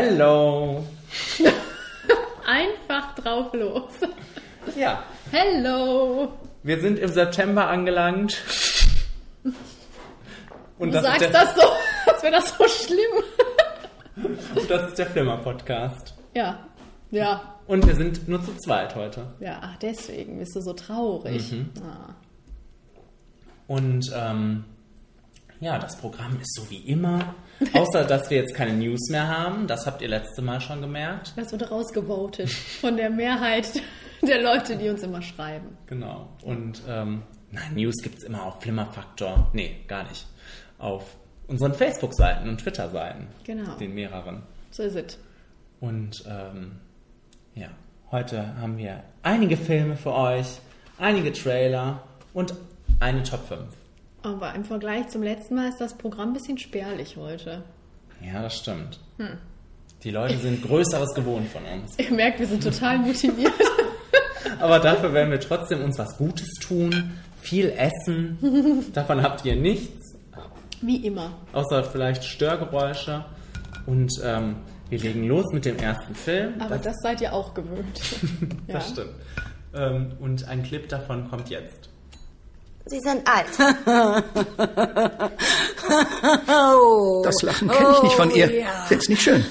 Hello. Einfach drauf los. Ja, Hello. wir sind im September angelangt. Und Du sagst der, das so, als wäre das so schlimm. und das ist der Flimmer-Podcast. Ja, ja, Und wir sind nur zu zweit heute. ja. Ach, deswegen bist du so traurig. Mhm. Ah. Und ähm, ja, das Programm ist so wie immer. Außer, dass wir jetzt keine News mehr haben. Das habt ihr letzte Mal schon gemerkt. Das wurde rausgevotet von der Mehrheit der Leute, die uns immer schreiben. Genau. Und ähm, nein, News gibt es immer auf Flimmerfaktor. Nee, gar nicht. Auf unseren Facebook-Seiten und Twitter-Seiten. Genau. Den mehreren. So ist es. Und ähm, ja, heute haben wir einige Filme für euch, einige Trailer und eine Top 5. Aber im Vergleich zum letzten Mal ist das Programm ein bisschen spärlich heute. Ja, das stimmt. Hm. Die Leute sind Größeres gewohnt von uns. Ihr merkt, wir sind total motiviert. Aber dafür werden wir trotzdem uns was Gutes tun, viel essen. Davon habt ihr nichts, Wie immer. außer vielleicht Störgeräusche. Und ähm, wir legen los mit dem ersten Film. Aber das, seid ihr auch gewöhnt. ja. das stimmt. Ähm, und ein Clip davon kommt jetzt. Sie sind alt. Das Lachen kenne ich nicht von ihr. Find's nicht schön.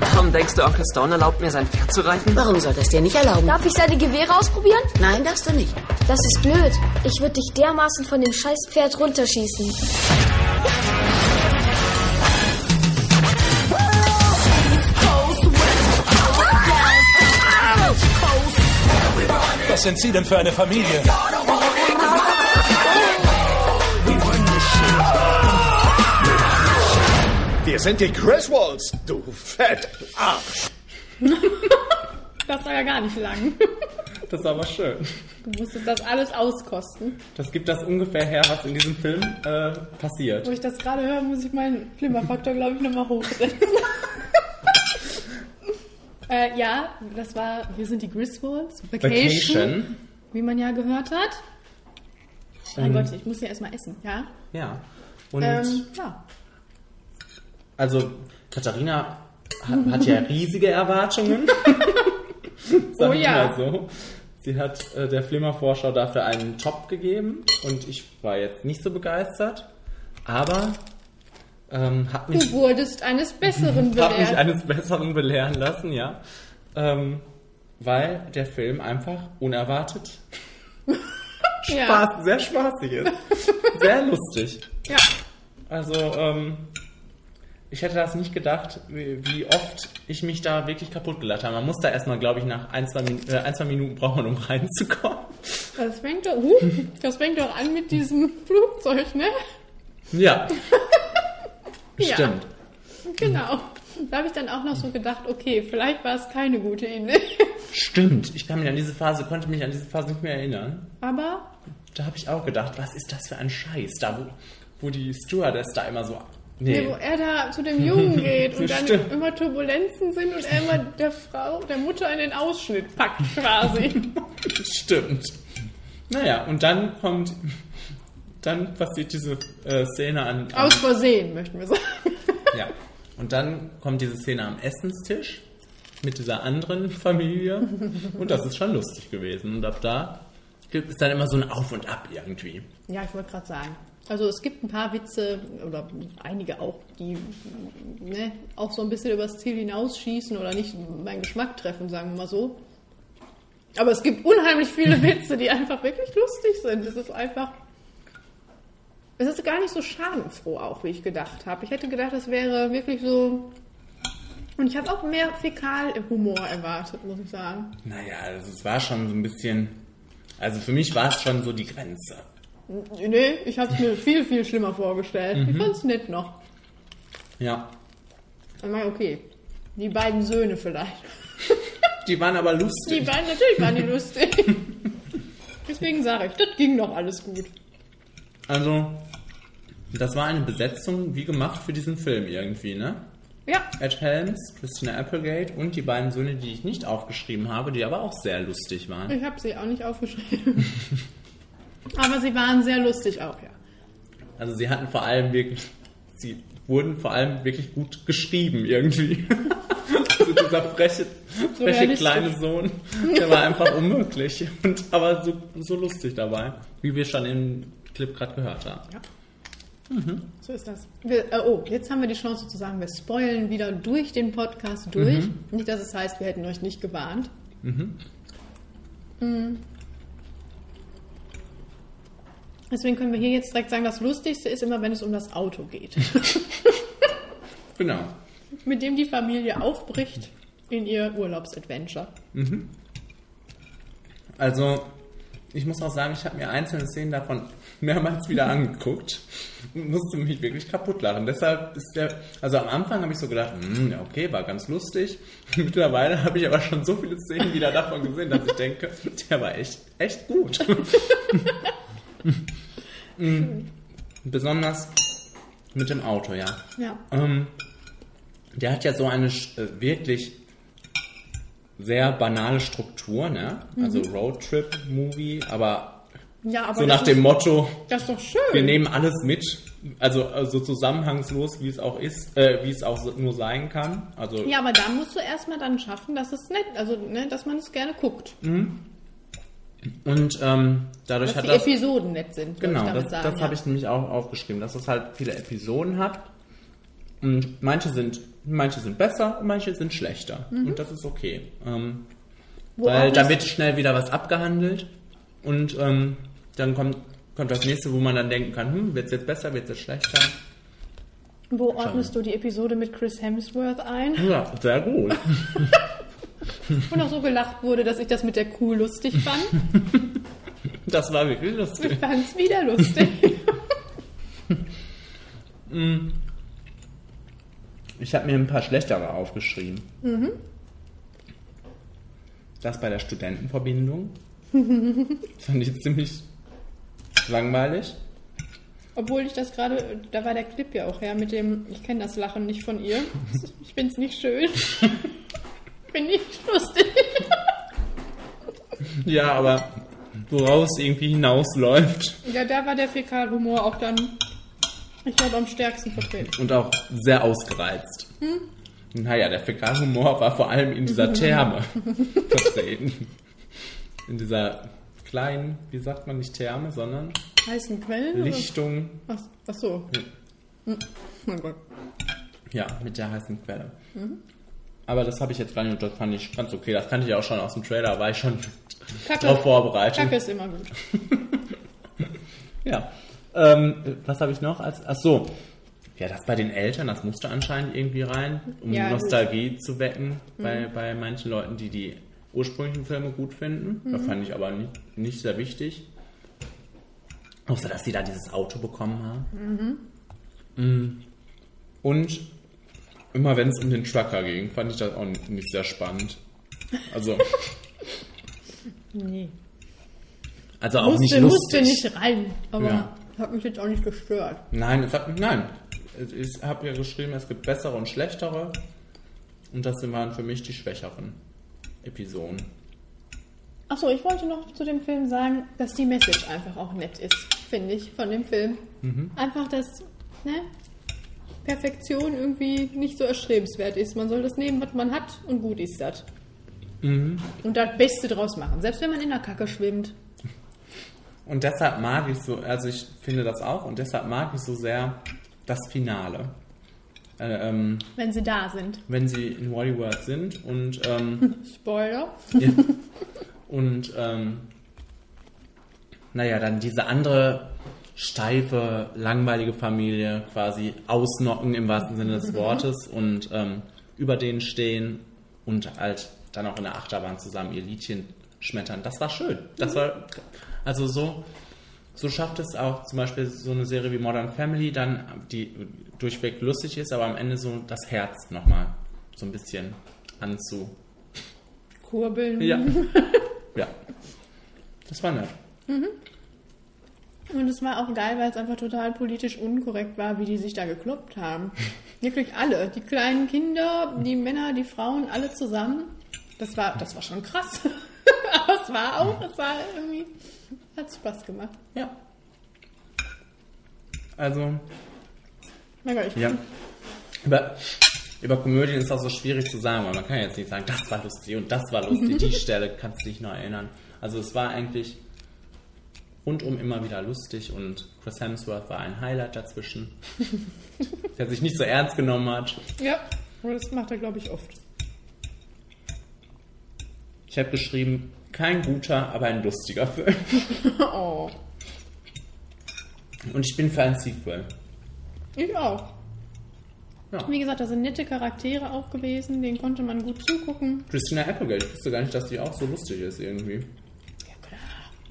Warum denkst du, Onkel Stone erlaubt mir, sein Pferd zu reiten? Warum soll das dir nicht erlauben? Darf ich seine Gewehre ausprobieren? Nein, darfst du nicht. Das ist blöd. Ich würde dich dermaßen von dem Scheißpferd runterschießen. Was sind Sie denn für eine Familie? Wir sind die Griswolds, du fett Arsch. Das war ja gar nicht lang. Das ist aber schön. Du musstest das alles auskosten. Das gibt das ungefähr her, was in diesem Film äh, passiert. Wo ich das gerade höre, muss ich meinen Flimmerfaktor, glaube ich, nochmal hochsetzen. äh, ja, das war, wir sind die Griswolds. Vacation, Vacation. Wie man ja gehört hat. Mein Ähm, Gott, ich muss ja erstmal essen, ja? Ja. Und Ähm, ja. Also Katharina hat, hat ja riesige Erwartungen. Sag Oh ich ja. mal so. Sie hat äh, der Flimmer-Vorschau dafür einen Top gegeben und ich war jetzt nicht so begeistert. Aber ähm, hat mich Du wurdest eines Besseren Hab mich belehrt. eines Besseren belehren lassen, ja. Ähm, weil der Film einfach unerwartet Ja. Spaß, sehr spaßig ist. Sehr lustig. Ja. Also, ähm, ich hätte das nicht gedacht, wie, oft ich mich da wirklich kaputt gelacht habe. Man muss da erstmal, glaube ich, nach ein zwei, Min äh, ein, zwei Minuten brauchen, um reinzukommen. Das fängt doch, uh, das fängt doch an mit diesem Flugzeug, ne? Ja. Ja. Stimmt. Genau. Da habe ich dann auch noch so gedacht, okay, vielleicht war es keine gute Idee. Stimmt. Ich kann mich an diese Phase, konnte mich an diese Phase nicht mehr erinnern. Aber Da habe ich auch gedacht, was ist das für ein Scheiß? Da, wo, wo die Stewardess da immer so. Nee, Nee. wo er da zu dem Jungen geht und dann Stimmt. immer Turbulenzen sind und er immer der Frau, der Mutter in den Ausschnitt packt quasi. Stimmt. Naja, und dann kommt. Dann passiert diese äh, Szene an. an Aus Versehen, möchten wir sagen. ja. Und dann kommt diese Szene am Essenstisch mit dieser anderen Familie. Und das ist schon lustig gewesen. Und ab da gibt es dann immer so ein Auf und Ab irgendwie. Ja, ich wollte gerade sagen. Also es gibt ein paar Witze, oder einige auch, die ne, auch so ein bisschen übers Ziel hinausschießen oder nicht meinen Geschmack treffen, sagen wir mal so. Aber es gibt unheimlich viele Witze, die einfach wirklich lustig sind. Es ist einfach. Es ist gar nicht so schadenfroh auch, wie ich gedacht habe. Ich hätte gedacht, es wäre wirklich so. Und ich habe auch mehr Fäkalhumor erwartet, muss ich sagen. Naja, also es war schon so ein bisschen. Also für mich war es schon so die Grenze. Nee, ich habe es mir viel, viel schlimmer vorgestellt. Ich fand es nett noch. Ja. Aber okay. Die beiden Söhne vielleicht. Die waren aber lustig. Die beiden, natürlich waren die lustig. Deswegen sage ich, das ging doch alles gut. Also, das war eine Besetzung wie gemacht für diesen Film irgendwie, ne? Ja, Ed Helms, Christina Applegate und die beiden Söhne, die ich nicht aufgeschrieben habe, die aber auch sehr lustig waren. ich habe sie auch nicht aufgeschrieben. Aber sie waren sehr lustig auch, ja. Also sie hatten vor allem wirklich sie wurden vor allem wirklich gut geschrieben irgendwie. also dieser freche, freche kleine Sohn, der war einfach unmöglich. Und, aber so, so lustig dabei, wie wir schon im Clip gerade gehört haben. So ist das. Wir, äh, oh, jetzt haben wir die Chance zu sagen, wir spoilen wieder durch den Podcast durch. Nicht, dass es heißt, wir hätten euch nicht gewarnt. Mhm. Deswegen können wir hier jetzt direkt sagen, das Lustigste ist immer, wenn es um das Auto geht. Genau. mit dem die Familie aufbricht in ihr Urlaubsadventure. Also, ich muss auch sagen, ich habe mir einzelne Szenen davon mehrmals wieder angeguckt und musste mich wirklich kaputt lachen. Deshalb ist der, also am Anfang habe ich so gedacht, hm, okay, war ganz lustig. Mittlerweile habe ich aber schon so viele Szenen wieder davon gesehen, dass ich denke, der war echt, echt gut. Mm, Besonders mit dem Auto, ja. Ja. Ähm, der hat ja so eine äh, wirklich sehr banale Struktur, ne? Also Roadtrip-Movie, aber, Ja, aber so nach dem ist, Motto, Das ist doch schön. wir nehmen alles mit, also äh, so zusammenhangslos, wie es auch ist, äh, wie es auch nur sein kann. Also Ja, aber da musst du erstmal dann schaffen, dass es nett, also ne, dass man es gerne guckt. Und ähm, dadurch Dass hat die das Episoden nett sind, Genau, ich damit das, sagen. das ja. habe ich nämlich auch aufgeschrieben, dass es halt viele Episoden hat. Und manche sind, manche sind besser und manche sind schlechter. Und das ist okay. Ähm, Wo weil da wird schnell wieder was abgehandelt. Und ähm, dann kommt, kommt das nächste, wo man dann denken kann, hm, wird es jetzt besser, wird es jetzt schlechter? Wo ordnest du die Episode mit Chris Hemsworth ein? Ja, sehr gut. Und auch so gelacht wurde, dass ich das mit der Kuh lustig fand. Das war wirklich lustig. Ich fand es wieder lustig. Ich habe mir ein paar schlechtere aufgeschrieben. Das bei der Studentenverbindung. Fand ich ziemlich langweilig. Obwohl ich das gerade, da war der Clip ja auch her mit dem, ich kenne das Lachen nicht von ihr. Ich finde es nicht schön. Finde ich lustig. Ja, aber woraus es irgendwie hinausläuft Ja, da war der Fäkalhumor auch dann, ich glaube, am stärksten vertreten. und auch sehr ausgereizt. Naja, der Fäkalhumor war vor allem in dieser Therme vertreten. In dieser kleinen, wie sagt man nicht Therme, sondern Heißen Quellen? Lichtung, Ach, ach so. Hm. Mein Gott. ja, mit der heißen Quelle. Aber das habe ich jetzt gar nicht, das fand ich ganz okay. Das kannte ich auch schon aus dem Trailer, war ich schon Kacke, drauf vorbereitet. Kacke ist immer gut. Ja. Ähm, was habe ich noch? Als, ach so. Ja, das bei den Eltern, das musste anscheinend irgendwie rein, um Ja, gut. Nostalgie zu wecken bei, bei manchen Leuten, die die ursprünglichen Filme gut finden. Das fand ich aber nicht, nicht sehr wichtig. Außer, dass sie da dieses Auto bekommen haben. Mhm. Und immer wenn es um den Trucker ging, fand ich das auch nicht sehr spannend. Also, Nee. also auch Musste, nicht lustig. musste nicht rein, aber Ja. hat mich jetzt auch nicht gestört. Nein, es hat, nein. Ich habe ja geschrieben, es gibt bessere und schlechtere. Und das waren für mich die schwächeren Episoden. Achso, ich wollte noch zu dem Film sagen, dass die Message einfach auch nett ist, finde ich, von dem Film. Einfach, dass ne, Perfektion irgendwie nicht so erstrebenswert ist. Man soll das nehmen, was man hat und gut ist das. Und das Beste draus machen, selbst wenn man in der Kacke schwimmt. Und deshalb mag ich so, also ich finde das auch, und deshalb mag ich so sehr das Finale. Äh, ähm, Wenn sie da sind. wenn sie in Wally World sind und, ähm, Spoiler. ja, und ähm, naja, dann diese andere steife, langweilige Familie quasi ausnocken im wahrsten Sinne des Wortes und ähm, über denen stehen und halt dann auch in der Achterbahn zusammen ihr Liedchen schmettern. Das war schön. Das war also so. So schafft es auch zum Beispiel so eine Serie wie Modern Family, dann die durchweg lustig ist, aber am Ende so das Herz nochmal so ein bisschen anzu, Kurbeln. ja. ja. Das war nett. Und es war auch geil, weil es einfach total politisch unkorrekt war, wie die sich da gekloppt haben. Wirklich alle. Die kleinen Kinder, die Männer, die Frauen, alle zusammen. Das war, das war schon krass. Aber es war auch, es war irgendwie, hat Spaß gemacht. Ja. Also, Mega, ich Ja. Über, über Komödien ist auch so schwierig zu sagen, weil man kann jetzt nicht sagen, das war lustig und das war lustig, die Stelle kannst du dich noch erinnern. Also es war eigentlich rundum immer wieder lustig und Chris Hemsworth war ein Highlight dazwischen, der sich nicht so ernst genommen hat. Ja, das macht er, glaube ich, oft. Ich habe geschrieben, kein guter, aber ein lustiger Film. Oh, Und ich bin für ein Sequel. ich auch. Ja. Wie gesagt, da sind nette Charaktere auch gewesen, denen konnte man gut zugucken. Christina Applegate, ich wusste gar nicht, dass die auch so lustig ist irgendwie. Ja, klar.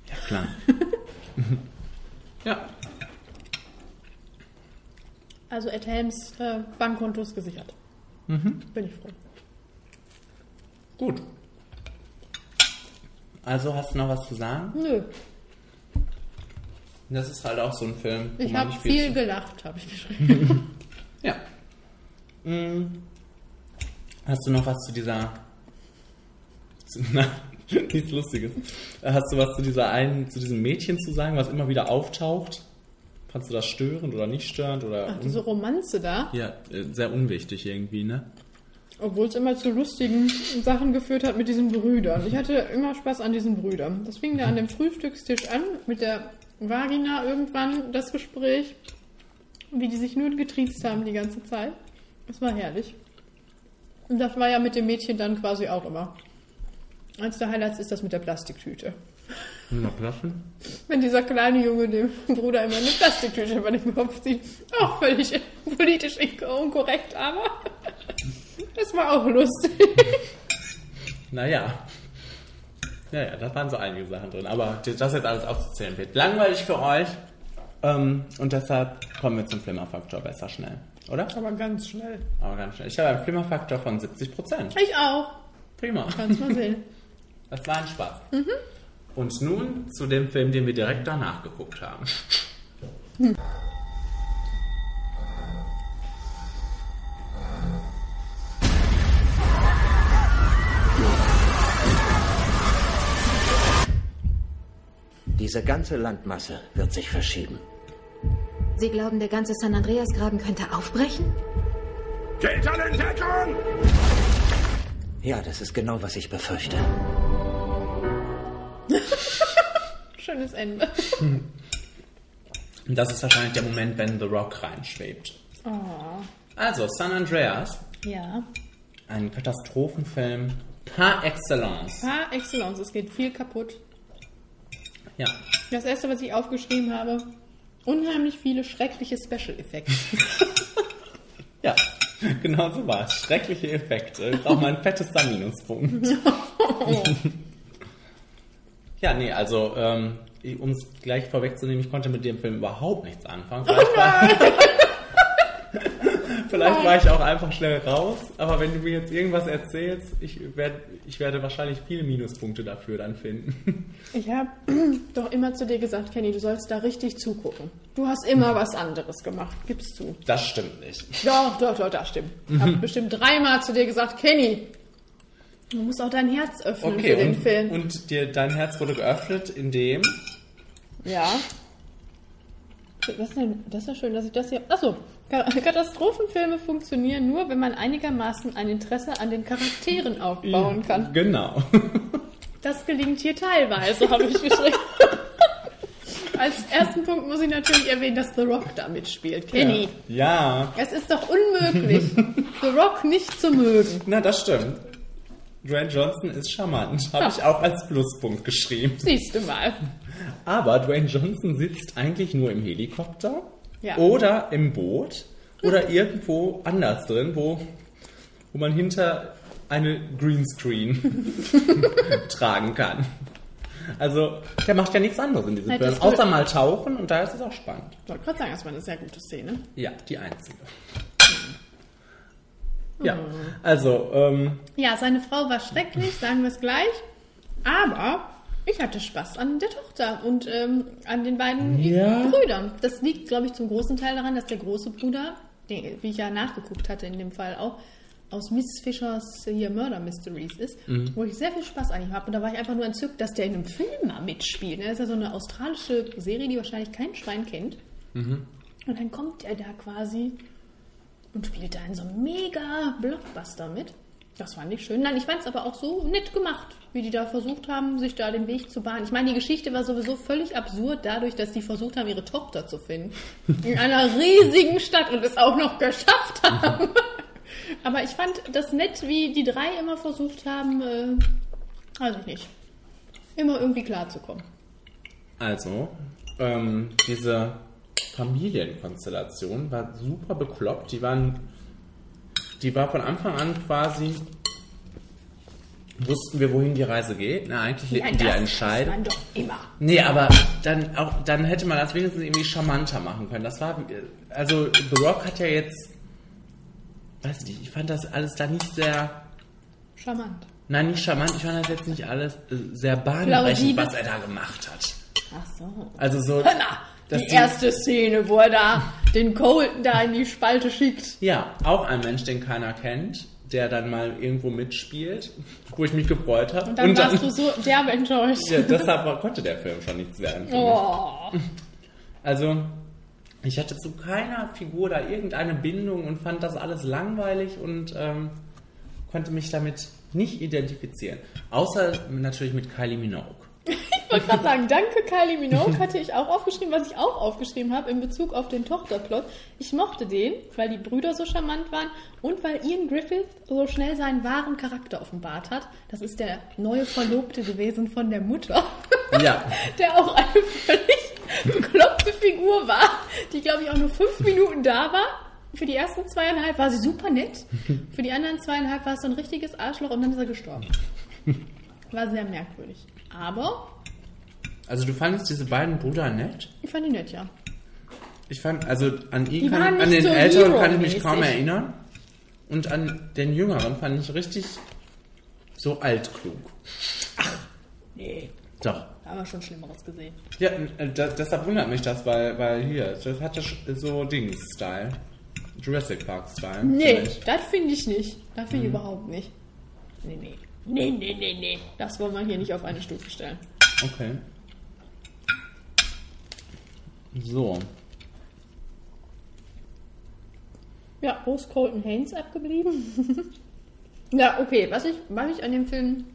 Ja, klar. ja, Also Ed Helms äh, Bankkonto ist gesichert. Bin ich froh. gut. Also hast du noch was zu sagen? Nö, Das ist halt auch so ein Film. ich habe viel zu- gelacht, habe ich geschrieben. Ja. Mm. Hast du noch was zu dieser. Zu, na, nichts Lustiges. Hast du was zu dieser einen, zu diesem Mädchen zu sagen, was immer wieder auftaucht? Fandst du das störend oder nicht störend oder Ach, diese Romanze da, ja, äh, sehr unwichtig irgendwie, ne? obwohl es immer zu lustigen Sachen geführt hat mit diesen Brüdern. Ich hatte immer Spaß an diesen Brüdern. Das fing da an dem Frühstückstisch an, mit der Vagina irgendwann das Gespräch, wie die sich nur getriezt haben die ganze Zeit. Das war herrlich. Und das war ja mit dem Mädchen dann quasi auch immer. Eins der Highlights ist das mit der Plastiktüte. Mal plaffen? Wenn dieser kleine Junge dem Bruder immer eine Plastiktüte über den Kopf zieht. Auch völlig politisch unkorrekt, aber das war auch lustig. Naja. Ja, ja, da waren so einige Sachen drin. Aber das jetzt alles aufzuzählen wird langweilig für euch. Ähm, und deshalb kommen wir zum Flimmerfaktor besser schnell. Oder? Aber ganz schnell. Aber ganz schnell. Ich habe einen Flimmerfaktor von 70 Prozent. Ich auch. Prima. Kannst mal sehen. Das war ein Spaß. Und nun zu dem Film, den wir direkt danach geguckt haben. Diese ganze Landmasse wird sich verschieben. Sie glauben, der ganze San Andreas-Graben könnte aufbrechen? Geht an Deckung! Ja, das ist genau, was ich befürchte. Schönes Ende. Und das ist wahrscheinlich der Moment, wenn The Rock reinschwebt. Oh. Also, San Andreas, Ja. ein Katastrophenfilm par excellence. Par excellence. Es geht viel kaputt. Ja. Das erste, was ich aufgeschrieben habe, unheimlich viele schreckliche Special Effects. Ja, genau so war es. Schreckliche Effekte. Ist auch mein fettester Minuspunkt. ja, nee, also, ähm, um es gleich vorwegzunehmen, ich konnte mit dem Film überhaupt nichts anfangen. Vielleicht, war, Vielleicht war ich auch einfach schnell raus, aber wenn du mir jetzt irgendwas erzählst, ich, werd, ich werde wahrscheinlich viele Minuspunkte dafür dann finden. Ich habe doch immer zu dir gesagt, Kenny, du sollst da richtig zugucken. Du hast immer was anderes gemacht, gibst du. Das stimmt nicht. Doch, doch, doch, das stimmt. Ich habe bestimmt dreimal zu dir gesagt, Kenny, du musst auch dein Herz öffnen für Okay, den und, Film. und dir, dein Herz wurde geöffnet, indem Ja. Das ist, ja, das ist ja schön, dass ich das hier. Achso, Katastrophenfilme funktionieren nur, wenn man einigermaßen ein Interesse an den Charakteren aufbauen kann. Genau. Das gelingt hier teilweise, habe ich geschrieben. Als ersten Punkt muss ich natürlich erwähnen, dass The Rock da mitspielt. Kenny, Ja, es ist doch unmöglich, The Rock nicht zu mögen. na das stimmt. Dwayne Johnson ist charmant. Habe ich auch als Pluspunkt geschrieben. Siehst du mal. Aber Dwayne Johnson sitzt eigentlich nur im Helikopter Ja. oder im Boot oder irgendwo anders drin, wo, wo man hinter eine Greenscreen tragen kann. Also, der macht ja nichts anderes in diesem Film, Hättest du- außer mal tauchen und da ist es auch spannend. Ich wollte gerade sagen, das war eine sehr gute Szene. Ja, die einzige. Ja, also, ähm, Ja, seine Frau war schrecklich, sagen wir es gleich. Aber ich hatte Spaß an der Tochter und ähm, an den beiden Ja. Brüdern. Das liegt, glaube ich, zum großen Teil daran, dass der große Bruder, den, wie ich ja nachgeguckt hatte in dem Fall auch, aus Miss Fischers hier Murder Mysteries ist, wo ich sehr viel Spaß an ihm habe. Und da war ich einfach nur entzückt, dass der in einem Film mal mitspielt. ne? Das ist ja so eine australische Serie, die wahrscheinlich kein Schwein kennt. Und dann kommt er da quasi und spielt da in so einem mega Blockbuster mit. Das fand ich schön. Nein, ich fand es aber auch so nett gemacht, wie die da versucht haben, sich da den Weg zu bahnen. Ich meine, die Geschichte war sowieso völlig absurd dadurch, dass die versucht haben, ihre Tochter zu finden. In einer riesigen Stadt und es auch noch geschafft haben. aber ich fand das nett, wie die drei immer versucht haben, äh, weiß ich nicht, immer irgendwie klarzukommen. Also, ähm, diese Familienkonstellation war super bekloppt. Die waren, die war von Anfang an quasi, wussten wir, wohin die Reise geht. Na, eigentlich lebten die ja in man doch immer. Nee, aber dann auch, dann hätte man das wenigstens irgendwie charmanter machen können. Das war, also The Rock hat ja jetzt, weiß ich nicht, ich fand das alles da nicht sehr, Charmant. nein, nicht charmant, ich fand das jetzt nicht alles äh, sehr bahnbrechend, was er da gemacht hat. Ach so. Also so, Na, dass die erste Szene, wo er da den Colton da in die Spalte schickt. Ja, auch ein Mensch, den keiner kennt, der dann mal irgendwo mitspielt, wo ich mich gefreut habe. Und dann warst du so derbe enttäuscht. ja, deshalb konnte der Film schon nichts werden. Oh. Also, ich hatte zu keiner Figur da irgendeine Bindung und fand das alles langweilig und ähm, konnte mich damit nicht identifizieren. Außer natürlich mit Kylie Minogue. Ich wollte gerade sagen, danke Kylie Minogue hatte ich auch aufgeschrieben, was ich auch aufgeschrieben habe in Bezug auf den Tochterplot. Ich mochte den, weil die Brüder so charmant waren und weil Ian Griffith so schnell seinen wahren Charakter offenbart hat. Das ist der neue Verlobte gewesen von der Mutter. Ja. der auch eine völlig bekloppte Figur war, die glaube ich auch nur fünf Minuten da war. Für die ersten zweieinhalb war sie super nett. Für die anderen zweieinhalb war es so ein richtiges Arschloch und dann ist er gestorben. War sehr merkwürdig. Aber Also du fandest diese beiden Brüder nett? ich fand die nett, ja. Ich fand, also an ihn kann, an den so Älteren kann ich mich kaum erinnern. Und an den Jüngeren fand ich richtig so altklug. Nee. Doch. Da haben wir schon Schlimmeres gesehen. Ja, äh, da, deshalb wundert mich das, weil, weil hier, das hatte so Dings-Style. Jurassic Park-Style. Nee, finde ich. das finde ich nicht. Das finde ich überhaupt nicht. Nee, nee. Nee, nee, nee, nee. Das wollen wir hier nicht auf eine Stufe stellen. Okay. So. Ja, wo ist Colton Haynes abgeblieben? ja, okay, was ich, was ich an dem Film.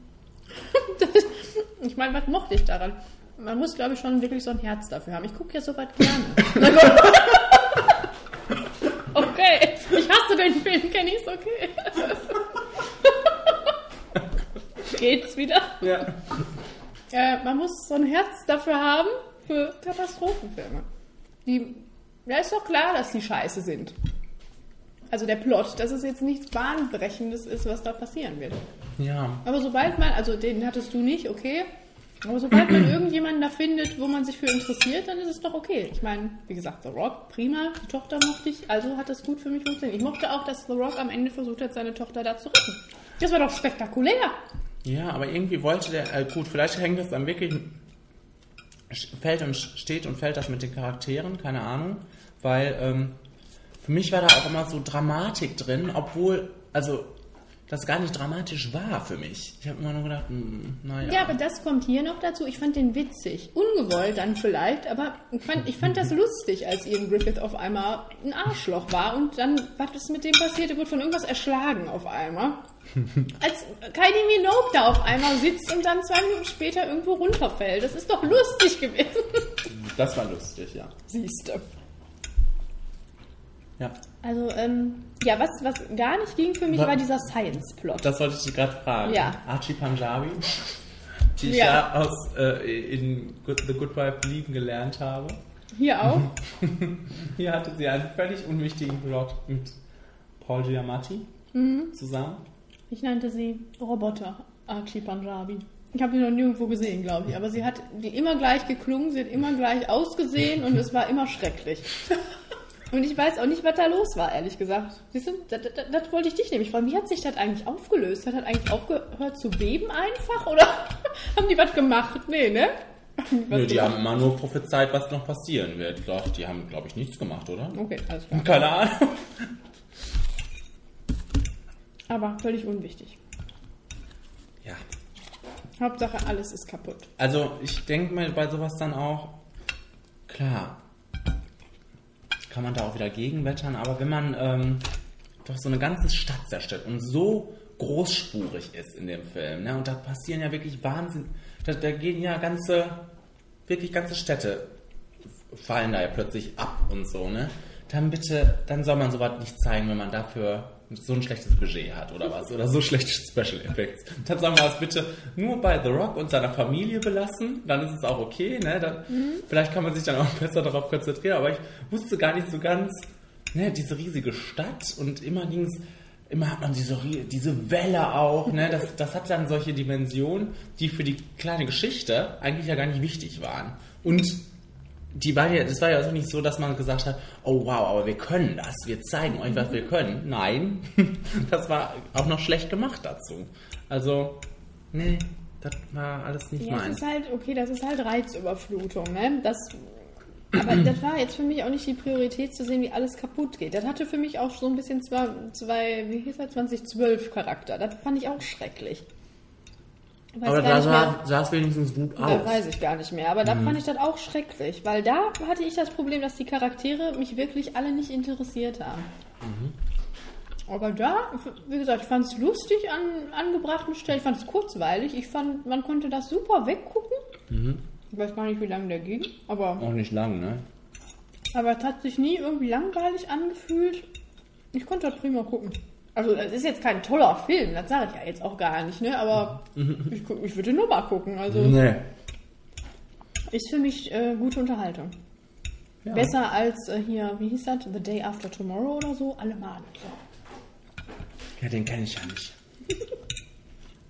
ich meine, was mochte ich daran? Man muss, glaube ich, schon wirklich so ein Herz dafür haben. Ich gucke ja sowas gerne. okay, ich hasse den Film, kenne ich's, okay. Geht's wieder? Ja. Äh, man muss so ein Herz dafür haben für Katastrophenfilme. Die, ja, ist doch klar, dass die scheiße sind. Also der Plot, dass es jetzt nichts Bahnbrechendes ist, was da passieren wird. Ja. Aber sobald man, also den hattest du nicht, okay. Aber sobald man irgendjemanden da findet, wo man sich für interessiert, dann ist es doch okay. Ich meine, wie gesagt, The Rock, prima, die Tochter mochte ich, also hat das gut für mich funktioniert. Ich mochte auch, dass The Rock am Ende versucht hat, seine Tochter da zu retten. Das war doch spektakulär. Ja, aber irgendwie wollte der, äh, gut, vielleicht hängt das dann wirklich, fällt und steht und fällt das mit den Charakteren, keine Ahnung, weil ähm, für mich war da auch immer so Dramatik drin, obwohl, also das gar nicht dramatisch war für mich. Ich habe immer nur gedacht, hm, naja. Ja, aber das kommt hier noch dazu. Ich fand den witzig. Ungewollt dann vielleicht, aber ich fand, ich fand das lustig, als Ian Griffith auf einmal ein Arschloch war und dann, was ist mit dem passiert? Er wurde von irgendwas erschlagen auf einmal. Als Kylie Minogue da auf einmal sitzt und dann zwei Minuten später irgendwo runterfällt. Das ist doch lustig gewesen. Das war lustig, ja. Siehste. Ja, Also, ähm, ja, was, was gar nicht ging für mich, war dieser Science-Plot. das wollte ich dich gerade fragen. Ja. Archie Panjabi, die ich Ja. aus äh, in Good, The Good Wife lieben gelernt habe. Hier auch. Hier hatte sie einen völlig unwichtigen Plot mit Paul Giamatti Mhm. zusammen. Ich nannte sie Roboter Archie Panjabi. Ich habe die noch nirgendwo gesehen, glaube ich. Aber sie hat die immer gleich geklungen, sie hat immer gleich ausgesehen und es war immer schrecklich. Und ich weiß auch nicht, was da los war, ehrlich gesagt. Siehst du, das, das, das wollte ich dich nämlich fragen. Wie hat sich das eigentlich aufgelöst? Hat das eigentlich aufgehört zu beben einfach? Oder haben die was gemacht? Nee, ne? Was Nö, die gemacht? haben immer nur prophezeit, was noch passieren wird. Doch, die haben, glaube ich, nichts gemacht, oder? Okay, alles klar. Keine Ahnung. Aber völlig unwichtig. Ja. Hauptsache, alles ist kaputt. Also, ich denke mir bei sowas dann auch, klar, kann man da auch wieder gegenwettern, aber wenn man ähm, doch so eine ganze Stadt zerstört und so großspurig ist in dem Film. Ne? Und da passieren ja wirklich Wahnsinn. Da, da gehen ja ganze, wirklich ganze Städte fallen da ja plötzlich ab und so, ne? Dann bitte, dann soll man sowas nicht zeigen, wenn man dafür so ein schlechtes Budget hat oder was. Oder so schlechte Special Effects. Dann sollen wir das bitte nur bei The Rock und seiner Familie belassen. Dann ist es auch okay, ne? Dann, Vielleicht kann man sich dann auch besser darauf konzentrieren. Aber ich wusste gar nicht so ganz, ne, diese riesige Stadt und immer ging es immer hat man diese, diese Welle auch, ne? Das, das hat dann solche Dimensionen, die für die kleine Geschichte eigentlich ja gar nicht wichtig waren. Und die war ja, das war ja also nicht so, dass man gesagt hat, oh wow, aber wir können das, wir zeigen euch, was wir können. Nein, das war auch noch schlecht gemacht dazu. Also, nee, das war alles nicht Ja, es meins. ist halt, okay, das ist halt Reizüberflutung, ne? Das, aber das war jetzt für mich auch nicht die Priorität zu sehen, wie alles kaputt geht. Das hatte für mich auch so ein bisschen zwei, zwei wie hieß das, 2012 Charakter. Das fand ich auch schrecklich. Aber da sah, sah es wenigstens gut Da aus. weiß ich gar nicht mehr, aber da fand ich das auch schrecklich, weil da hatte ich das Problem, dass die Charaktere mich wirklich alle nicht interessiert haben. Aber da, wie gesagt, ich fand es lustig an angebrachten Stellen, ich fand es kurzweilig, ich fand, man konnte das super weggucken. Ich weiß gar nicht, wie lange der ging, aber, Auch nicht lang, ne? aber es hat sich nie irgendwie langweilig angefühlt. Ich konnte das prima gucken. Also, es ist jetzt kein toller Film, das sage ich ja jetzt auch gar nicht, ne? Aber ich, gu- ich würde nur mal gucken. Also, Nee. ist für mich äh, gute Unterhaltung. Ja. Besser als äh, hier, wie hieß das? The Day After Tomorrow oder so? Allemal. So. Ja, den kenne ich ja nicht.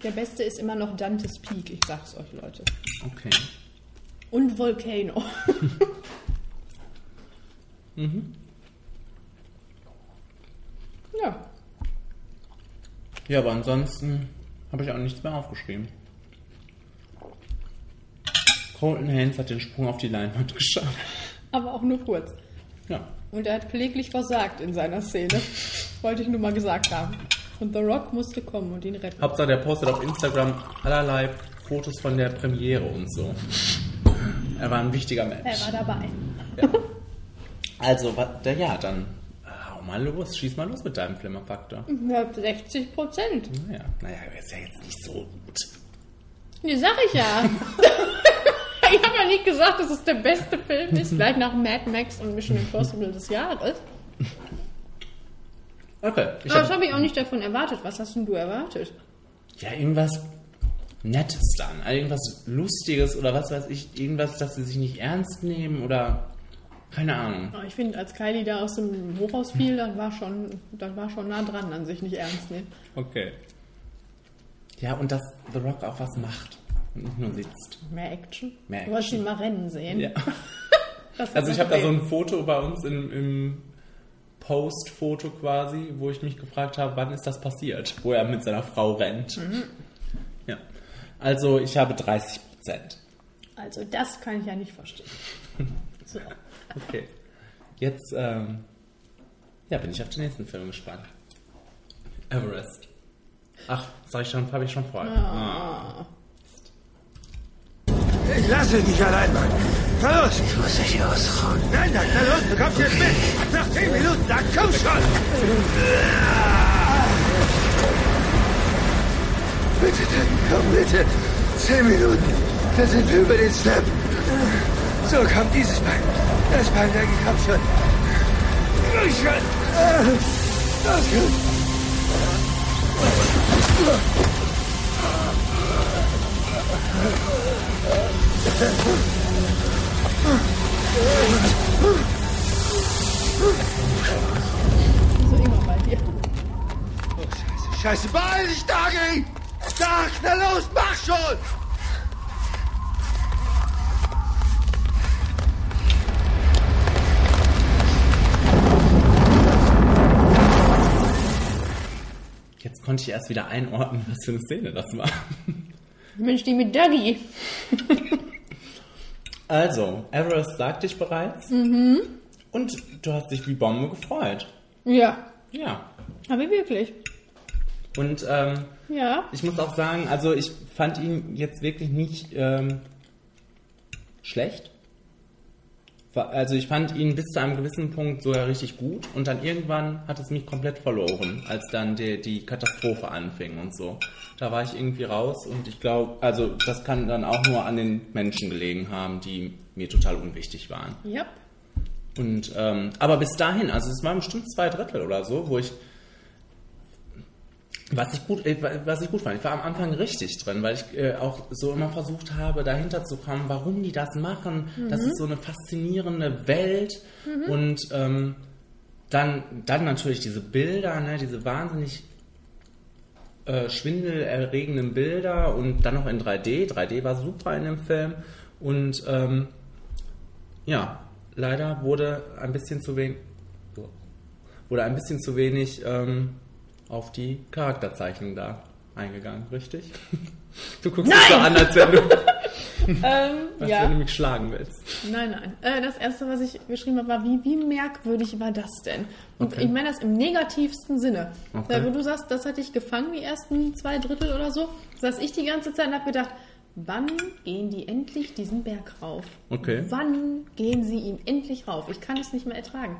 Der beste ist immer noch Dante's Peak, ich sag's euch, Leute. Okay. Und Volcano. Ja. Ja, aber ansonsten habe ich auch nichts mehr aufgeschrieben. Colton Haynes hat den Sprung auf die Leinwand geschafft. Aber auch nur kurz. Ja. Und er hat kläglich versagt in seiner Szene. Wollte ich nur mal gesagt haben. Und The Rock musste kommen und ihn retten. Hauptsache, der postet auf Instagram allerlei Fotos von der Premiere und so. Er war ein wichtiger Mensch. Er war dabei. Also, wa- der, ja, dann hau mal los, schieß mal los mit deinem Flimmerfaktor. Ja, 60 Prozent. Naja, naja, ist ja jetzt nicht so gut. Nee, sag ich ja. ich habe ja nicht gesagt, dass es der beste Film ist. Gleich nach Mad Max und Mission Impossible des Jahres. Okay, Aber das hab, habe ich auch nicht davon erwartet. Was hast denn du erwartet? ja, irgendwas Nettes dann, also irgendwas Lustiges oder was weiß ich, irgendwas, dass sie sich nicht ernst nehmen oder keine Ahnung. Ich finde, als Kylie da aus dem Hochhaus fiel, dann war schon, dann war schon nah dran an sich nicht ernst nehmen. Okay. Ja, und dass The Rock auch was macht und nicht nur sitzt. Mehr Action. Mehr Du hast Action. ihn mal rennen sehen. Ja. Also ich habe da so ein Foto bei uns im, im Post-Foto quasi, wo ich mich gefragt habe, wann ist das passiert, wo er mit seiner Frau rennt. Mhm. Ja. Also ich habe 30 Prozent. Also das kann ich ja nicht verstehen. So. Okay. Jetzt ähm, ja, bin ich auf den nächsten Film gespannt. Everest. Ach, sag ich schon, habe ich schon vorher. Ah. Ich lasse dich allein, Mann. Na los! Ich muss dich ausruhen. Nein, nein, na los, du kommst jetzt mit! Nach zehn Minuten, dann komm schon! Bitte, dann komm bitte. Zehn Minuten, dann sind wir über den Step. So, komm, dieses Bein. Das Bein, danke, komm schon. Los schon! Los schon! So immer bei dir. Oh, Scheiße, Scheiße, beeil dich, Dagi! Dag, na los, mach schon! Jetzt konnte ich erst wieder einordnen, was für eine Szene das war. Mensch, die mit Dougie. Also, Everest sagte ich bereits. Und du hast dich wie Bombe gefreut. Ja. Ja. Aber wirklich. Und ähm, Ja. ich muss auch sagen, also ich fand ihn jetzt wirklich nicht ähm, schlecht. Also ich fand ihn bis zu einem gewissen Punkt sogar richtig gut und dann irgendwann hat es mich komplett verloren, als dann die, die Katastrophe anfing und so. Da war ich irgendwie raus und ich glaube, also das kann dann auch nur an den Menschen gelegen haben, die mir total unwichtig waren. Ja. Und ähm, aber bis dahin, also es waren bestimmt zwei Drittel oder so, wo ich was ich gut, äh, was ich gut fand. Ich war am Anfang richtig drin, weil ich äh, auch so immer versucht habe, dahinter zu kommen, warum die das machen. Das ist so eine faszinierende Welt und ähm, dann, dann natürlich diese Bilder, ne, diese wahnsinnig äh, schwindelerregenden Bilder und dann noch in 3D. 3D war super in dem Film und ähm, ja, leider wurde ein bisschen zu wenig wurde ein bisschen zu wenig ähm, auf die Charakterzeichnung da eingegangen, richtig? Du guckst mich so an, als wenn du, Ähm, als ja. wenn du mich schlagen willst. Nein, nein. Äh, das erste, was ich geschrieben habe, war, wie, wie merkwürdig war das denn? Und Okay. ich meine das im negativsten Sinne. Okay. Weil, wo du sagst, das hat dich gefangen, die ersten zwei Drittel oder so, saß ich die ganze Zeit und habe gedacht, wann gehen die endlich diesen Berg rauf? Okay. Wann gehen sie ihn endlich rauf? Ich kann es nicht mehr ertragen.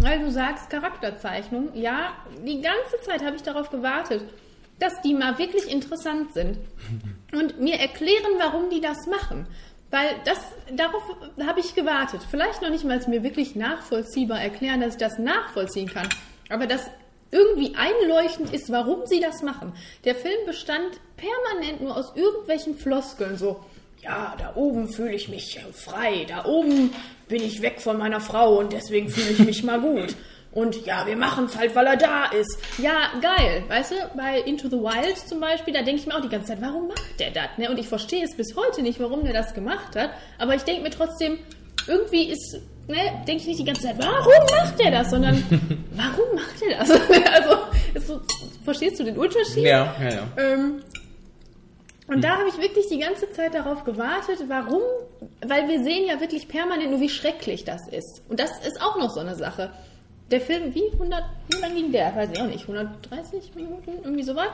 Weil du sagst, Charakterzeichnung, ja, die ganze Zeit habe ich darauf gewartet, dass die mal wirklich interessant sind und mir erklären, warum die das machen. Weil das, darauf habe ich gewartet. Vielleicht noch nicht mal mir wirklich nachvollziehbar erklären, dass ich das nachvollziehen kann. Aber dass irgendwie einleuchtend ist, warum sie das machen. Der Film bestand permanent nur aus irgendwelchen Floskeln, so, ja, da oben fühle ich mich frei, da oben bin ich weg von meiner Frau und deswegen fühle ich mich mal gut. Und ja, wir machen es halt, weil er da ist. Ja, geil. Weißt du, bei Into the Wild zum Beispiel, da denke ich mir auch die ganze Zeit, warum macht der das? Ne? Und ich verstehe es bis heute nicht, warum der das gemacht hat. Aber ich denke mir trotzdem, irgendwie ist, ne, denke ich nicht die ganze Zeit, warum macht der das? Sondern, warum macht er das? also, ist so, verstehst du den Unterschied? Ja, ja, ja. Ähm, und da habe ich wirklich die ganze Zeit darauf gewartet, warum? Weil wir sehen ja wirklich permanent nur, wie schrecklich das ist. Und das ist auch noch so eine Sache. Der Film, wie 100, wie lang ging der? Weiß ich auch nicht, 130 Minuten, irgendwie sowas.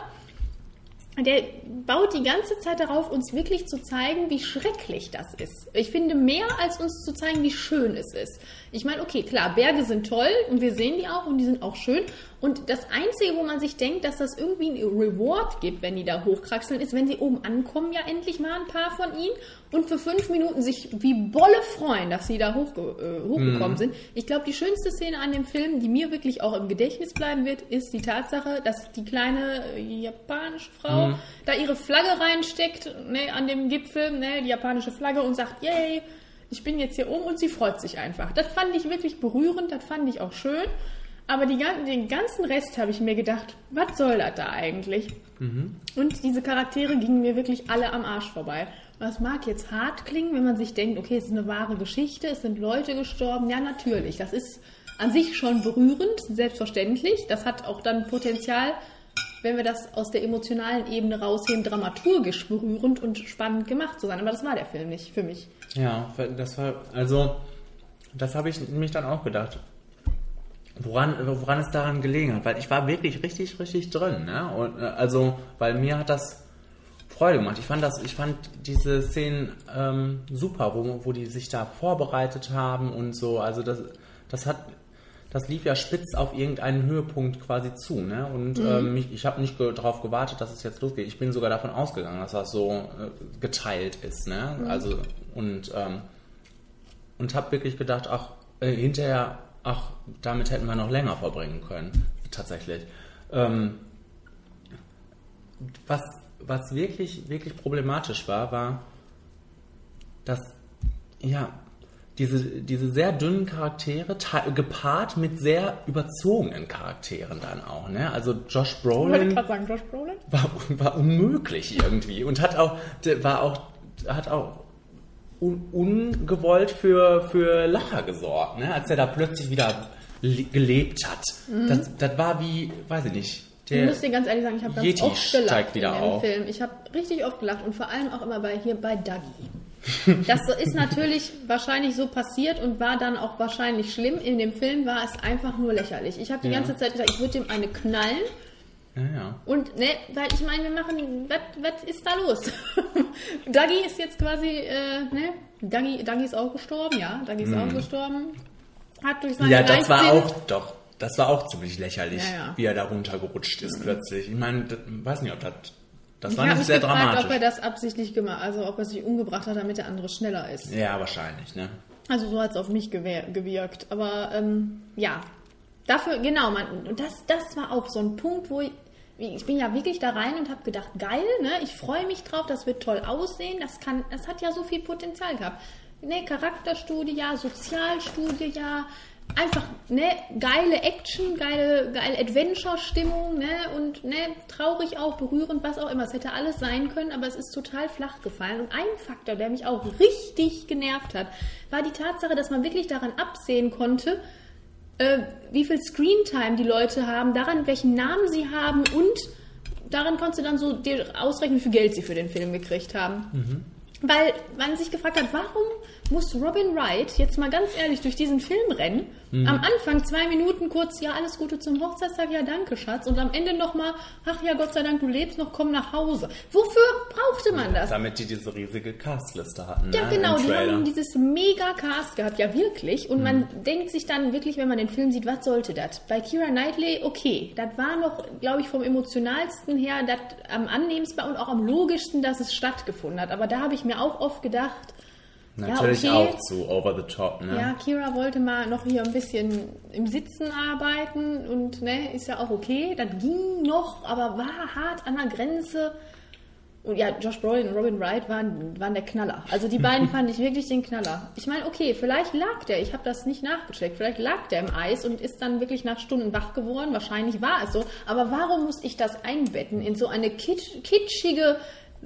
Der baut die ganze Zeit darauf, uns wirklich zu zeigen, wie schrecklich das ist. Ich finde mehr, als uns zu zeigen, wie schön es ist. Ich meine, okay, klar, Berge sind toll und wir sehen die auch und die sind auch schön. Und das Einzige, wo man sich denkt, dass das irgendwie ein Reward gibt, wenn die da hochkraxeln, ist, wenn sie oben ankommen, ja endlich mal ein paar von ihnen und für fünf Minuten sich wie Bolle freuen, dass sie da hochge äh, hochgekommen sind. Ich glaube, die schönste Szene an dem Film, die mir wirklich auch im Gedächtnis bleiben wird, ist die Tatsache, dass die kleine äh, japanische Frau da ihre Flagge reinsteckt, ne, an dem Gipfel, ne, die japanische Flagge und sagt, yay, ich bin jetzt hier oben und sie freut sich einfach. Das fand ich wirklich berührend, das fand ich auch schön. Aber die, den ganzen Rest habe ich mir gedacht, was soll das da eigentlich? Und diese Charaktere gingen mir wirklich alle am Arsch vorbei. Das mag jetzt hart klingen, wenn man sich denkt, okay, es ist eine wahre Geschichte, es sind Leute gestorben. Ja, natürlich. Das ist an sich schon berührend, selbstverständlich. Das hat auch dann Potenzial, wenn wir das aus der emotionalen Ebene rausheben, dramaturgisch berührend und spannend gemacht zu sein. Aber das war der Film nicht für mich. Ja, das war, also, das habe ich mich dann auch gedacht. Woran, woran es daran gelegen hat, weil ich war wirklich richtig, richtig drin, ne? Und, äh, also, weil mir hat das Freude gemacht. Ich fand das, ich fand diese Szenen ähm, super, wo, wo die sich da vorbereitet haben und so. Also das, das hat, das lief ja spitz auf irgendeinen Höhepunkt quasi zu, ne? Und ähm, mich, ich habe nicht ge darauf gewartet, dass es jetzt losgeht. Ich bin sogar davon ausgegangen, dass das so äh, geteilt ist, ne? Also und ähm, und habe wirklich gedacht, ach, äh, hinterher, ach, damit hätten wir noch länger verbringen können, tatsächlich. Ähm, was, was wirklich, wirklich problematisch war, war, dass, ja, diese, diese sehr dünnen Charaktere gepaart mit sehr überzogenen Charakteren dann auch, ne? Also Josh Brolin sagen, Josh Brolin. war, war unmöglich irgendwie und hat auch war auch hat auch un, ungewollt für für Lacher gesorgt, ne? Als er da plötzlich wieder le- gelebt hat. Das, das war wie, weiß ich nicht. Ich Der, muss dir ganz ehrlich sagen, ich habe ganz Yeti oft gelacht in dem auf. Film. Ich habe richtig oft gelacht und vor allem auch immer bei hier bei Dougie. Das ist natürlich wahrscheinlich so passiert und war dann auch wahrscheinlich schlimm. In dem Film war es einfach nur lächerlich. Ich habe die Ja. ganze Zeit gedacht, ich würde dem eine knallen Ja, ja. Und, ne, weil ich meine, wir machen, was ist da los? Dagi ist jetzt quasi, äh, ne, Dagi, Dagi ist auch gestorben, ja, Dagi ist auch gestorben. Hat durch seine Mhm. Ja, das war Leichtsinn- auch, doch, das war auch ziemlich lächerlich, Ja, wie er da runtergerutscht ist plötzlich. Ich meine, weiß nicht, ob das, das Ich war nicht sehr gefragt, dramatisch. ob er das absichtlich gemacht also ob er sich umgebracht hat, damit der andere schneller ist. ja, wahrscheinlich, ne? Also so hat es auf mich gewirkt. Aber ähm, ja, dafür, genau, man, und das, das war auch so ein Punkt, wo ich, ich bin ja wirklich da rein und habe gedacht, geil, ne? ich freue mich drauf, das wird toll aussehen, das kann, das hat ja so viel Potenzial gehabt. Ne, Charakterstudie, ja, Sozialstudie, ja, einfach ne, geile Action, geile, geile Adventure-Stimmung, ne, und ne, traurig auch, berührend, was auch immer. Es hätte alles sein können, aber es ist total flach gefallen. Und ein Faktor, der mich auch richtig genervt hat, war die Tatsache, dass man wirklich daran absehen konnte, äh, wie viel Screentime die Leute haben, daran, welchen Namen sie haben und daran konntest du dann so dir ausrechnen, wie viel Geld sie für den Film gekriegt haben. Weil man sich gefragt hat, warum muss Robin Wright jetzt mal ganz ehrlich durch diesen Film rennen? Am Anfang zwei Minuten kurz, ja, alles Gute zum Hochzeitstag, ja, danke, Schatz. Und am Ende nochmal, ach ja, Gott sei Dank, du lebst noch, komm nach Hause. Wofür brauchte man das? Damit die diese riesige Castliste hatten, Ja, ne? genau, die haben dieses mega Cast gehabt, ja wirklich. Und man denkt sich dann wirklich, wenn man den Film sieht, was sollte das? Bei Kira Knightley, okay, das war noch, glaube ich, vom emotionalsten her das am annehmendsten und auch am logischsten, dass es stattgefunden hat. Aber da habe ich mir auch oft gedacht, Natürlich ja, okay. auch zu over the top, ne? ja, Kira wollte mal noch hier ein bisschen im Sitzen arbeiten und ne, ist ja auch okay. Das ging noch, aber war hart an der Grenze. Und ja, Josh Brolin und Robin Wright waren, waren der Knaller. Also die beiden fand ich wirklich den Knaller. Ich meine, okay, vielleicht lag der, ich habe das nicht nachgecheckt, vielleicht lag der im Eis und ist dann wirklich nach Stunden wach geworden. Wahrscheinlich war es so. Aber warum muss ich das einbetten in so eine kitsch, kitschige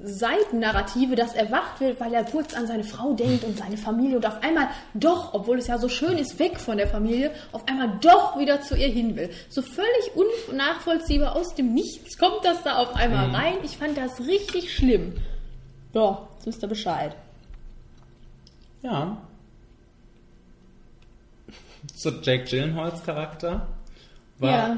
Seitennarrative, dass er wach wird, weil er kurz an seine Frau denkt und seine Familie und auf einmal doch, obwohl es ja so schön ist, weg von der Familie, auf einmal doch wieder zu ihr hin will. So völlig unnachvollziehbar aus dem Nichts kommt das da auf einmal rein. Ich fand das richtig schlimm. Ja, jetzt wisst ihr Bescheid. Ja. So Jake Gyllenhaals Charakter war, Ja.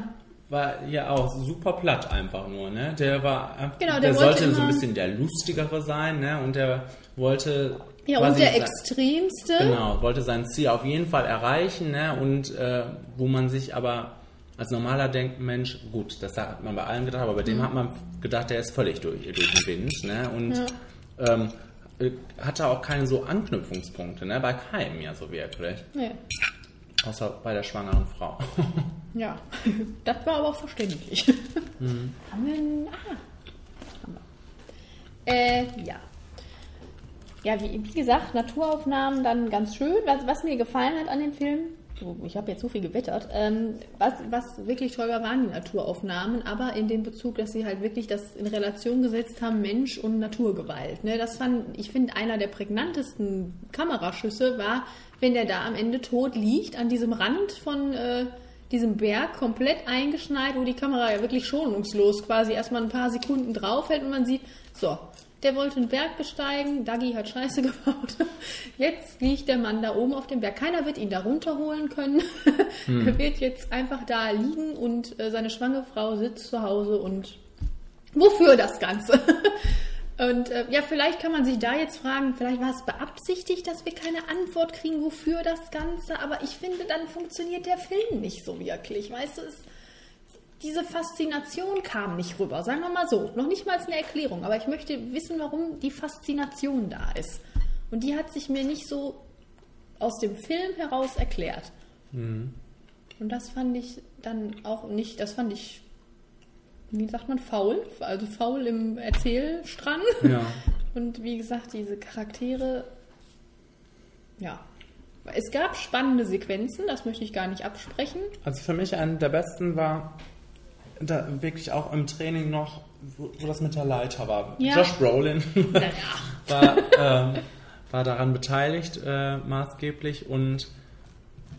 War ja auch super platt einfach nur, ne? Der war Genau, der, der sollte so ein bisschen der lustigere sein, ne? Und der wollte Ja, und der sein- extremste. Genau, wollte sein Ziel auf jeden Fall erreichen, ne? Und äh, wo man sich aber als normaler Denkmensch, gut, das hat man bei allen gedacht, aber bei Mhm. dem hat man gedacht, der ist völlig durch, durch den Wind, ne? Und ähm, äh, hatte auch keine so Anknüpfungspunkte, ne? Bei keinem ja so wirklich. Nee. Außer bei der schwangeren Frau. Ja, das war aber auch verständlich. Haben wir einen. Ah. Haben wir. Äh, ja. Ja, wie, wie gesagt, Naturaufnahmen dann ganz schön. Was, was mir gefallen hat an dem Film, ich habe jetzt so viel gewettert, ähm, was, was wirklich war, waren die Naturaufnahmen, aber in dem Bezug, dass sie halt wirklich das in Relation gesetzt haben, Mensch und Naturgewalt. Ne? Das fand, ich finde, einer der prägnantesten Kameraschüsse war, wenn der da am Ende tot liegt, an diesem Rand von äh, diesem Berg komplett eingeschneit, wo die Kamera ja wirklich schonungslos quasi erstmal ein paar Sekunden draufhält und man sieht, so, der wollte einen Berg besteigen, Dagi hat Scheiße gebaut. Jetzt liegt der Mann da oben auf dem Berg. Keiner wird ihn da runterholen können. Er wird jetzt einfach da liegen und äh, seine schwangere Frau sitzt zu Hause und wofür das Ganze? Und äh, ja, vielleicht kann man sich da jetzt fragen, vielleicht war es beabsichtigt, dass wir keine Antwort kriegen, wofür das Ganze, aber ich finde, dann funktioniert der Film nicht so wirklich. Weißt du, es, diese Faszination kam nicht rüber, sagen wir mal so. Noch nicht mal als eine Erklärung, aber ich möchte wissen, warum die Faszination da ist. Und die hat sich mir nicht so aus dem Film heraus erklärt. Und das fand ich dann auch nicht, das fand ich, wie sagt man, faul, also faul im Erzählstrang. Ja. Und wie gesagt, diese Charaktere, ja. Es gab spannende Sequenzen, das möchte ich gar nicht absprechen. Also für mich einer der besten war da wirklich auch im Training noch, wo, wo das mit der Leiter war. Ja. Josh Brolin war, ähm, war daran beteiligt, äh, maßgeblich und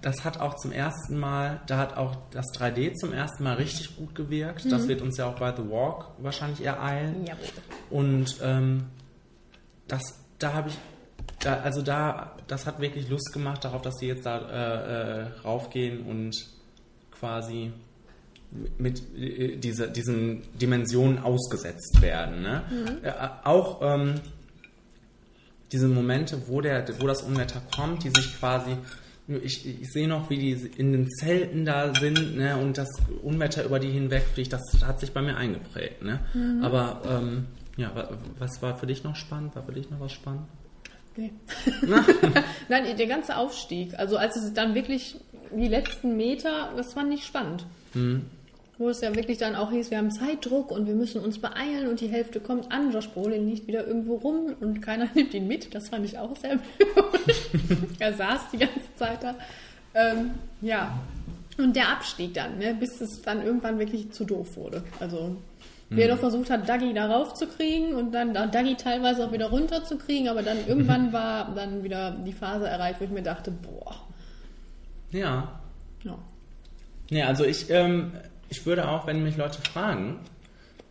das hat auch zum ersten Mal, da hat auch das 3D zum ersten Mal richtig gut gewirkt. Das wird uns ja auch bei The Walk wahrscheinlich ereilen. Jawohl. Und ähm, das, da habe ich, da, also da, das hat wirklich Lust gemacht darauf, dass die jetzt da äh, äh, raufgehen und quasi mit äh, diese, diesen Dimensionen ausgesetzt werden. Ne? Äh, auch ähm, diese Momente, wo, der, wo das Unwetter kommt, die sich quasi, ich, ich sehe noch, wie die in den Zelten da sind ne, und das Unwetter über die hinwegfliegt, das hat sich bei mir eingeprägt. Ne? Aber ähm, ja, wa- was war für dich noch spannend? War für dich noch was spannend? Nee. Nein, der ganze Aufstieg. Also als es dann wirklich die letzten Meter, das fand ich spannend. Wo es ja wirklich dann auch hieß, wir haben Zeitdruck und wir müssen uns beeilen und die Hälfte kommt an. Josh Brolin liegt wieder irgendwo rum und keiner nimmt ihn mit. Das fand ich auch sehr blöd. er saß die ganze Zeit da. Ähm, ja. Und der Abstieg dann, ne, bis es dann irgendwann wirklich zu doof wurde. Also wer doch versucht hat, Dagi da raufzukriegen und dann da Dagi teilweise auch wieder runterzukriegen, aber dann irgendwann war dann wieder die Phase erreicht, wo ich mir dachte, boah, Ja. ja. Nee, also ich, ähm, ich würde auch, wenn mich Leute fragen,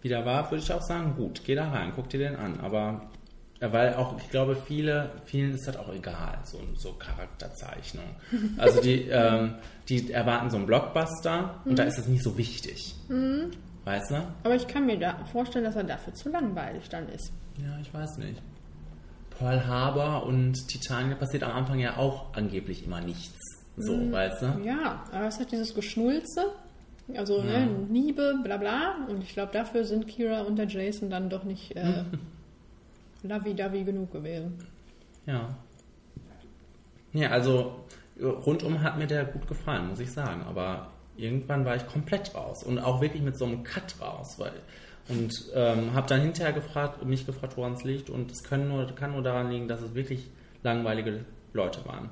wie der war, würde ich auch sagen, gut, geh da rein, guck dir den an. Aber ja, weil auch, ich glaube, viele, vielen ist das auch egal, so, so Charakterzeichnung. Also die, ähm, die erwarten so einen Blockbuster und da ist es nicht so wichtig. Weißt du? Aber ich kann mir da vorstellen, dass er dafür zu langweilig dann ist. Ja, ich weiß nicht. Pearl Harbor und Titanic passiert am Anfang ja auch angeblich immer nichts. So, weißt du? Ja, aber es hat dieses Geschnulze, also ne, Liebe, bla bla. Und ich glaube, dafür sind Kira und der Jason dann doch nicht äh, lovey-dovey genug gewesen. Ja. Ja, also rundum hat mir der gut gefallen, muss ich sagen. Aber irgendwann war ich komplett raus und auch wirklich mit so einem Cut raus, weil und ähm, habe dann hinterher gefragt, mich gefragt, woran es liegt und es nur, kann nur daran liegen, dass es wirklich langweilige Leute waren,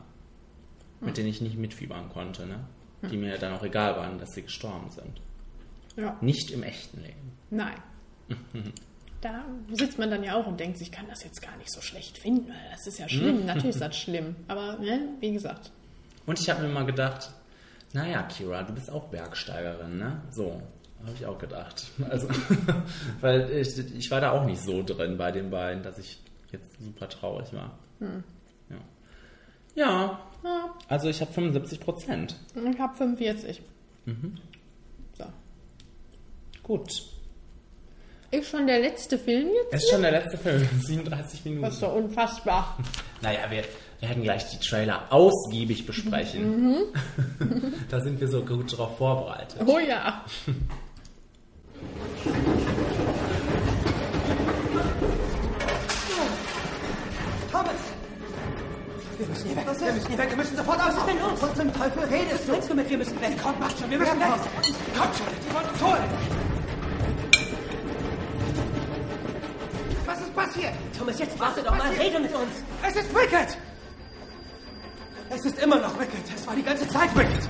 mit denen ich nicht mitfiebern konnte, ne? Die mir dann auch egal waren, dass sie gestorben sind. Ja, Nicht im echten Leben. nein. Da sitzt man dann ja auch und denkt sich, ich kann das jetzt gar nicht so schlecht finden, weil das ist ja schlimm. Natürlich ist das schlimm. Aber ne, wie gesagt, Und ich habe mir mal gedacht, naja, Kira, du bist auch Bergsteigerin, ne? So, habe ich auch gedacht. Also, weil ich, ich war da auch nicht so drin bei den beiden, dass ich jetzt super traurig war. Ja. Ja, ja, also ich habe 75 Prozent. ich habe 45. So. Gut. Ist schon der letzte Film jetzt? Es ist schon der letzte Film, 37 Minuten. Das ist doch unfassbar. Naja, wir werden gleich die Trailer ausgiebig besprechen. da sind wir so gut drauf vorbereitet. Oh ja. Wir müssen hier weg. Wir müssen hier weg. Wir müssen sofort aus. Was ist denn los? Von zum Teufel redest du? Was du mit wir müssen weg? Kommt, macht schon. Wir müssen weg. Kommt schon. Die wollen uns holen. Was ist passiert? Thomas, jetzt warte doch mal. Rede mit uns. Es ist Wicked. Es ist immer noch Wicked. Es war die ganze Zeit Wicked.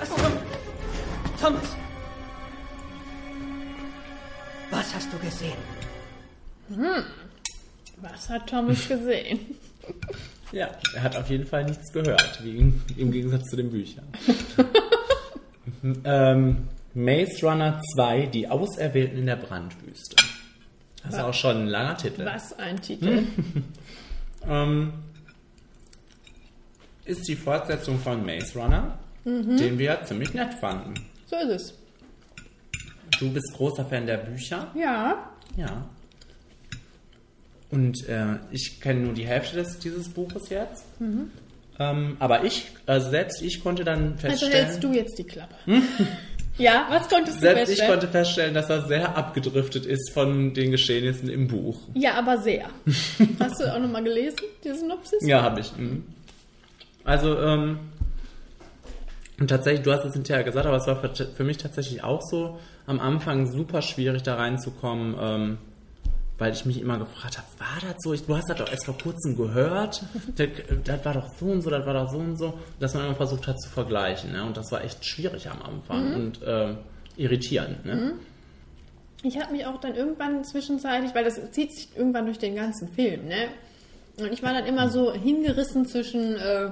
Was. Thomas! Was gesehen? Was hat Thomas gesehen? Ja, er hat auf jeden Fall nichts gehört, wie im, im Gegensatz zu den Büchern. ähm, Maze Runner 2, die Auserwählten in der Brandwüste. Das ist auch schon ein langer Titel. Was ein Titel. Ähm, ist die Fortsetzung von Maze Runner, Mhm. den wir ziemlich nett fanden. So ist es. Du bist großer Fan der Bücher. Ja. Ja. Und äh, ich kenne nur die Hälfte des, dieses Buches jetzt. Ähm, aber ich, also selbst ich konnte dann Mhm. Also feststellen. hältst du jetzt die Klappe. ja, was konntest du Selbst ich feststellen? konnte feststellen, dass das sehr abgedriftet ist von den Geschehnissen im Buch. ja, aber sehr. Hast du auch nochmal gelesen, die Synopsis? Ja, habe ich. mhm. Also, ähm, und tatsächlich, du hast es hinterher gesagt, aber es war für, für mich tatsächlich auch so am Anfang super schwierig da reinzukommen, ähm, weil ich mich immer gefragt habe, war das so? Ich, du hast das doch erst vor kurzem gehört, das, das war doch so und so, das war doch so und so, dass man immer versucht hat zu vergleichen. Ne? Und das war echt schwierig am Anfang und ähm, irritierend. Ne? Ich habe mich auch dann irgendwann zwischenzeitlich, weil das zieht sich irgendwann durch den ganzen Film, ne? Und ich war dann immer so hingerissen zwischen, äh,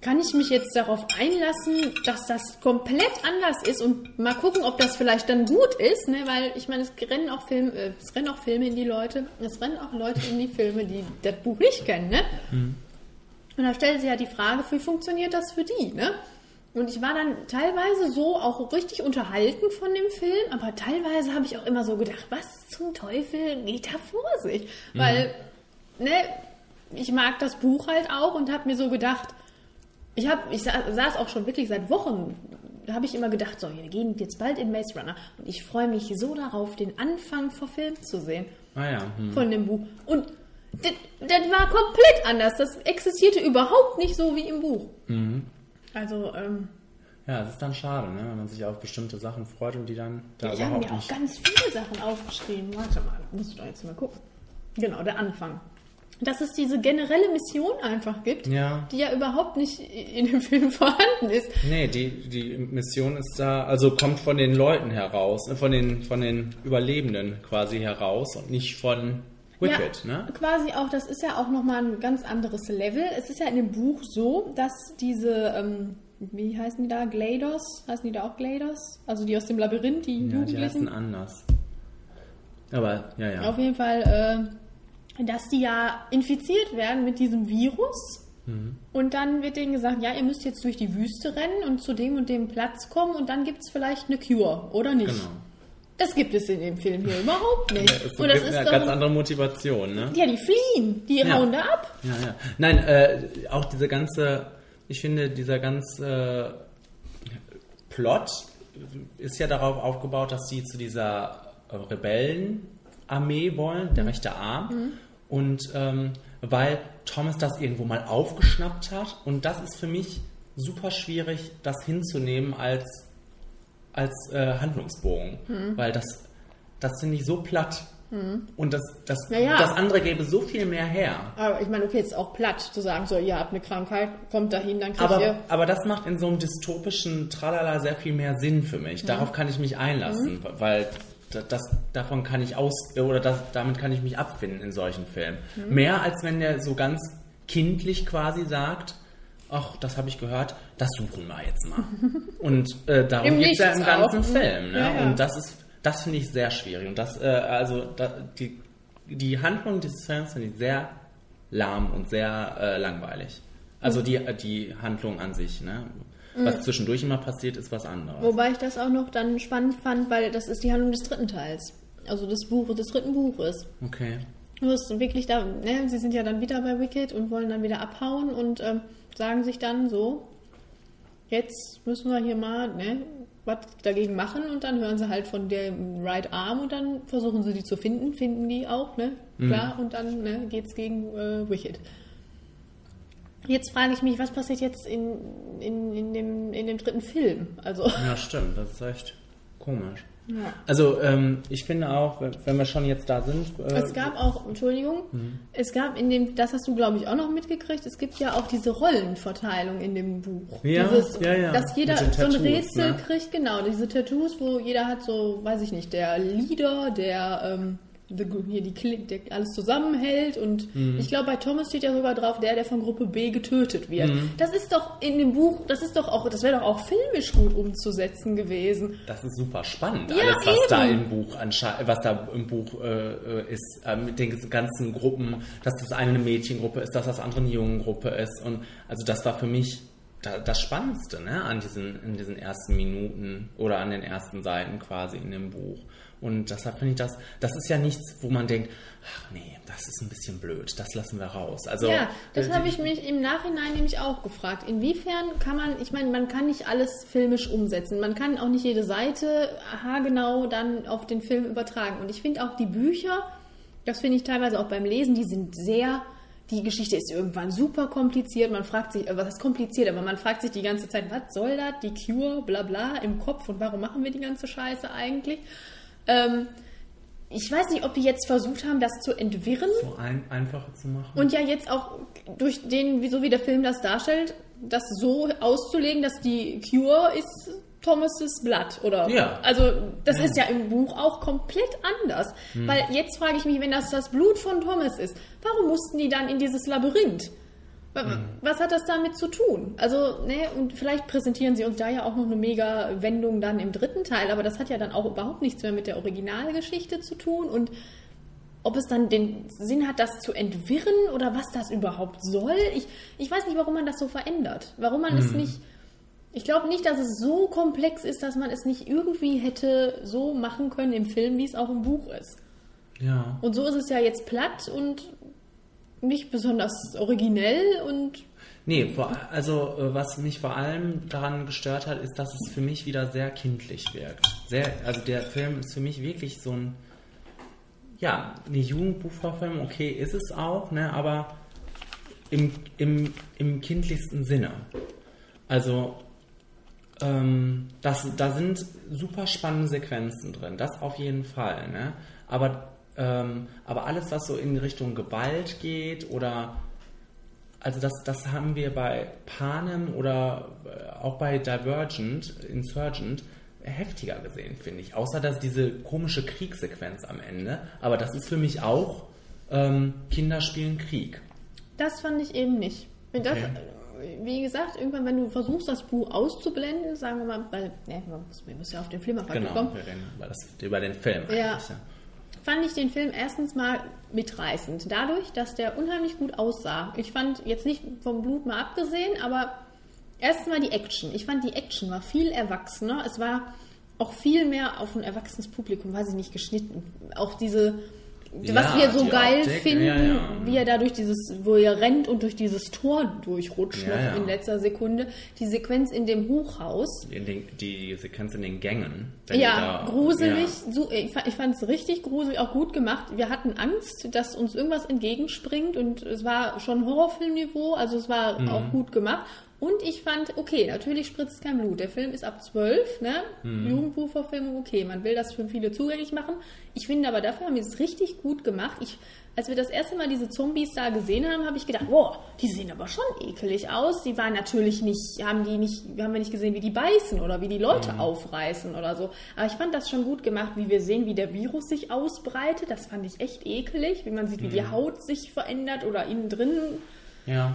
kann ich mich jetzt darauf einlassen, dass das komplett anders ist und mal gucken, ob das vielleicht dann gut ist, ne? Weil ich meine, es rennen auch Filme, äh, es rennen auch Filme in die Leute, es rennen auch Leute in die Filme, die das Buch nicht kennen, ne? Und da stellt sie ja die Frage, wie funktioniert das für die, ne? Und ich war dann teilweise so auch richtig unterhalten von dem Film, aber teilweise habe ich auch immer so gedacht, was zum Teufel geht da vor sich? Weil, ne, ich mag das Buch halt auch und habe mir so gedacht, ich habe, ich sa- saß auch schon wirklich seit Wochen, da habe ich immer gedacht, so, wir gehen jetzt bald in Maze Runner und ich freue mich so darauf, den Anfang verfilmt zu sehen Ah ja. Hm. von dem Buch. Und das, das war komplett anders. Das existierte überhaupt nicht so wie im Buch. Also, ähm, Ja, es ist dann schade, ne? wenn man sich auf bestimmte Sachen freut und die dann da ich habe überhaupt mir auch nicht. ganz viele Sachen aufgeschrieben. Warte mal, muss ich doch jetzt mal gucken. Genau, der Anfang. Dass es diese generelle Mission einfach gibt, Ja. die ja überhaupt nicht in dem Film vorhanden ist. Nee, die, die Mission ist da, also kommt von den Leuten heraus, äh, von den, von den Überlebenden quasi heraus und nicht von Wicked, ja, ne? Quasi auch, das ist ja auch nochmal ein ganz anderes Level. Es ist ja in dem Buch so, dass diese, ähm, wie heißen die da? Glados? Heißen die da auch Glados? Also die aus dem Labyrinth, die Ja, die Jugendlichen? heißen anders. Aber, ja, ja. Auf jeden Fall, äh, dass die ja infiziert werden mit diesem Virus. Mhm. Und dann wird denen gesagt, ja, ihr müsst jetzt durch die Wüste rennen und zu dem und dem Platz kommen und dann gibt es vielleicht eine Cure, oder nicht? Genau. Das gibt es in dem Film hier überhaupt nicht. Es und das ist eine ganz andere Motivation, ne? ja, die fliehen, die Ja. hauen da ab. Ja, ja. Nein, äh, auch diese ganze, ich finde, dieser ganze Plot ist ja darauf aufgebaut, dass sie zu dieser Rebellenarmee wollen, der rechte Arm. Und ähm, weil Thomas das irgendwo mal aufgeschnappt hat. Und das ist für mich super schwierig, das hinzunehmen als, als äh, Handlungsbogen. Weil das, das finde ich so platt. Und das, das, Ja, ja. das andere gäbe so viel mehr her. Aber ich meine, okay, ist auch platt zu sagen, so, ihr habt eine Krankheit, kommt dahin, dann kriegt Aber, ihr. aber das macht in so einem dystopischen Tralala sehr viel mehr Sinn für mich. Darauf kann ich mich einlassen, weil da- das, davon kann ich aus oder das, damit kann ich mich abfinden in solchen Filmen. Mehr als wenn der so ganz kindlich quasi sagt, ach, das habe ich gehört, das suchen wir jetzt mal. Und äh, darum geht es ja im ganzen auch. Film. Ne? Ja, ja. Und das ist, das finde ich sehr schwierig. Und das, äh, also da, die, die Handlung dieses Films finde ich sehr lahm und sehr äh, langweilig. Also die, die Handlung an sich, ne? Was zwischendurch immer passiert, ist was anderes. Wobei ich das auch noch dann spannend fand, weil das ist die Handlung des dritten Teils. Also des Buches, des dritten Buches. Okay. Du hast wirklich da, ne, sie sind ja dann wieder bei Wicked und wollen dann wieder abhauen und ähm, sagen sich dann so, jetzt müssen wir hier mal, ne, was dagegen machen und dann hören sie halt von dem Right Arm und dann versuchen sie die zu finden, finden die auch, ne, klar, und dann ne, geht's gegen äh, Wicked. Jetzt frage ich mich, was passiert jetzt in, in, in, dem, in dem dritten Film? Also, Ja, stimmt. Das ist echt komisch. ja. Also ähm, ich finde auch, wenn, wir schon jetzt da sind, äh, Es gab auch, Entschuldigung, es gab in dem, das hast du glaube ich auch noch mitgekriegt, es gibt ja auch diese Rollenverteilung in dem Buch. Ja, Dieses, ja, ja. Dass jeder den so ein Tattoos, Rätsel ne? kriegt, genau, diese Tattoos, wo jeder hat so, weiß ich nicht, der Leader, der ähm, hier die Kli- der alles zusammenhält und Mhm. ich glaube bei Thomas steht ja sogar drauf, der, der von Gruppe B getötet wird. Mhm. Das ist doch in dem Buch, das ist doch auch, das wäre doch auch filmisch gut umzusetzen gewesen. das ist super spannend, Ja, alles was da eben. im Buch was da im Buch äh, äh, ist, äh, mit den ganzen Gruppen, dass das eine eine Mädchengruppe ist, dass das andere eine Jungengruppe ist und also das war für mich da, das Spannendste, ne, an diesen in diesen ersten Minuten oder an den ersten Seiten quasi in dem Buch. Und deshalb finde ich das, das ist ja nichts, wo man denkt, ach nee, das ist ein bisschen blöd, das lassen wir raus. Also Ja, das äh, habe ich mich im Nachhinein nämlich auch gefragt. Inwiefern kann man, ich meine, man kann nicht alles filmisch umsetzen. Man kann auch nicht jede Seite haargenau dann auf den Film übertragen. Und ich finde auch die Bücher, das finde ich teilweise auch beim Lesen, die sind sehr, die Geschichte ist irgendwann super kompliziert. Man fragt sich, äh, was ist kompliziert, aber man fragt sich die ganze Zeit, was soll das, die Cure, bla bla, im Kopf und warum machen wir die ganze Scheiße eigentlich? Ähm, ich weiß nicht, ob die jetzt versucht haben, das zu entwirren. so ein, einfacher zu machen. Und ja jetzt auch durch den, so wie der Film das darstellt, das so auszulegen, dass die Cure ist Thomas' Blatt, oder? Ja. Also das ist ja im Buch auch komplett anders. Weil jetzt frage ich mich, wenn das das Blut von Thomas ist, warum mussten die dann in dieses Labyrinth? Wa- Was hat das damit zu tun? Also, ne, und vielleicht präsentieren sie uns da ja auch noch eine mega Wendung dann im dritten Teil, aber das hat ja dann auch überhaupt nichts mehr mit der Originalgeschichte zu tun und ob es dann den Sinn hat, das zu entwirren oder was das überhaupt soll. Ich, ich weiß nicht, warum man das so verändert. Warum man es nicht. Ich glaube nicht, dass es so komplex ist, dass man es nicht irgendwie hätte so machen können im Film, wie es auch im Buch ist. Ja. Und so ist es ja jetzt platt und nicht besonders originell und Nee, vor, also äh, was mich vor allem daran gestört hat, ist, dass es für mich wieder sehr kindlich wirkt. Sehr, also der Film ist für mich wirklich so ein, ja, eine Jugendbuchverfilmung, okay, ist es auch, ne, aber im, im, im kindlichsten Sinne. Also ähm, das, da sind super spannende Sequenzen drin, das auf jeden Fall, ne? Aber, ähm, aber alles, was so in Richtung Gewalt geht oder also das, das haben wir bei Panem oder äh, auch bei Divergent, Insurgent heftiger gesehen, finde ich. Außer dass diese komische Kriegssequenz am Ende. Aber das ist für mich auch ähm, Kinder spielen Krieg. das fand ich eben nicht. Wenn das, Okay. äh, wie gesagt, irgendwann, wenn du versuchst, das Buch auszublenden, sagen wir mal, weil, ne, man muss, man muss ja auf den Flimmerpark Genau, kommen, reden über, den Film Ja. Ja. Fand ich den Film erstens mal mitreißend. Dadurch, dass der unheimlich gut aussah. Ich fand, jetzt nicht vom Blut mal abgesehen, aber erstens mal die Action. Ich fand, die Action war viel erwachsener. Es war auch viel mehr auf ein erwachsenes Publikum, weiß ich nicht, geschnitten. Auch diese, Ja, was wir so geil Optik, finden, ja, ja. wie er da durch dieses, wo er rennt und durch dieses Tor durchrutscht Ja, noch ja. in letzter Sekunde. Die Sequenz in dem Hochhaus. In den, die Sequenz in den Gängen. Ja, da- gruselig. Ja. So, ich fand es richtig gruselig, auch gut gemacht. Wir hatten Angst, dass uns irgendwas entgegenspringt und es war schon Horrorfilmniveau, also es war Mhm. auch gut gemacht. Und ich fand, okay, natürlich spritzt kein Blut. Der Film ist ab 12, ne? Mhm. Jugendbuchverfilmung, okay, man will das für viele zugänglich machen. Ich finde aber, dafür haben wir es richtig gut gemacht. Ich, als wir das erste Mal diese Zombies da gesehen haben, habe ich gedacht, boah, die sehen aber schon ekelig aus. Die waren natürlich nicht, haben die nicht, haben wir nicht gesehen, wie die beißen oder wie die Leute aufreißen oder so. Aber ich fand das schon gut gemacht, wie wir sehen, wie der Virus sich ausbreitet. Das fand ich echt ekelig, wie man sieht, wie die Haut sich verändert oder innen drin ja.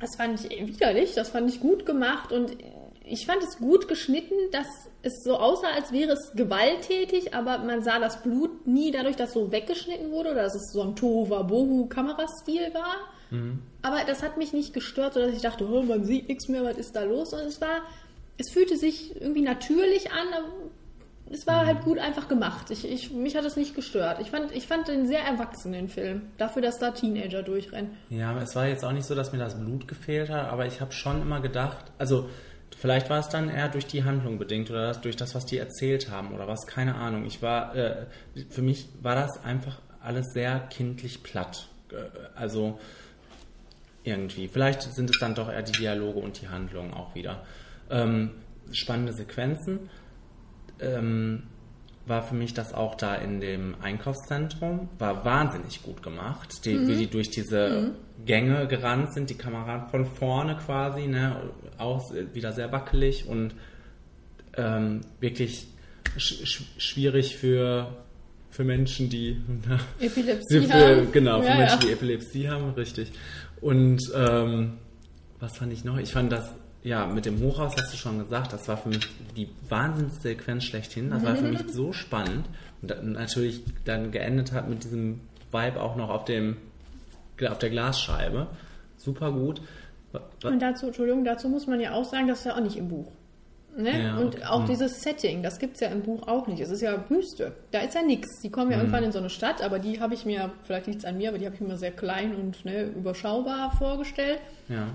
Das fand ich widerlich, das fand ich gut gemacht und ich fand es gut geschnitten, dass es so aussah, als wäre es gewalttätig, aber man sah das Blut nie dadurch, dass so weggeschnitten wurde oder dass es so ein Tohuwabohu-Kamerastil war. Aber das hat mich nicht gestört, sodass ich dachte, oh, man sieht nichts mehr, was ist da los? Und es war, es fühlte sich irgendwie natürlich an, es war halt gut einfach gemacht. Ich, ich, mich hat es nicht gestört. Ich fand, ich fand den sehr erwachsenen Film, dafür, dass da Teenager durchrennen. Ja, aber es war jetzt auch nicht so, dass mir das Blut gefehlt hat, aber ich habe schon immer gedacht, also vielleicht war es dann eher durch die Handlung bedingt oder durch das, was die erzählt haben oder was, keine Ahnung. Ich war, äh, für mich war das einfach alles sehr kindlich platt. Äh, also irgendwie. Vielleicht sind es dann doch eher die Dialoge und die Handlungen auch wieder. Ähm, spannende Sequenzen. Ähm, war für mich das auch da in dem Einkaufszentrum. War wahnsinnig gut gemacht. Die, Wie die durch diese Gänge gerannt sind, die Kamera von vorne quasi, ne, auch wieder sehr wackelig und ähm, wirklich sch sch schwierig für, für Menschen, die Epilepsie für, haben. Genau, für Ja, Menschen, ja. die Epilepsie haben, richtig. Und ähm, was fand ich noch? Ich fand das, ja, mit dem Hochhaus hast du schon gesagt, das war für mich die Wahnsinnssequenz schlechthin. Das war für mich so spannend. Und natürlich dann geendet hat mit diesem Vibe auch noch auf dem auf der Glasscheibe. Super gut. Und dazu, Entschuldigung, dazu muss man ja auch sagen, das ist ja auch nicht im Buch. Ne? Ja, und okay. auch Hm. dieses Setting, das gibt es ja im Buch auch nicht. Es ist ja Wüste. Da ist ja nichts. Die kommen ja Hm. irgendwann in so eine Stadt, aber die habe ich mir, vielleicht liegt es an mir, aber die habe ich mir sehr klein und ne, überschaubar vorgestellt. Ja.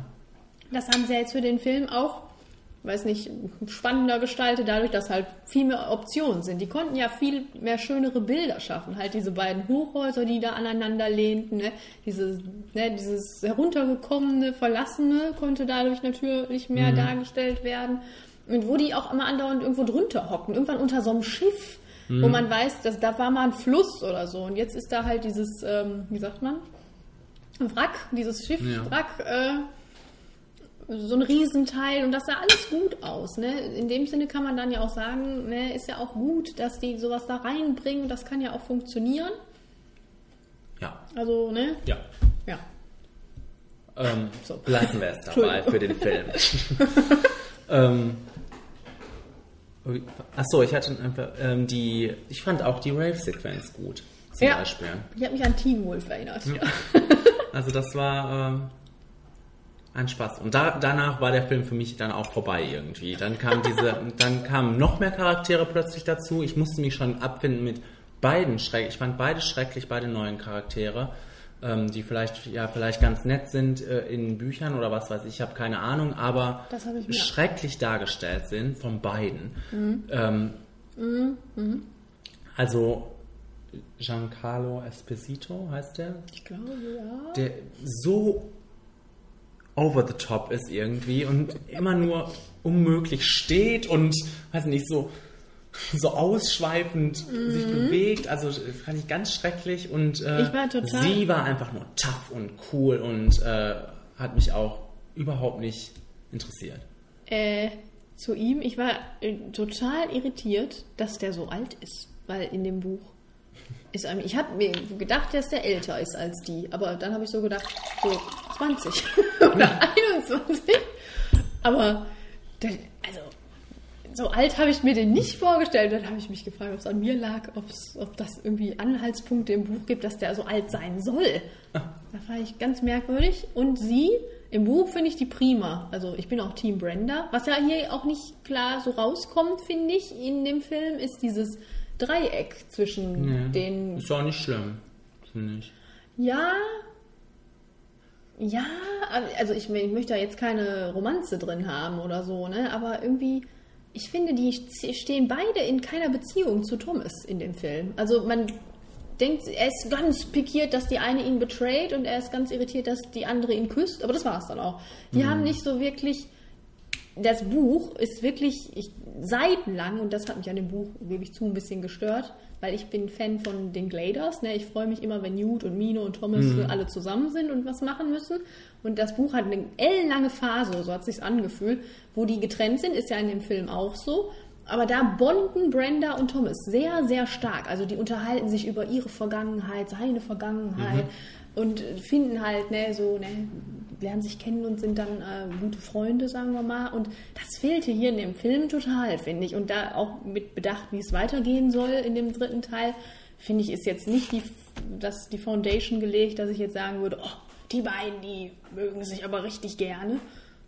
Das haben sie jetzt für den Film auch, weiß nicht, spannender gestaltet, dadurch, dass halt viel mehr Optionen sind. Die konnten ja viel mehr schönere Bilder schaffen. Halt diese beiden Hochhäuser, die da aneinander lehnten, ne? Dieses, ne, dieses heruntergekommene, verlassene konnte dadurch natürlich mehr dargestellt werden. Und wo die auch immer andauernd irgendwo drunter hocken, irgendwann unter so einem Schiff, wo man weiß, dass da war mal ein Fluss oder so. Und jetzt ist da halt dieses, ähm, wie sagt man? Ein Wrack, dieses Schiff, Ja. Wrack, äh, so ein Riesenteil und das sah alles gut aus. Ne? In dem Sinne kann man dann ja auch sagen, ne, ist ja auch gut, dass die sowas da reinbringen. Das kann ja auch funktionieren. Ja. Also, ne? Ja. Ja. Ähm, So. Lassen wir es dabei für den Film. ähm, Achso, ich hatte einfach ähm, die. Ich fand auch die Rave-Sequenz gut. zum Ja. Beispiel. Ich habe mich an Teen Wolf erinnert. Also das war ähm, ein Spaß. Und da, danach war der Film für mich dann auch vorbei irgendwie. Dann kam diese, dann kamen noch mehr Charaktere plötzlich dazu. Ich musste mich schon abfinden mit beiden schrecklich. Ich fand beide schrecklich, beide neuen Charaktere, ähm, die vielleicht ja vielleicht ganz nett sind äh, in Büchern oder was weiß ich. Ich habe keine Ahnung, aber schrecklich dargestellt sind von beiden. Ähm, Also Giancarlo Esposito heißt der Ich glaube, ja. der so over the top ist irgendwie und immer nur unmöglich steht und weiß nicht so so ausschweifend sich bewegt. Also fand ich ganz schrecklich und äh, war sie war einfach nur tough und cool und äh, hat mich auch überhaupt nicht interessiert. Äh, zu ihm, ich war äh, total irritiert, dass der so alt ist, weil in dem Buch ist ich habe mir gedacht, dass der älter ist als die, aber dann habe ich so gedacht, so 20 oder 21. Aber der, also so alt habe ich mir den nicht vorgestellt. Dann habe ich mich gefragt, ob es an mir lag, ob das irgendwie Anhaltspunkte im Buch gibt, dass der so alt sein soll. Das fand ich ganz merkwürdig. Und sie, im Buch finde ich die prima. Also ich bin auch Team Brenda. Was ja hier auch nicht klar so rauskommt, finde ich, in dem Film, ist dieses Dreieck zwischen den Ist auch nicht schlimm, finde ich. ja. Ja, also ich, ich möchte da jetzt keine Romanze drin haben oder so, ne? Aber irgendwie, ich finde, die stehen beide in keiner Beziehung zu Thomas in dem Film. Also man denkt, er ist ganz pikiert, dass die eine ihn betrayt und er ist ganz irritiert, dass die andere ihn küsst, aber das war es dann auch. Die haben nicht so wirklich. Das Buch ist wirklich ich, seitenlang und das hat mich an dem Buch, gebe ich zu, ein bisschen gestört, weil ich bin Fan von den Gladers. Ne? Ich freue mich immer, wenn Newt und Mino und Thomas alle zusammen sind und was machen müssen. Und das Buch hat eine ellenlange Phase, so hat sich's angefühlt, wo die getrennt sind, ist ja in dem Film auch so. Aber da bonden Brenda und Thomas sehr, sehr stark. Also die unterhalten sich über ihre Vergangenheit, seine Vergangenheit und finden halt, ne, so, ne, lernen sich kennen und sind dann äh, gute Freunde, sagen wir mal. Und das fehlte hier in dem Film total, finde ich. Und da auch mit Bedacht, wie es weitergehen soll in dem dritten Teil, finde ich, ist jetzt nicht die, das, die Foundation gelegt, dass ich jetzt sagen würde, oh, die beiden, die mögen sich aber richtig gerne.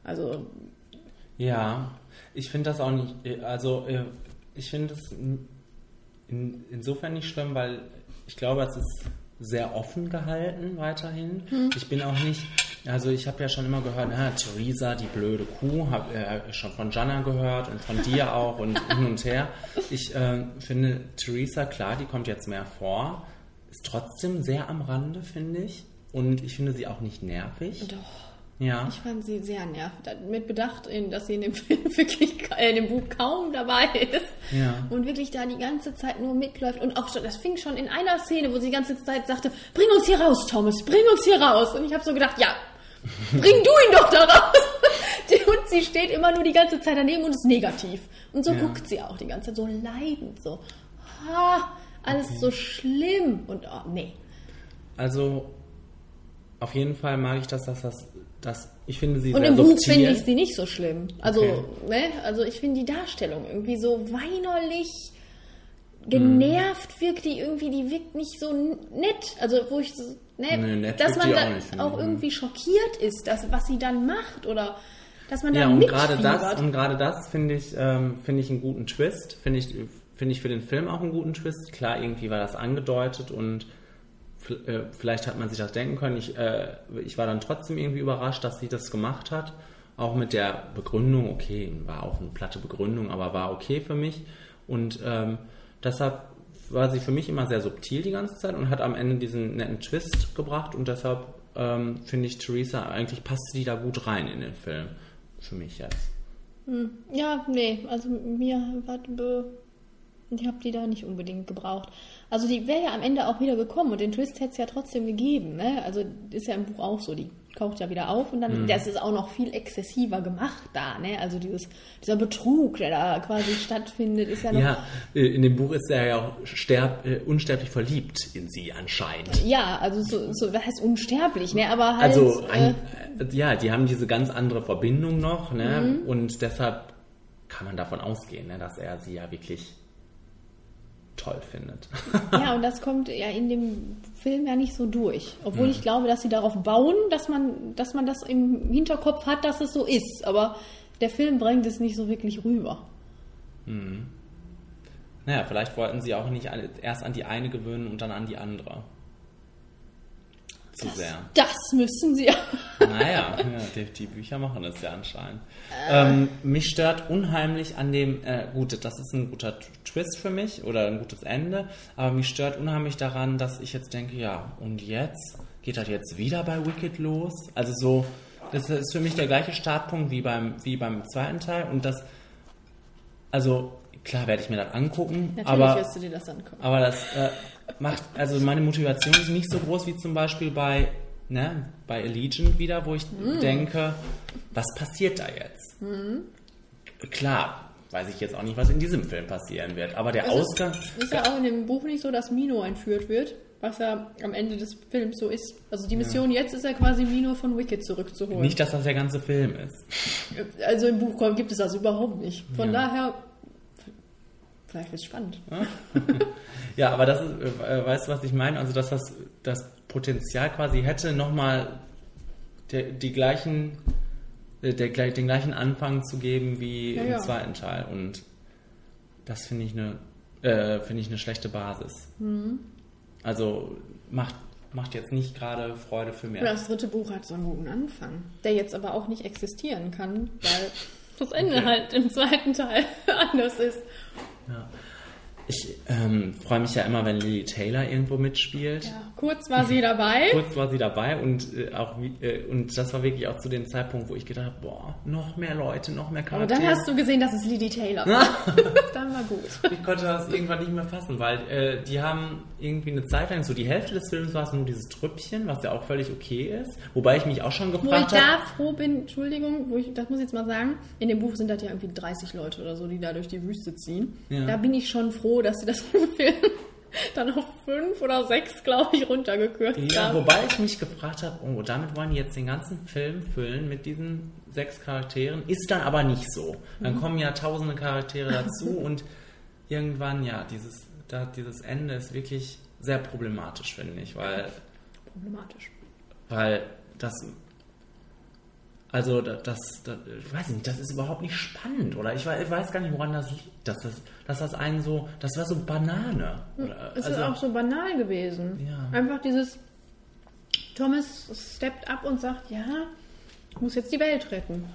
Also, Ja, ich finde das auch nicht, also äh, ich finde es in, insofern nicht schlimm, weil ich glaube, es ist sehr offen gehalten weiterhin. Ich bin auch nicht, also ich habe ja schon immer gehört, na, Theresa, die blöde Kuh, habe äh, schon von Jana gehört und von dir auch und hin und her. Ich äh, finde Theresa, klar, die kommt jetzt mehr vor, ist trotzdem sehr am Rande, finde ich. Und ich finde sie auch nicht nervig. doch. Ja. Ich fand sie sehr nervig. Mit Bedacht, dass sie in dem Film wirklich, äh, in dem Buch kaum dabei ist. Ja. Und wirklich da die ganze Zeit nur mitläuft. Und auch schon, das fing schon in einer Szene, wo sie die ganze Zeit sagte, bring uns hier raus, Thomas, bring uns hier raus. Und ich habe so gedacht, ja, bring du ihn doch da raus. Und sie steht immer nur die ganze Zeit daneben und ist negativ. Und so Ja. guckt sie auch die ganze Zeit so leidend, so, ha, alles so schlimm. Und oh, nee. Also auf jeden Fall mag ich das, dass das, dass ich finde sie Und im Buch finde ich sie nicht so schlimm. Also, Okay. ne, also ich finde die Darstellung irgendwie so weinerlich genervt wirkt die irgendwie, die wirkt nicht so nett. Also wo ich so, ne, Nee, dass man die da auch auch ich. irgendwie schockiert ist, dass, was sie dann macht oder dass man da Ja, und gerade das, und gerade das finde ich, ähm, finde ich einen guten Twist. Finde ich, finde ich für den Film auch einen guten Twist. Klar, irgendwie war das angedeutet und äh, vielleicht hat man sich das denken können. Ich, äh, ich war dann trotzdem irgendwie überrascht, dass sie das gemacht hat. Auch mit der Begründung, okay, war auch eine platte Begründung, aber war okay für mich. Und ähm, deshalb war sie für mich immer sehr subtil die ganze Zeit und hat am Ende diesen netten Twist gebracht und deshalb ähm, finde ich Theresa, eigentlich passt die da gut rein in den Film. Für mich jetzt. Ja, nee, also mir war ich habe die da nicht unbedingt gebraucht. Also die wäre ja am Ende auch wieder gekommen und den Twist hätte es ja trotzdem gegeben, ne? Also ist ja im Buch auch so, die taucht ja wieder auf und dann, das ist auch noch viel exzessiver gemacht da, ne? Also dieses, dieser Betrug, der da quasi stattfindet, ist ja noch. Ja, äh, in dem Buch ist er ja auch sterb, äh, unsterblich verliebt in sie anscheinend. Ja, also so, so was heißt unsterblich, ne? Aber halt. Also, äh, ein, äh, ja, die haben diese ganz andere Verbindung noch, ne? Mhm. Und deshalb kann man davon ausgehen, ne, dass er sie ja wirklich toll findet. Ja, und das kommt ja in dem Film ja nicht so durch. Obwohl Mhm. ich glaube, dass sie darauf bauen, dass man, dass man das im Hinterkopf hat, dass es so ist. Aber der Film bringt es nicht so wirklich rüber. Naja, vielleicht wollten sie auch nicht erst an die eine gewöhnen und dann an die andere. Zu sehr. Das müssen sie ja. Naja, ja, die, die Bücher machen das ja anscheinend. Ähm, mich stört unheimlich an dem, äh, gut, das ist ein guter Twist für mich oder ein gutes Ende, aber mich stört unheimlich daran, dass ich jetzt denke, ja, und jetzt? Geht das jetzt wieder bei Wicked los? Also so, das ist für mich der gleiche Startpunkt wie beim, wie beim zweiten Teil und das, also klar werde ich mir das angucken, Natürlich aber wirst du dir das angucken. aber das äh, macht, also meine Motivation ist nicht so groß wie zum Beispiel bei, ne, bei Allegiant wieder, wo ich denke, was passiert da jetzt? Klar, weiß ich jetzt auch nicht, was in diesem Film passieren wird, aber der Also, Ausgang. Ist ja auch in dem Buch nicht so, dass Mino entführt wird, was ja am Ende des Films so ist. Also die Mission jetzt ist ja quasi Mino von Wicked zurückzuholen. Nicht, dass das der ganze Film ist. Also im Buch gibt es das überhaupt nicht. Von Ja. daher, vielleicht wird es spannend. Ja, aber das ist, äh, weißt du, was ich meine? Also, dass das das Potenzial quasi hätte, nochmal die gleichen, äh, der, den gleichen Anfang zu geben wie Ja, im ja. zweiten Teil. Und das finde ich eine, äh, finde ich eine schlechte Basis. Mhm. Also macht, macht jetzt nicht gerade Freude für mich. Das dritte Buch hat so einen guten Anfang, der jetzt aber auch nicht existieren kann, weil das Ende Okay. halt im zweiten Teil anders ist. Ich ähm, freue mich ja immer, wenn Lily Taylor irgendwo mitspielt. Ja, kurz war sie dabei. Kurz war sie dabei und äh, auch äh, und das war wirklich auch zu dem Zeitpunkt, wo ich gedacht habe, boah, noch mehr Leute, noch mehr Aber Charaktere. dann hast du gesehen, dass es Lily Taylor war. dann war gut. ich konnte das irgendwann nicht mehr fassen, weil äh, die haben irgendwie eine Zeit lang, so die Hälfte des Films war es nur dieses Trüppchen, was ja auch völlig okay ist. Wobei ich mich auch schon Wo ich gefragt da habe. froh bin, Entschuldigung, wo ich, das muss ich jetzt mal sagen, in dem Buch sind das ja irgendwie 30 Leute oder so, die da durch die Wüste ziehen. Ja. Da bin ich schon froh, dass sie das Film dann auf fünf oder sechs, glaube ich, runtergekürzt Ja, haben. wobei ich mich gefragt habe, oh, damit wollen die jetzt den ganzen Film füllen mit diesen sechs Charakteren. Ist dann aber nicht so. Dann Mhm. kommen ja tausende Charaktere dazu und irgendwann, ja, dieses, da, dieses Ende ist wirklich sehr problematisch, finde ich, weil, Problematisch. weil das, also das, das, das, ich weiß nicht, das ist überhaupt nicht spannend, oder? Ich weiß, gar nicht, woran das liegt, dass das, dass das einen so, das war so Banane. Oder, Es also, ist auch so banal gewesen. Ja. Einfach dieses Thomas steppt ab und sagt, ja, ich muss jetzt die Welt retten.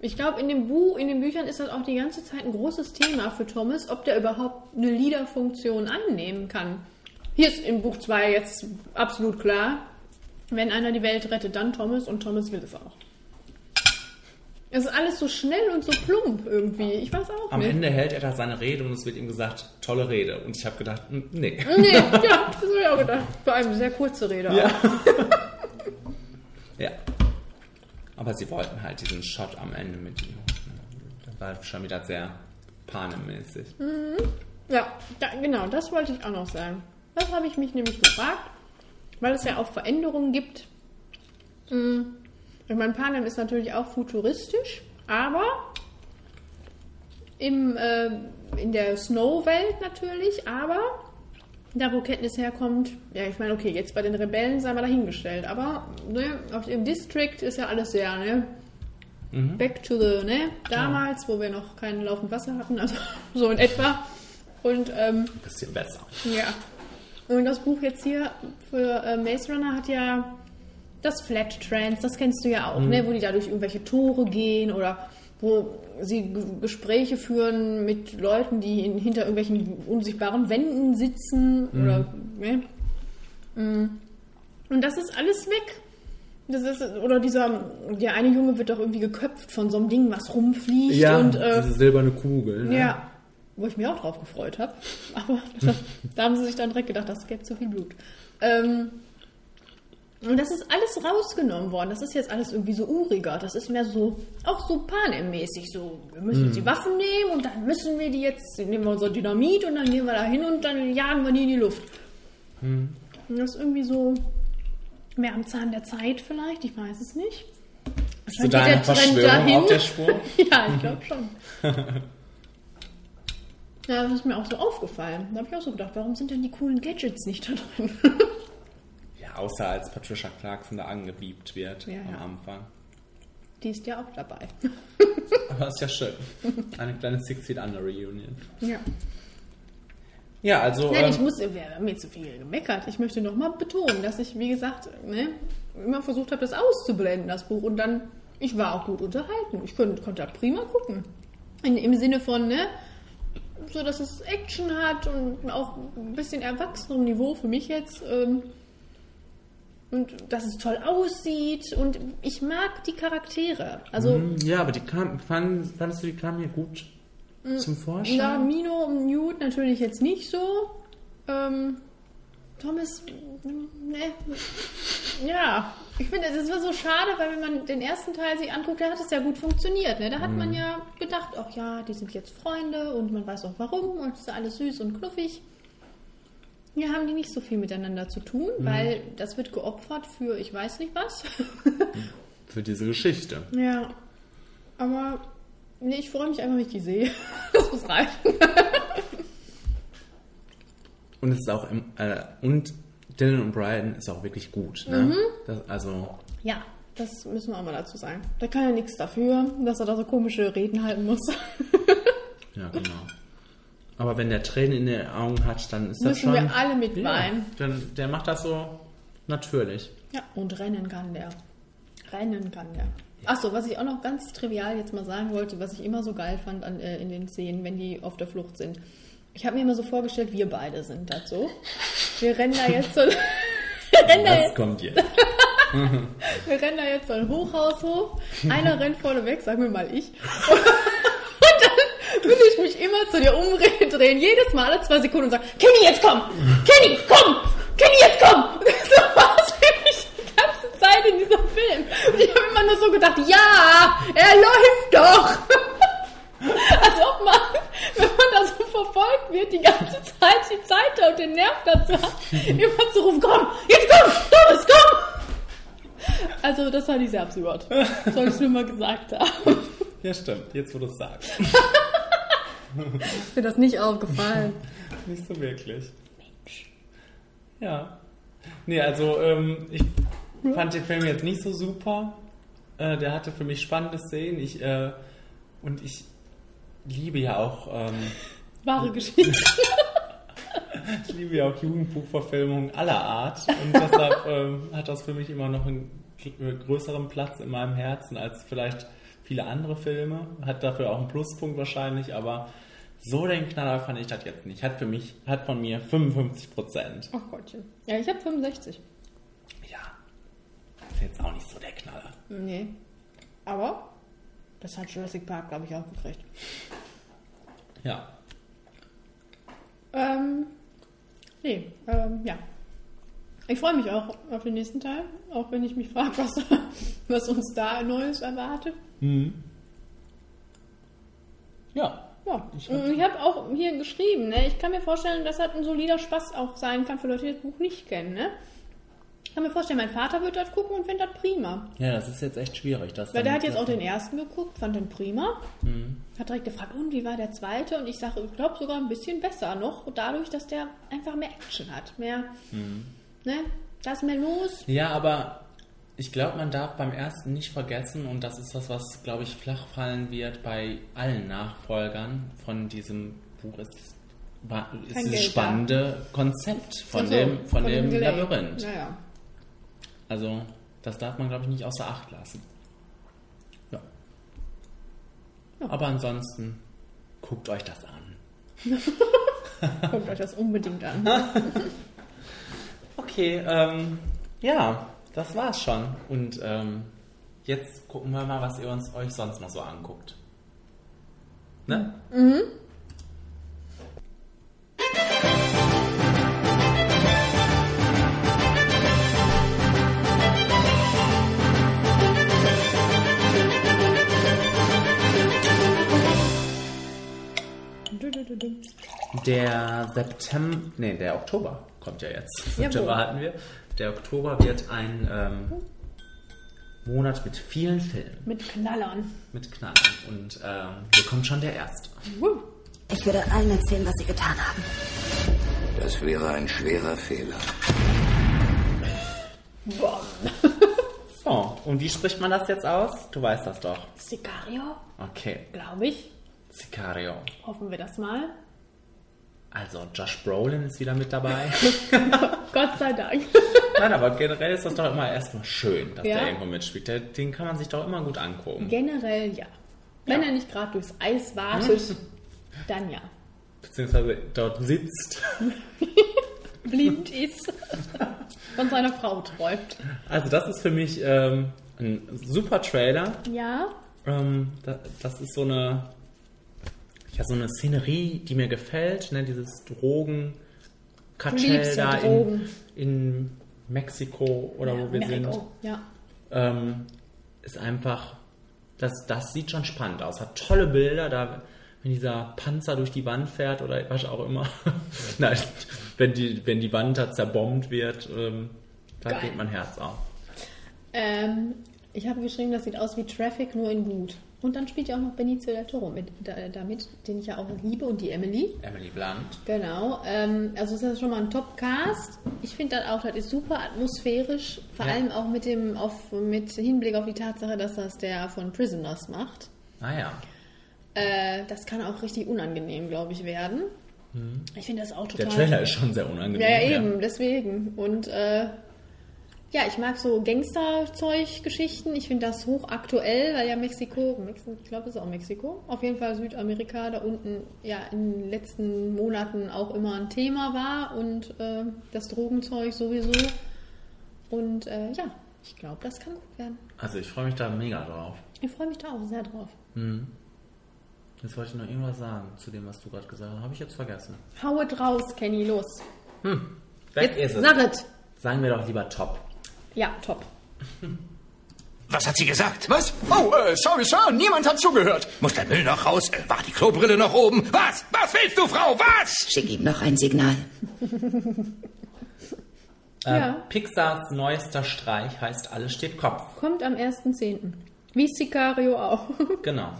Ich glaube, in dem Buch, in den Büchern ist das auch die ganze Zeit ein großes Thema für Thomas, ob der überhaupt eine Leaderfunktion annehmen kann. Hier ist im Buch 2 jetzt absolut klar, wenn einer die Welt rettet, dann Thomas und Thomas will es auch. Es ist alles so schnell und so plump irgendwie. Ich weiß auch am nicht. Ende hält er da seine Rede und es wird ihm gesagt, tolle Rede. Und ich habe gedacht, nee. Nee, ja, das habe ich auch gedacht. Vor allem sehr kurze Rede. Ja. auch. Ja. Aber sie wollten halt diesen Shot am Ende mit ihm. Das war schon wieder sehr panemäßig. Ja, da, genau, das wollte ich auch noch sagen. Das habe ich mich nämlich gefragt, weil es ja auch Veränderungen gibt. Hm, Ich meine, Panem ist natürlich auch futuristisch, aber im, äh, in der Snow-Welt natürlich, aber da, wo Kenntnis herkommt, ja, ich meine, okay, jetzt bei den Rebellen sei mal dahingestellt, aber ne, auf dem District ist ja alles sehr, ne? Back to the, ne? Damals, wo wir noch kein laufend Wasser hatten, also so in etwa. Und ähm, Bisschen besser. ja. Und das Buch jetzt hier für äh, Maze Runner hat ja das Flat Trance, das kennst du ja auch, ne? Wo die da durch irgendwelche Tore gehen oder wo sie Gespräche führen mit Leuten, die in, hinter irgendwelchen unsichtbaren Wänden sitzen oder ne? Mm. Und das ist alles weg. Das ist, oder dieser, der eine Junge wird doch irgendwie geköpft von so einem Ding, was rumfliegt und äh, diese silberne Kugel. Ne? ja, wo ich mich auch drauf gefreut habe. Aber das, da haben sie sich dann direkt gedacht, das gäbe zu viel Blut. Ähm, und das ist alles rausgenommen worden. Das ist jetzt alles irgendwie so uriger. Das ist mehr so, auch so Panem-mäßig. So, wir müssen jetzt die Waffen nehmen und dann müssen wir die jetzt, nehmen wir unser Dynamit und dann gehen wir da hin und dann jagen wir die in die Luft. Und das ist irgendwie so mehr am Zahn der Zeit vielleicht, ich weiß es nicht. Bist du da einer Verschwörung auf der Spur? ja, ich glaube schon. Ja, das ist mir auch so aufgefallen. Da habe ich auch so gedacht, warum sind denn die coolen Gadgets nicht da drin? Außer als Patricia Clarkson da angebiebt wird Ja, am ja. Anfang. Die ist ja auch dabei. Aber ist ja schön. Eine kleine Six Feet Under Reunion. Ja. Ja, also. Nein, ich ähm, muss, wir haben jetzt zu viel gemeckert. Ich möchte nochmal betonen, dass ich, wie gesagt, ne, immer versucht habe, das auszublenden, das Buch. Und dann, ich war auch gut unterhalten. Ich konnte, konnte da prima gucken. In, Im Sinne von, ne, so dass es Action hat und auch ein bisschen erwachsenem Niveau für mich jetzt. Ähm, und dass es toll aussieht. Und ich mag die Charaktere. Also, ja, aber die kam, fand, fandest du, die kamen hier gut zum Vorschein? Ja, Mino und Newt natürlich jetzt nicht so. Ähm, Thomas, ne. Ja, ich finde, das war so schade, weil wenn man den ersten Teil sich anguckt, da hat es ja gut funktioniert. Ne? Da hat man ja gedacht, ach ja, die sind jetzt Freunde und man weiß auch warum und es ist alles süß und knuffig. Hier haben die nicht so viel miteinander zu tun, weil das wird geopfert für ich weiß nicht was. Für diese Geschichte. ja, aber nee, ich freue mich einfach, wenn ich die sehe. Das muss reichen. Und es ist auch im, äh, und Dylan und Brian ist auch wirklich gut. Ne? Mhm. Das, also, Ja, das müssen wir auch mal dazu sagen. Da kann ja nichts dafür, dass er da so komische Reden halten muss. ja, genau. Aber wenn der Tränen in den Augen hat, dann ist das Müssen schon... wir alle mitweinen. Ja, dann, der macht das so natürlich. Ja, und rennen kann der. Rennen kann der. Achso, was ich auch noch ganz trivial jetzt mal sagen wollte, was ich immer so geil fand an, äh, in den Szenen, wenn die auf der Flucht sind. Ich habe mir immer so vorgestellt, wir beide sind das so. Wir rennen da jetzt so, wir rennen da Was jetzt, kommt jetzt? wir rennen da jetzt so ein Hochhaus hoch. Einer rennt vorne weg, sagen wir mal ich. Und dann will ich mich immer zu dir umdrehen, jedes Mal alle zwei Sekunden und sagen, Kenny, jetzt komm! Kenny, komm! Kenny, jetzt komm! So war es für mich die ganze Zeit in diesem Film. Und ich habe immer nur so gedacht, ja, er läuft doch! Als ob man, wenn man da so verfolgt wird, die ganze Zeit die Zeit und den Nerv dazu hat, immer zu rufen, komm, jetzt komm, Thomas, komm! Also, das fand ich sehr absurd. Soll ich nur mal gesagt haben. Ja, stimmt. Jetzt, wo du es sagst. Ist mir das nicht aufgefallen. Nicht so wirklich. Ja. Nee, also ähm, ich fand den Film jetzt nicht so super. Äh, der hatte für mich spannende Szenen. Ich, äh, und ich liebe ja auch, ähm, Wahre Geschichte. ich liebe ja auch Jugendbuchverfilmungen aller Art. Und deshalb ähm, hat das für mich immer noch einen gr- größeren Platz in meinem Herzen als vielleicht viele andere Filme. Hat dafür auch einen Pluspunkt wahrscheinlich, aber so den Knaller fand ich das jetzt nicht. Hat für mich, hat von mir 55 Prozent. Ach Gottchen. Ja, ich habe 65. Ja, ist jetzt auch nicht so der Knaller. Nee. Aber das hat Jurassic Park, glaube ich, auch gekriegt. Ja. Ähm, nee, ähm, ja. Ich freue mich auch auf den nächsten Teil, auch wenn ich mich frage, was, was uns da Neues erwartet. Ja. Ja, ich habe hab auch hier geschrieben, ne? ich kann mir vorstellen, dass das ein solider Spaß auch sein kann für Leute, die das Buch nicht kennen. Ne? Ich kann mir vorstellen, mein Vater wird das gucken und findet das prima. Ja, das ist jetzt echt schwierig. Das Weil der hat jetzt auch den ersten geguckt, fand den prima. Hat direkt gefragt, und wie war der zweite? Und ich sage, ich glaube sogar ein bisschen besser noch, dadurch, dass der einfach mehr Action hat. Mehr, ne? Da ist mehr los. Ja, aber ich glaube, man darf beim ersten nicht vergessen, und das ist das, was, glaube ich, flach fallen wird bei allen Nachfolgern von diesem Buch, ist, ist Kein das Geld spannende Konzept von so, dem, von dem Delay. Labyrinth. Naja. Also, das darf man, glaube ich, nicht außer Acht lassen. Ja. Aber ansonsten, guckt euch das an. Guckt euch das unbedingt an. Okay, ähm, ja, das war's schon. Und ähm, jetzt gucken wir mal, was ihr uns euch sonst noch so anguckt. Ne? Der September, nee, der Oktober kommt ja jetzt. September hatten wir. Der Oktober wird ein ähm, Monat mit vielen Filmen, Mit Knallern. mit Knallen. Und ähm, hier kommt schon der erste. Ich würde allen erzählen, was sie getan haben. Das wäre ein schwerer Fehler. So, und wie spricht man das jetzt aus? Du weißt das doch. Sicario, Okay, glaube ich. Sicario. Hoffen wir das mal. Also, Josh Brolin ist wieder mit dabei. Gott sei Dank. Nein, aber generell ist das doch immer erstmal schön, dass Ja. der irgendwo mitspielt. Der, den kann man sich doch immer gut angucken. Generell ja. Wenn er nicht gerade durchs Eis wartet, dann ja. Beziehungsweise dort sitzt. Blind ist. Von seiner Frau träumt. Also, das ist für mich ähm, ein super Trailer. Ja. Ähm, da, das ist so eine, ja, so eine Szenerie, die mir gefällt. Ne? Dieses drogen ja da in, in Mexiko oder ja, wo wir Mexiko. sind. Ja. ähm, ist einfach, das, das sieht schon spannend aus. Hat tolle Bilder, da wenn dieser Panzer durch die Wand fährt oder was auch immer. Nein, wenn die, wenn die Wand da zerbombt wird, ähm, da Geil. geht mein Herz auf. Ähm, ich habe geschrieben, das sieht aus wie Traffic, nur in gut. Und dann spielt ja auch noch Benicio del Toro mit, da, damit, den ich ja auch liebe, und die Emily. Emily Blunt. Genau. Ähm, also ist das schon mal ein Top-Cast. Ich finde das auch, das ist super atmosphärisch. Vor Ja. allem auch mit dem, auf, mit Hinblick auf die Tatsache, dass das der von Prisoners macht. Naja. Äh, das kann auch richtig unangenehm, glaube ich, werden. Ich finde das auch Der total. Trailer ist schon sehr unangenehm. Ja, ja, eben, deswegen. Und äh, ja, ich mag so Gangsterzeug-Geschichten. Ich finde das hochaktuell, weil ja Mexiko, Mexiko ich glaube, es ist auch Mexiko, auf jeden Fall Südamerika da unten ja in den letzten Monaten auch immer ein Thema war und äh, das Drogenzeug sowieso. Und äh, ja, ich glaube, das kann gut werden. Also ich freue mich da mega drauf. Ich freue mich da auch sehr drauf. Jetzt wollte ich noch irgendwas sagen zu dem, was du gerade gesagt hast. Habe ich jetzt vergessen. Hau it raus, Kenny, los. Weg Jetzt ist es. sag es. Sagen wir doch lieber top. Ja, top. Was hat sie gesagt? Was? Oh, äh, sorry, Sir, niemand hat zugehört. Muss der Müll noch raus? Äh, War die Klobrille noch oben? Was? Was willst du, Frau? Was? Schick ihm noch ein Signal. Äh, Ja. Pixars neuester Streich heißt Alles steht Kopf. Kommt am 1.10. Wie Sicario auch. Genau.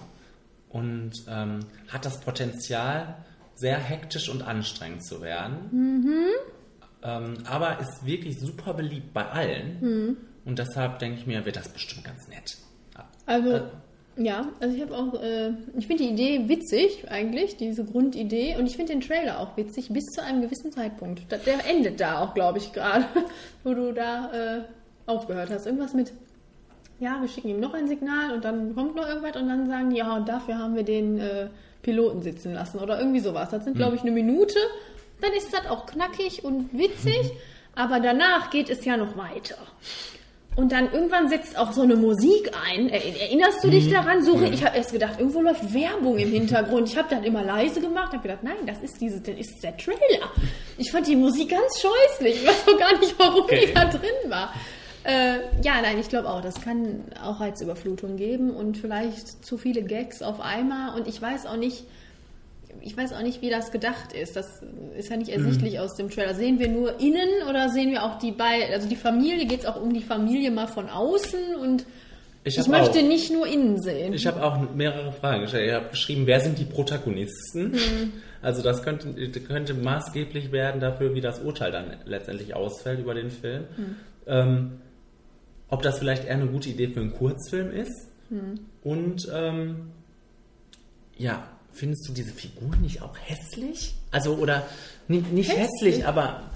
Und ähm, hat das Potenzial, sehr hektisch und anstrengend zu werden. Ähm, aber ist wirklich super beliebt bei allen. Und deshalb denke ich mir, wird das bestimmt ganz nett. Also, ja, also ich habe auch, äh, ich finde die Idee witzig eigentlich, diese Grundidee. Und ich finde den Trailer auch witzig, bis zu einem gewissen Zeitpunkt. Der endet da auch, glaube ich, gerade, wo du da äh, aufgehört hast. Irgendwas mit, ja, wir schicken ihm noch ein Signal und dann kommt noch irgendwas und dann sagen die, ja, und dafür haben wir den äh, Piloten sitzen lassen oder irgendwie sowas. Das sind, glaube ich, eine Minute. Dann ist das auch knackig und witzig. Aber danach geht es ja noch weiter. Und dann irgendwann setzt auch so eine Musik ein. Er- Erinnerst du dich daran? So, Ich habe erst gedacht, irgendwo läuft Werbung im Hintergrund. Ich habe dann immer leise gemacht, habe gedacht, nein, das ist diese, das ist der Trailer. Ich fand die Musik ganz scheußlich. Ich weiß auch gar nicht, warum Okay. die da drin war. Äh, ja, nein, ich glaube auch, das kann auch Reizüberflutung geben und vielleicht zu viele Gags auf einmal. Und ich weiß auch nicht, ich weiß auch nicht, wie das gedacht ist. Das ist ja nicht ersichtlich aus dem Trailer. Sehen wir nur innen oder sehen wir auch die beiden, also die Familie, geht es auch um die Familie mal von außen und Ich, ich, möchte auch, nicht nur innen sehen. ich habe auch mehrere Fragen gestellt. Ich habe geschrieben, wer sind die Protagonisten? Also das könnte, könnte maßgeblich werden dafür, wie das Urteil dann letztendlich ausfällt über den Film. Ähm, ob das vielleicht eher eine gute Idee für einen Kurzfilm ist. Und ähm, ja, findest du diese Figur nicht auch hässlich? Also oder nicht, nicht hässlich, aber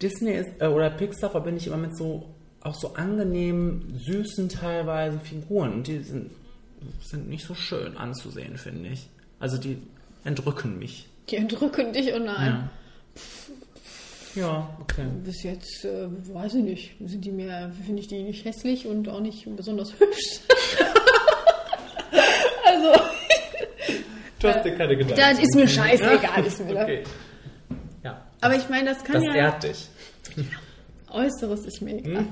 Disney ist, äh, oder Pixar verbinde ich immer mit so auch so angenehmen, süßen teilweise Figuren und die sind, sind nicht so schön anzusehen, finde ich. Also die entrücken mich. die entrücken dich und nein. Ja, ja okay. Bis jetzt, äh, weiß ich nicht, sind die mir, finde ich die nicht hässlich und auch nicht besonders hübsch. also, Du hast dir keine Gedanken. das ist mir scheißegal, ist mir Okay. Ja, Aber ich meine, das kann das ja. ehrt dich. Äußeres ist mir egal. Hm?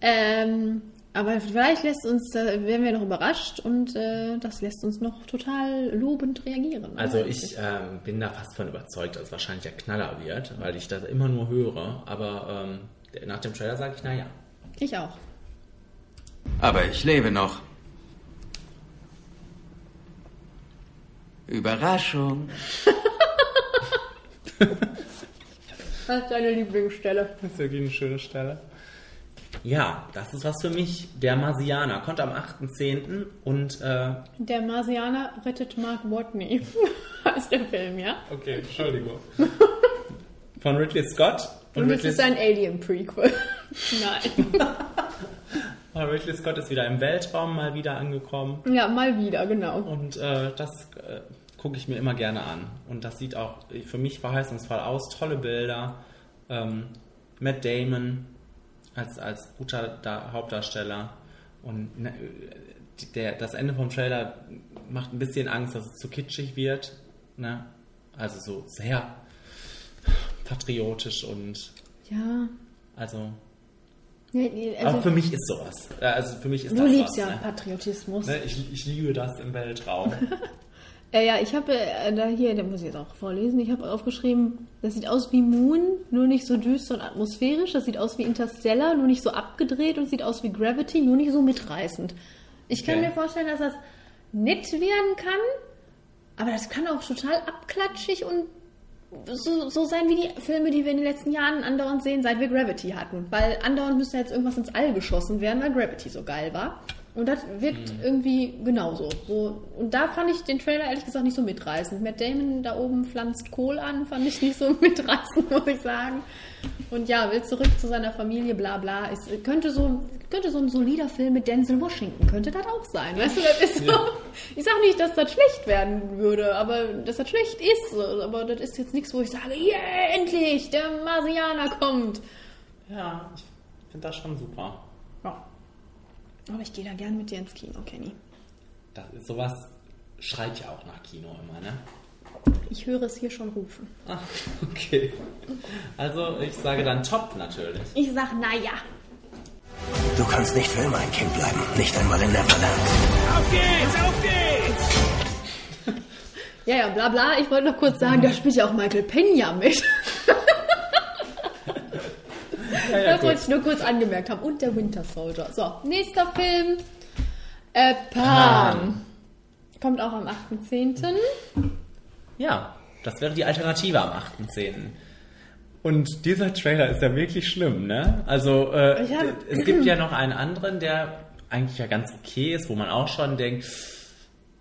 Ähm, aber vielleicht lässt uns, werden wir noch überrascht und äh, das lässt uns noch total lobend reagieren. Also ich ähm, bin da fast von überzeugt, dass es wahrscheinlich der Knaller wird, weil ich das immer nur höre. Aber ähm, nach dem Trailer sage ich, naja. Ich auch. Aber ich lebe noch. Überraschung. Was ist deine Lieblingsstelle? Das ist wirklich eine schöne Stelle. Ja, das ist was für mich. Der Marsianer kommt am 8.10. und äh, Der Marsianer rettet Mark Watney. ist der Film, ja? Okay, Entschuldigung. Von Ridley Scott. Und es Ridley, ist ein Alien-Prequel. Nein. Ridley Scott ist wieder im Weltraum mal wieder angekommen. Ja, mal wieder, genau. Und äh, das äh, gucke ich mir immer gerne an. Und das sieht auch für mich verheißungsvoll aus. Tolle Bilder. Ähm, Matt Damon als, als guter da Hauptdarsteller. Und ne, der, das Ende vom Trailer macht ein bisschen Angst, dass es zu kitschig wird. Ne? Also so sehr patriotisch und Ja. also, Nee, Also, für mich ist sowas. Äh, Also für mich ist du das liebst was, ja ne? Patriotismus. Ne? Ich, ich liebe das im Weltraum. Äh, ja, ich habe äh, da hier, da muss ich jetzt auch vorlesen, ich habe aufgeschrieben, das sieht aus wie Moon, nur nicht so düster und atmosphärisch. Das sieht aus wie Interstellar, nur nicht so abgedreht und sieht aus wie Gravity, nur nicht so mitreißend. Ich kann Okay. mir vorstellen, dass das nett werden kann, aber das kann auch total abklatschig und so, so sein wie die Filme, die wir in den letzten Jahren andauernd sehen, seit wir Gravity hatten. Weil andauernd müsste jetzt irgendwas ins All geschossen werden, weil Gravity so geil war. Und das wirkt irgendwie genauso. So, und da fand ich den Trailer ehrlich gesagt nicht so mitreißend. Matt Damon da oben pflanzt Kohl an, fand ich nicht so mitreißend, muss ich sagen. Und ja, will zurück zu seiner Familie, bla bla. Es könnte so, könnte so ein solider Film mit Denzel Washington, könnte das auch sein. Weißt du, das ist so, ich sage nicht, dass das schlecht werden würde, aber dass das schlecht ist. Aber das ist jetzt nichts, wo ich sage, yeah, endlich, der Marsianer kommt. ja, ich finde das schon super. Aber ich gehe da gern mit dir ins Kino, Kenny. Das ist sowas schreit ja auch nach Kino immer, ne? Ich höre es hier schon rufen. Ah, okay. Also ich sage dann top natürlich. Ich sag, naja. Du kannst nicht für immer ein Kind bleiben. Nicht einmal in Neverland. Auf geht's, auf geht's! Ja, ja, bla bla. Ich wollte noch kurz sagen, da spielt ja auch Michael Pena mit. Ja, ja, das wollte ich nur kurz angemerkt haben. Und der Winter Soldier. So, nächster Film. Äh, Pan. Pan. Kommt auch am 8.10. ja, das wäre die Alternative am 8.10. Und dieser Trailer ist ja wirklich schlimm, ne? Also äh, hab- es gibt ja noch einen anderen, der eigentlich ja ganz okay ist, wo man auch schon denkt,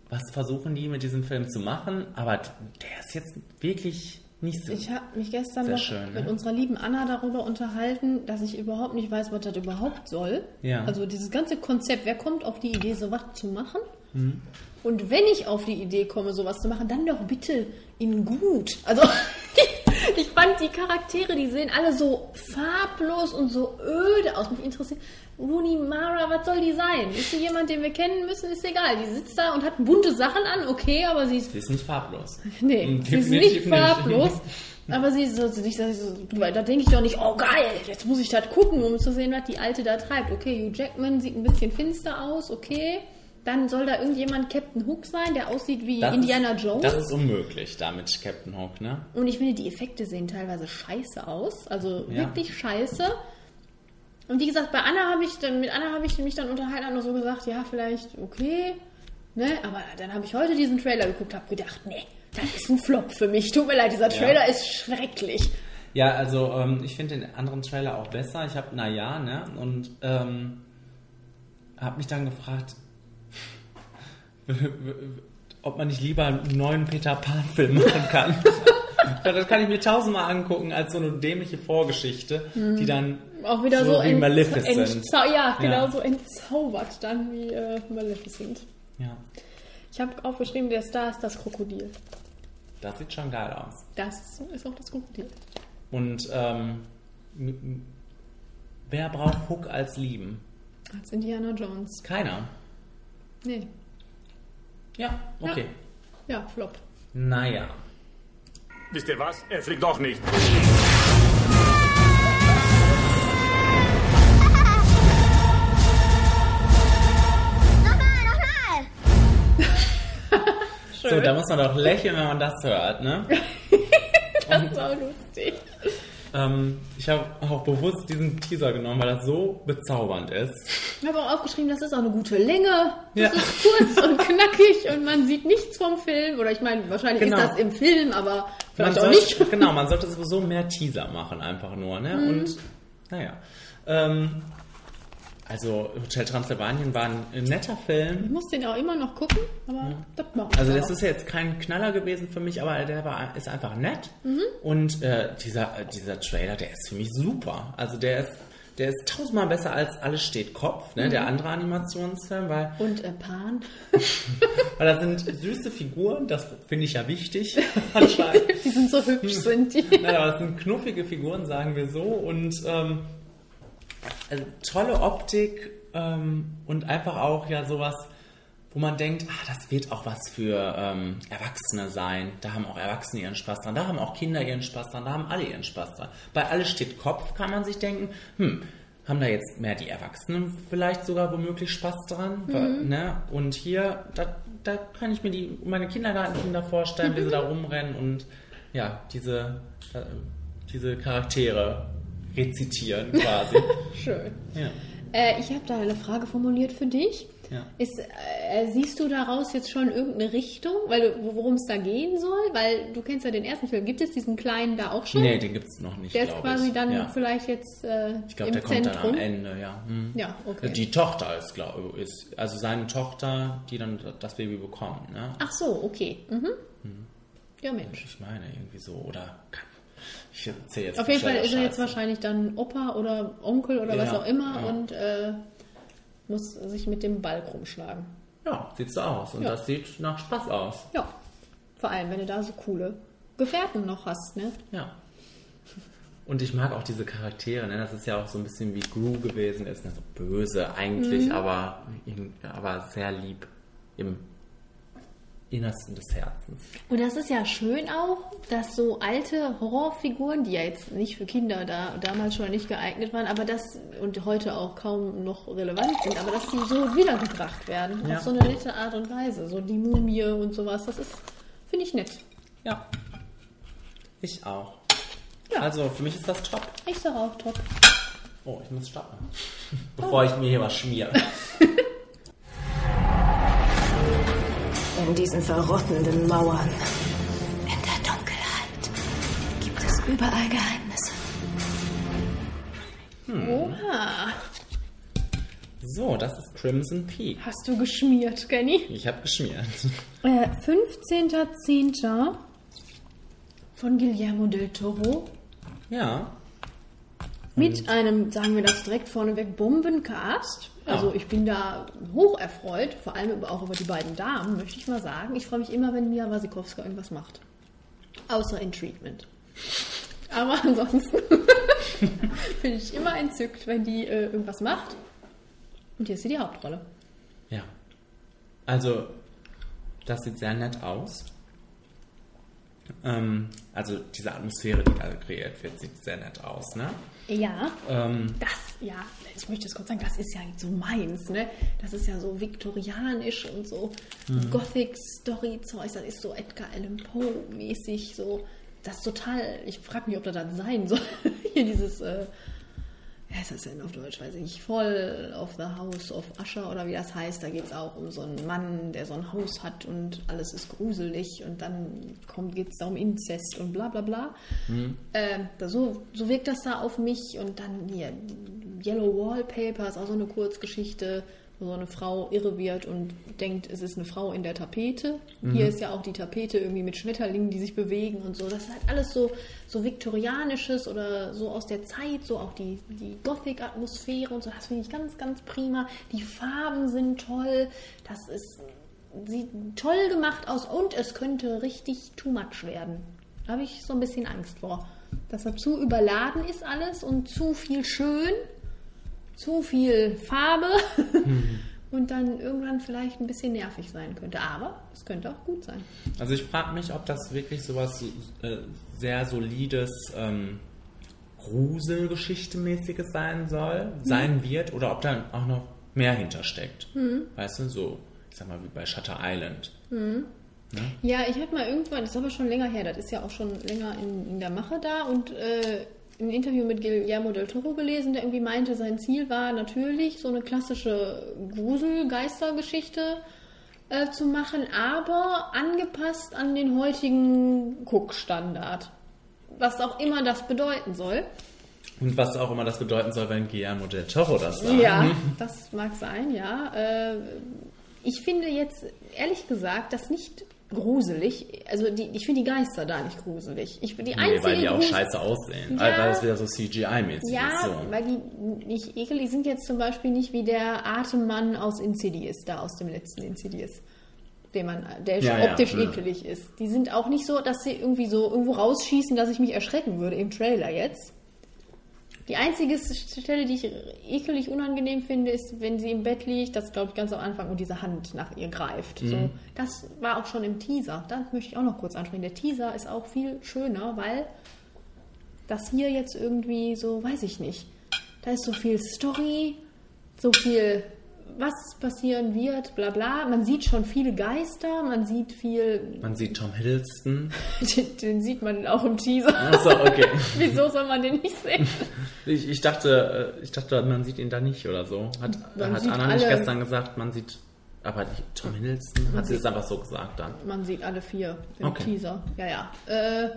was versuchen die mit diesem Film zu machen? Aber der ist jetzt wirklich nicht so. Ich habe mich gestern noch schön, ne? mit unserer lieben Anna darüber unterhalten, dass ich überhaupt nicht weiß, was das überhaupt soll. Ja. Also dieses ganze Konzept, wer kommt auf die Idee, sowas zu machen? Mhm. Und wenn ich auf die Idee komme, sowas zu machen, dann doch bitte in gut. Also ich fand die Charaktere, die sehen alle so farblos und so öde aus. Mich interessiert, Rooney Mara, was soll die sein? Ist sie jemand, den wir kennen müssen? Ist egal. Die sitzt da und hat bunte Sachen an, okay, aber sie ist Sie ist nicht farblos. Nee, sie ist nicht farblos. Aber sie ist so, weil da denke ich doch nicht, oh geil, jetzt muss ich das gucken, um zu sehen, was die Alte da treibt. Okay, Hugh Jackman sieht ein bisschen finster aus, okay. Dann soll da irgendjemand Captain Hook sein, der aussieht wie Das Indiana ist, Jones. Das ist unmöglich da mit Captain Hook, ne? Und ich finde, die Effekte sehen teilweise scheiße aus. Also Ja. wirklich scheiße. Und wie gesagt, bei Anna habe ich dann, mit Anna habe ich mich dann unterhalten und so gesagt, ja, vielleicht okay. Ne? Aber dann habe ich heute diesen Trailer geguckt, habe gedacht, nee, das ist ein Flop für mich. Tut mir leid, dieser Trailer ist schrecklich. Ja, also ähm, ich finde den anderen Trailer auch besser. Ich habe, na ja, ne? Und ähm, habe mich dann gefragt, ob man nicht lieber einen neuen Peter Pan-Film machen kann. Das kann ich mir tausendmal angucken als so eine dämliche Vorgeschichte, die dann Auch wieder so, so wie ent- Maleficent. ja, genau Ja. so entzaubert dann wie äh, Maleficent. Ja, Ich habe aufgeschrieben, der Star ist das Krokodil. das sieht schon geil aus. Das ist auch das Krokodil. Und ähm, wer braucht Hook als Lieben? Als Indiana Jones. Keiner. Nee. Ja, okay. Ja, Flop. Naja. Wisst ihr was? Er fliegt doch nicht. So, da muss man doch lächeln, wenn man das hört, ne? Das war lustig. Ähm, ich habe auch bewusst diesen Teaser genommen, weil das so bezaubernd ist. Ich habe auch aufgeschrieben, das ist auch eine gute Länge. Ja. Das ist kurz und knackig und man sieht nichts vom Film. Oder ich meine, wahrscheinlich Genau. ist das im Film, aber Man vielleicht auch sollte, nicht. genau, man sollte sowieso mehr Teaser machen, einfach nur. Ne? Mhm. Und naja. Ähm, also Hotel Transylvanien war ein netter Film. Ich muss den auch immer noch gucken, aber das macht Also das ist ja jetzt kein Knaller gewesen für mich, aber der war, ist einfach nett. Mhm. Und äh, dieser, äh, dieser Trailer, der ist für mich super. Also der ist, der ist tausendmal besser als Alles steht Kopf, ne? der Mhm. andere Animationsfilm, weil, Und äh, Pan. weil da sind süße Figuren, das finde ich ja wichtig. Die sind so hübsch, sind die. Aber es sind knuffige Figuren, sagen wir so. Und ähm, also, tolle Optik ähm, und einfach auch ja sowas, wo man denkt, ah, das wird auch was für ähm, Erwachsene sein. Da haben auch Erwachsene ihren Spaß dran, da haben auch Kinder ihren Spaß dran, da haben alle ihren Spaß dran. Bei Alles steht Kopf kann man sich denken, hm, haben da jetzt mehr die Erwachsenen vielleicht sogar womöglich Spaß dran? Mhm. Ne? Und hier, da, da kann ich mir die, meine Kindergartenkinder vorstellen, wie sie da rumrennen und ja, diese, äh, diese Charaktere rezitieren quasi. Schön. ja. Äh, ich habe da eine Frage formuliert für dich. Ja. Ist, äh, siehst du daraus jetzt schon irgendeine Richtung, weil worum es da gehen soll? Weil du kennst ja den ersten Film. Gibt es diesen kleinen da auch schon? Nee, den gibt es noch nicht. Der ist quasi ich. dann ja. vielleicht jetzt äh, Ich glaube, der kommt Zentrum. dann am Ende, ja. Hm. Ja, okay. Die Tochter ist, glaube ich, also seine Tochter, die dann das Baby bekommt, ne? Ach so, okay. Mhm. Hm. Ja, Mensch. Ich meine, irgendwie so, oder ich erzähle jetzt Auf jeden Fall ist er jetzt wahrscheinlich dann Opa oder Onkel oder was Ja, auch immer ja. und äh, muss sich mit dem Ball rumschlagen. Ja, sieht so aus. Und Ja. das sieht nach Spaß aus. Ja, vor allem, wenn du da so coole Gefährten noch hast, ne? Ja. Und ich mag auch diese Charaktere, ne? Das ist ja auch so ein bisschen wie Gru gewesen ist, ne? so böse eigentlich, Mhm. aber, aber sehr lieb im Innersten des Herzens. Und das ist ja schön auch, dass so alte Horrorfiguren, die ja jetzt nicht für Kinder da damals schon nicht geeignet waren, aber das und heute auch kaum noch relevant sind, aber dass die so wiedergebracht werden Ja. auf so eine nette Art und Weise, so die Mumie und sowas, das ist finde ich nett. Ja. Ich auch. Also für mich ist das top. Ich sag auch top. Oh, ich muss stoppen. Bevor ich mir hier was schmiere. In diesen verrottenden Mauern, in der Dunkelheit, gibt es überall Geheimnisse. Hm. Oha. So, das ist Crimson Peak. Hast du geschmiert, Kenny? Ich habe geschmiert. Äh, 15.10. von Guillermo del Toro. Ja. Mit einem, sagen wir das direkt vorneweg, Bombencast. Also ich bin da hoch erfreut, vor allem auch über die beiden Damen, möchte ich mal sagen. Ich freue mich immer, wenn Mia Wasikowska irgendwas macht. Außer in Treatment. Aber ansonsten bin ich immer entzückt, wenn die äh, irgendwas macht. Und hier ist sie die Hauptrolle. Ja. Also, das sieht sehr nett aus. Ähm, also, diese Atmosphäre, die da kreiert wird, sieht sehr nett aus, ne? Ja, Ähm, das, ja, ich möchte es kurz sagen, das ist ja so meins, ne? Das ist ja so viktorianisch und so Mhm. Gothic-Story-Zeug, das ist so Edgar Allan Poe-mäßig, so, das ist total, ich frage mich, ob das dann sein soll. Hier dieses, äh, ja, ist das denn auf Deutsch, weiß ich nicht, voll of the House of Usher oder wie das heißt, da geht es auch um so einen Mann, der so ein Haus hat und alles ist gruselig und dann geht es da um Inzest und bla bla bla. hm. Ähm, da, so, so wirkt das da auf mich und dann hier Yellow Wallpaper ist auch so eine Kurzgeschichte, wo so eine Frau irre wird und denkt, es ist eine Frau in der Tapete. Mhm. Hier ist ja auch die Tapete irgendwie mit Schmetterlingen, die sich bewegen und so. Das ist halt alles so, so viktorianisches oder so aus der Zeit, so auch die, die Gothic-Atmosphäre und so. Das finde ich ganz, ganz prima. Die Farben sind toll. Das ist sieht toll gemacht aus und es könnte richtig too much werden. Da habe ich so ein bisschen Angst vor. Dass er zu überladen ist alles und zu viel schön, zu viel Farbe und dann irgendwann vielleicht ein bisschen nervig sein könnte. Aber es könnte auch gut sein. Also ich frage mich, ob das wirklich sowas äh, sehr solides ähm, Gruselgeschichte-mäßiges sein soll, sein wird, oder ob da auch noch mehr hintersteckt. Mhm. Weißt du, so, ich sag mal, wie bei Shutter Island. Mhm. Ne? Ja, ich habe mal irgendwann, das ist aber schon länger her, das ist ja auch schon länger in, in der Mache da und äh, ein Interview mit Guillermo del Toro gelesen, der irgendwie meinte, sein Ziel war natürlich, so eine klassische Grusel-Geistergeschichte äh, zu machen, aber angepasst an den heutigen Cook-Standard. Was auch immer das bedeuten soll. Und was auch immer das bedeuten soll, wenn Guillermo del Toro das sagt. Ja, das mag sein, ja. Äh, ich finde jetzt, ehrlich gesagt, das nicht gruselig. Also die, ich finde die Geister da nicht gruselig. Ich, die Nee, einzige weil die auch scheiße aussehen. Ja. Weil weil das wieder so CGI-mäßig Ja, ist. So. weil die nicht ekelig die sind jetzt zum Beispiel nicht wie der Atemmann aus Insidious, da aus dem letzten Insidious. Den man, der Ja, schon ja, optisch ja. ekelig ist. Die sind auch nicht so, dass sie irgendwie so irgendwo rausschießen, dass ich mich erschrecken würde im Trailer jetzt. Die einzige Stelle, die ich ekelig unangenehm finde, ist, wenn sie im Bett liegt, das glaube ich ganz am Anfang, und diese Hand nach ihr greift. So, Mhm. das war auch schon im Teaser. Das möchte ich auch noch kurz ansprechen. Der Teaser ist auch viel schöner, weil das hier jetzt irgendwie so, weiß ich nicht. Da ist so viel Story, so viel, was passieren wird, bla bla. Man sieht schon viele Geister, man sieht viel, Man sieht Tom Hiddleston. den, den sieht man auch im Teaser. Achso, okay. Wieso soll man den nicht sehen? Ich, ich, dachte, äh, ich dachte, man sieht ihn da nicht oder so. Hat, hat Anna nicht gestern gesagt, man sieht. Aber Tom Hiddleston Man hat sie es einfach so gesagt dann. Man sieht alle vier im Okay. Teaser. Ja, ja. Äh,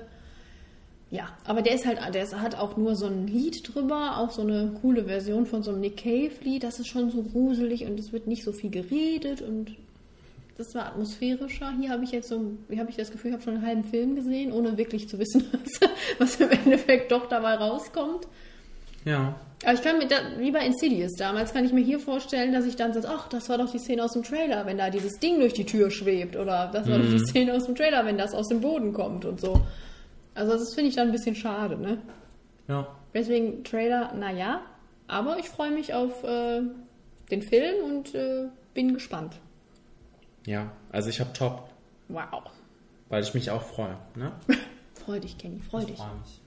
ja, aber der ist halt, der ist, hat auch nur so ein Lied drüber, auch so eine coole Version von so einem Nick Cave-Lied. Das ist schon so gruselig und es wird nicht so viel geredet und das war atmosphärischer. Hier habe ich jetzt so, hier habe ich das Gefühl, ich habe schon einen halben Film gesehen, ohne wirklich zu wissen, was, was im Endeffekt doch dabei rauskommt. Ja. Aber ich kann mir, da, wie bei Insidious damals, kann ich mir hier vorstellen, dass ich dann so, ach, das war doch die Szene aus dem Trailer, wenn da dieses Ding durch die Tür schwebt. Oder das war doch die Mhm. Szene aus dem Trailer, wenn das aus dem Boden kommt und so. Also das finde ich dann ein bisschen schade, ne? Ja. Deswegen Trailer, naja. Aber ich freue mich auf äh, den Film und äh, bin gespannt. Ja. Also ich habe Top, Wow. weil ich mich auch freue. Ne? Freu dich, Kenny, freu dich. Freu mich.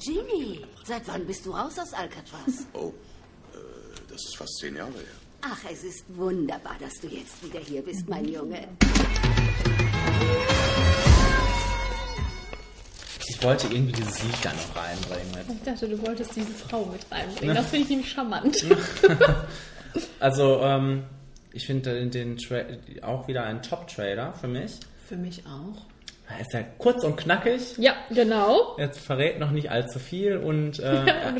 Jimmy, seit wann bist du raus aus Alcatraz? Oh, äh, das ist fast zehn Jahre her. Ach, es ist wunderbar, dass du jetzt wieder hier bist, mein Junge. Ich wollte irgendwie dieses Lied da noch reinbringen. Ich dachte, du wolltest diese Frau mit reinbringen. Das finde ich nämlich charmant. Also, ähm, ich finde den, Tra auch wieder ein Top-Trailer für mich. Für mich auch. Er ist ja kurz und knackig. Ja, genau. Jetzt verrät noch nicht allzu viel und äh, Ja.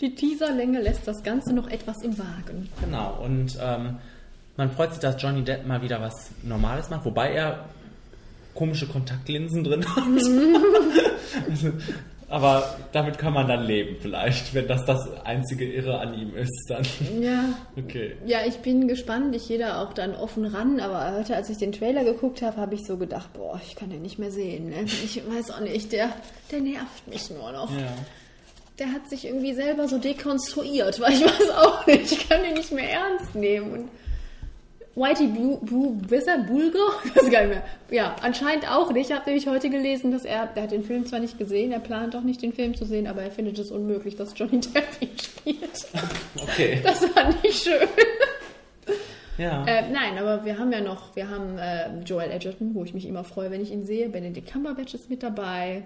Die Teaserlänge lässt das Ganze noch etwas im Wagen. Genau, und ähm, man freut sich, dass Johnny Depp mal wieder was Normales macht, wobei er komische Kontaktlinsen drin hat. Also, Aber damit kann man dann leben vielleicht, wenn das das einzige Irre an ihm ist dann. Ja. Okay. Ja, ich bin gespannt. Ich gehe da auch dann offen ran. Aber heute, als ich den Trailer geguckt habe, habe ich so gedacht, boah, ich kann den nicht mehr sehen. Ne? Ich weiß auch nicht, der, der nervt mich nur noch. Ja. Der hat sich irgendwie selber so dekonstruiert, weil ich weiß auch nicht. Ich kann den nicht mehr ernst nehmen. Und Whitey Blue, Blue Bulger? Ich weiß gar nicht mehr. Ja, anscheinend auch nicht. Ich habe nämlich heute gelesen, dass er, der hat den Film zwar nicht gesehen, er plant auch nicht den Film zu sehen, aber er findet es unmöglich, dass Johnny Depp ihn spielt. Okay. Das war nicht schön. Ja. Äh, nein, aber wir haben ja noch, wir haben äh, Joel Edgerton, wo ich mich immer freue, wenn ich ihn sehe. Benedict Cumberbatch ist mit dabei.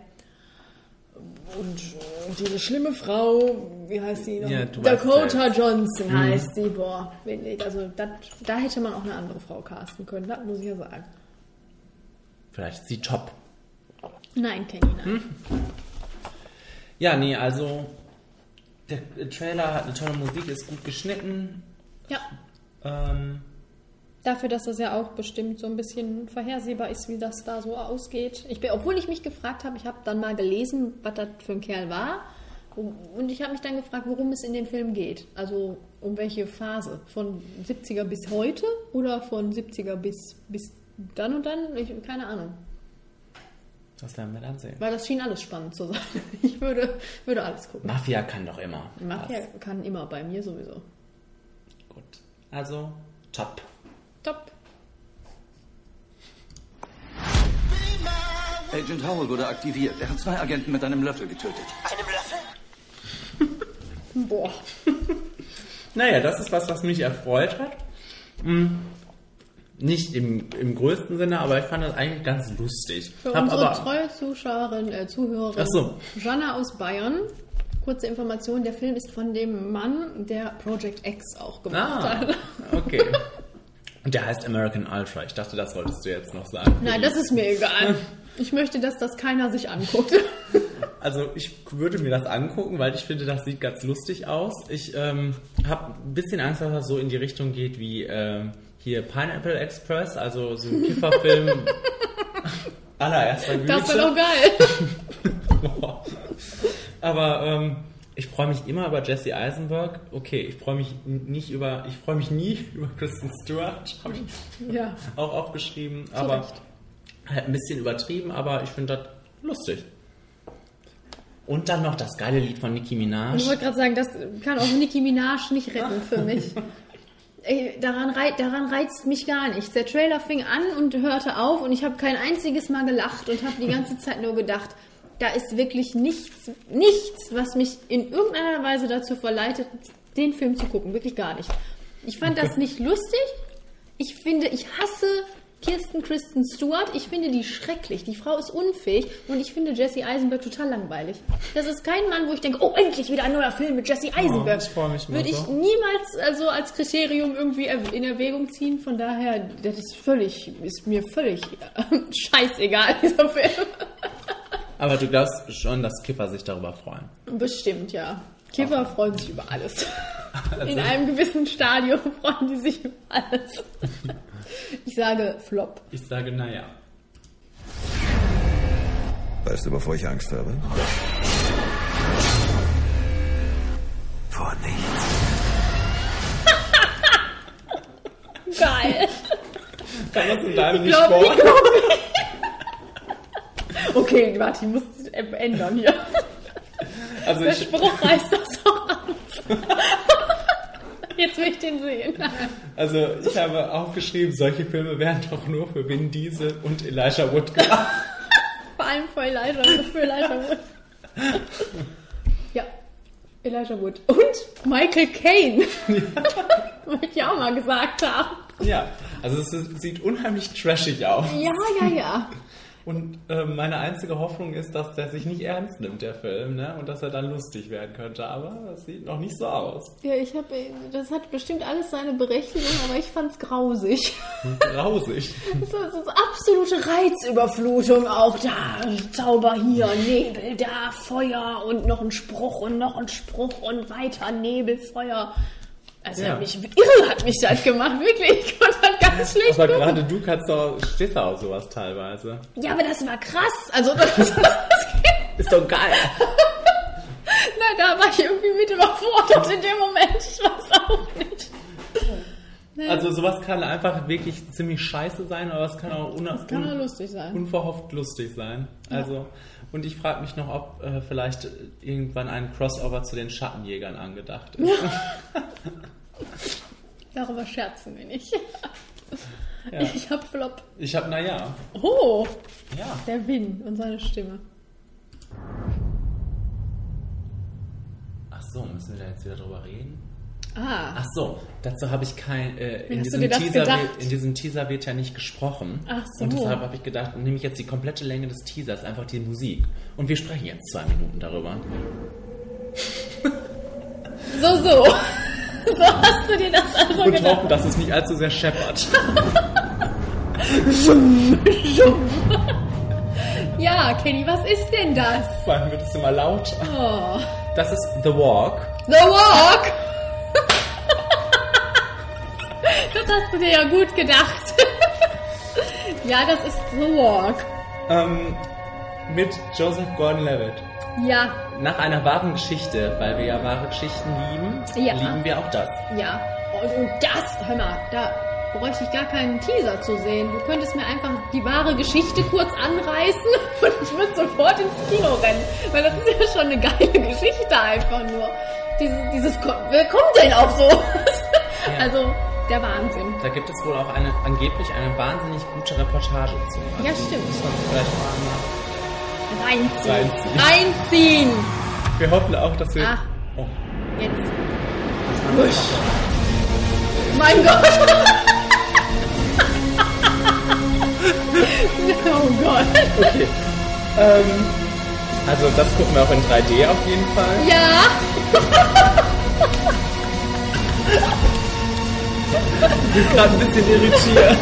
Und diese schlimme Frau, wie heißt sie noch? Ja, Dakota. Johnson Mhm. heißt sie. Boah, wenn ich- also dat, da hätte man auch eine andere Frau casten können, das muss ich ja sagen. Vielleicht ist sie top. Nein, Kenny, nein. Hm? Ja, nee, also der Trailer hat eine tolle Musik, ist gut geschnitten. Ja, Ähm, dafür, dass das ja auch bestimmt so ein bisschen vorhersehbar ist, wie das da so ausgeht. Ich bin, obwohl ich mich gefragt habe, ich habe dann mal gelesen, was das für ein Kerl war. Und ich habe mich dann gefragt, worum es in dem Film geht. Also um welche Phase? Von 70er bis heute oder von 70er bis, bis dann und dann? Ich, keine Ahnung. das werden wir dann sehen. Weil das schien alles spannend zu sein. Ich würde, würde alles gucken. Mafia kann doch immer. Mafia kann immer bei mir sowieso. Also, top. Top. Agent Howell wurde aktiviert. Er hat zwei Agenten mit einem Löffel getötet. Einem Löffel? Boah. Naja, das ist was, was mich erfreut hat. Mm. Nicht im, im größten Sinne, aber ich fand das eigentlich ganz lustig. Für Hab unsere aber, treue Zuschauerin, äh, Zuhörerin Ach so. Jana aus Bayern. Kurze Information, der Film ist von dem Mann, der Project X auch gemacht Ah, hat. okay. Und der heißt American Ultra. Ich dachte, das wolltest du jetzt noch sagen. Nein, das ist mir egal. Ich möchte, dass das keiner sich anguckt. Also ich würde mir das angucken, weil ich finde, das sieht ganz lustig aus. Ich ähm, habe ein bisschen Angst, dass das so in die Richtung geht wie ähm, hier Pineapple Express, also so ein Kifferfilm allererster Güte. Das wäre doch geil. Aber ähm, ich freue mich immer über Jesse Eisenberg. Okay, ich freue mich nicht über, ich freue mich nie über Kristen Stewart, habe ich Ja. auch aufgeschrieben. Zu aber Recht. halt ein bisschen übertrieben, aber ich finde das lustig. Und dann noch das geile Lied von Nicki Minaj. Ich wollte gerade sagen, das kann auch Nicki Minaj nicht retten für mich. Ey, daran, rei daran reizt mich gar nichts. Der Trailer fing an und hörte auf und ich habe kein einziges Mal gelacht und habe die ganze Zeit nur gedacht, da ist wirklich nichts, nichts, was mich in irgendeiner Weise dazu verleitet, den Film zu gucken. Wirklich gar nicht. Ich fand das nicht lustig. Ich finde, ich hasse Kirsten Kristen Stewart. Ich finde die schrecklich. Die Frau ist unfähig und ich finde Jesse Eisenberg total langweilig. Das ist kein Mann, wo ich denke, oh, endlich wieder ein neuer Film mit Jesse Eisenberg. ich freu mich Würde ich niemals also als Kriterium irgendwie in Erwägung ziehen. Von daher, das ist völlig, ist mir völlig scheißegal, dieser Film. Aber du glaubst schon, dass Kiffer sich darüber freuen. Bestimmt, ja. Kiffer freuen sich über alles. Also- In einem gewissen Stadium freuen die sich über alles. Ich sage Flop. Ich sage, naja. Weißt du, wovor ich Angst habe? Vor nichts. Geil. Kann das in deinem Ich nicht glaub, vor? ich glaub Okay, warte, ich muss es ändern hier. Also Der ich, Spruch reißt das doch an. Jetzt will ich den sehen. also ich habe aufgeschrieben, solche Filme wären doch nur für Vin Diesel und Elijah Wood gemacht. Vor allem für Elijah, für Elijah Wood. Ja, Elijah Wood. Und Michael Caine. Wollte ich auch mal gesagt haben. Ja, also es sieht unheimlich trashig aus. Ja, ja, ja. Und äh, meine einzige Hoffnung ist, dass der sich nicht ernst nimmt, der Film, ne? Und dass er dann lustig werden könnte. Aber das sieht noch nicht so aus. Ja, ich habe, das hat bestimmt alles seine Berechtigung, aber ich fand's grausig. Grausig. Das das ist absolute Reizüberflutung auch da. Zauber hier, Nebel da, Feuer und noch ein Spruch und noch ein Spruch und weiter Nebel, Feuer. Also Ja. hat mich irre hat mich das gemacht, wirklich. Ich konnte das ganz schlecht Aber gucken. gerade du kannst doch, stehst auf sowas teilweise. Ja, aber das war krass. Also das, das, Ist doch geil. na, da war ich irgendwie mit überfordert in dem Moment. Ich weiß auch nicht. Nee. Also sowas kann einfach wirklich ziemlich scheiße sein, aber es kann auch kann auch lustig sein. unverhofft lustig sein. Ja. Und ich frage mich noch, ob äh, vielleicht irgendwann ein Crossover zu den Schattenjägern angedacht ist. Darüber scherzen wir nicht. Ja. Ich hab Flop. Ich habe, naja, Oh, ja. der Win und seine Stimme. Ach so, müssen wir da jetzt wieder drüber reden? Ah. Ach so, dazu habe ich kein. Äh, in, hast du diesem Teaser gedacht? wird, in diesem Teaser wird ja nicht gesprochen. Ach so. Und deshalb habe ich gedacht, nehme ich jetzt die komplette Länge des Teasers, einfach die Musik. Und wir sprechen jetzt zwei Minuten darüber. So, so. So hast du dir das also Und gedacht. hoffen, dass es nicht allzu sehr scheppert. Ja, Kenny, was ist denn das? Vor allem wird es immer lauter. Oh. Das ist The Walk. The Walk! Das hast du dir ja gut gedacht. Ja, das ist The Walk. Ähm, mit Joseph Gordon-Levitt. Ja, Nach einer wahren Geschichte, weil wir ja wahre Geschichten lieben, Ja. lieben wir auch das. ja. Und, das, hör mal, da bräuchte ich gar keinen Teaser zu sehen. Du könntest mir einfach die wahre Geschichte kurz anreißen und ich würde sofort ins Kino rennen. Weil das ist ja schon eine geile Geschichte einfach nur. Dieses, dieses, wer kommt denn auf sowas? Also, der Wahnsinn. Da gibt es wohl auch eine, angeblich eine wahnsinnig gute Reportage zu. Machen. ja, stimmt. Muss man vielleicht mal reinziehen. reinziehen. Reinziehen! Wir hoffen auch, dass wir. Ach, Oh. Jetzt. Wusch. Mein Gott! oh Gott. Okay. Ähm, also das gucken wir auch in 3D auf jeden Fall. Ja. Ich bin gerade ein bisschen irritiert.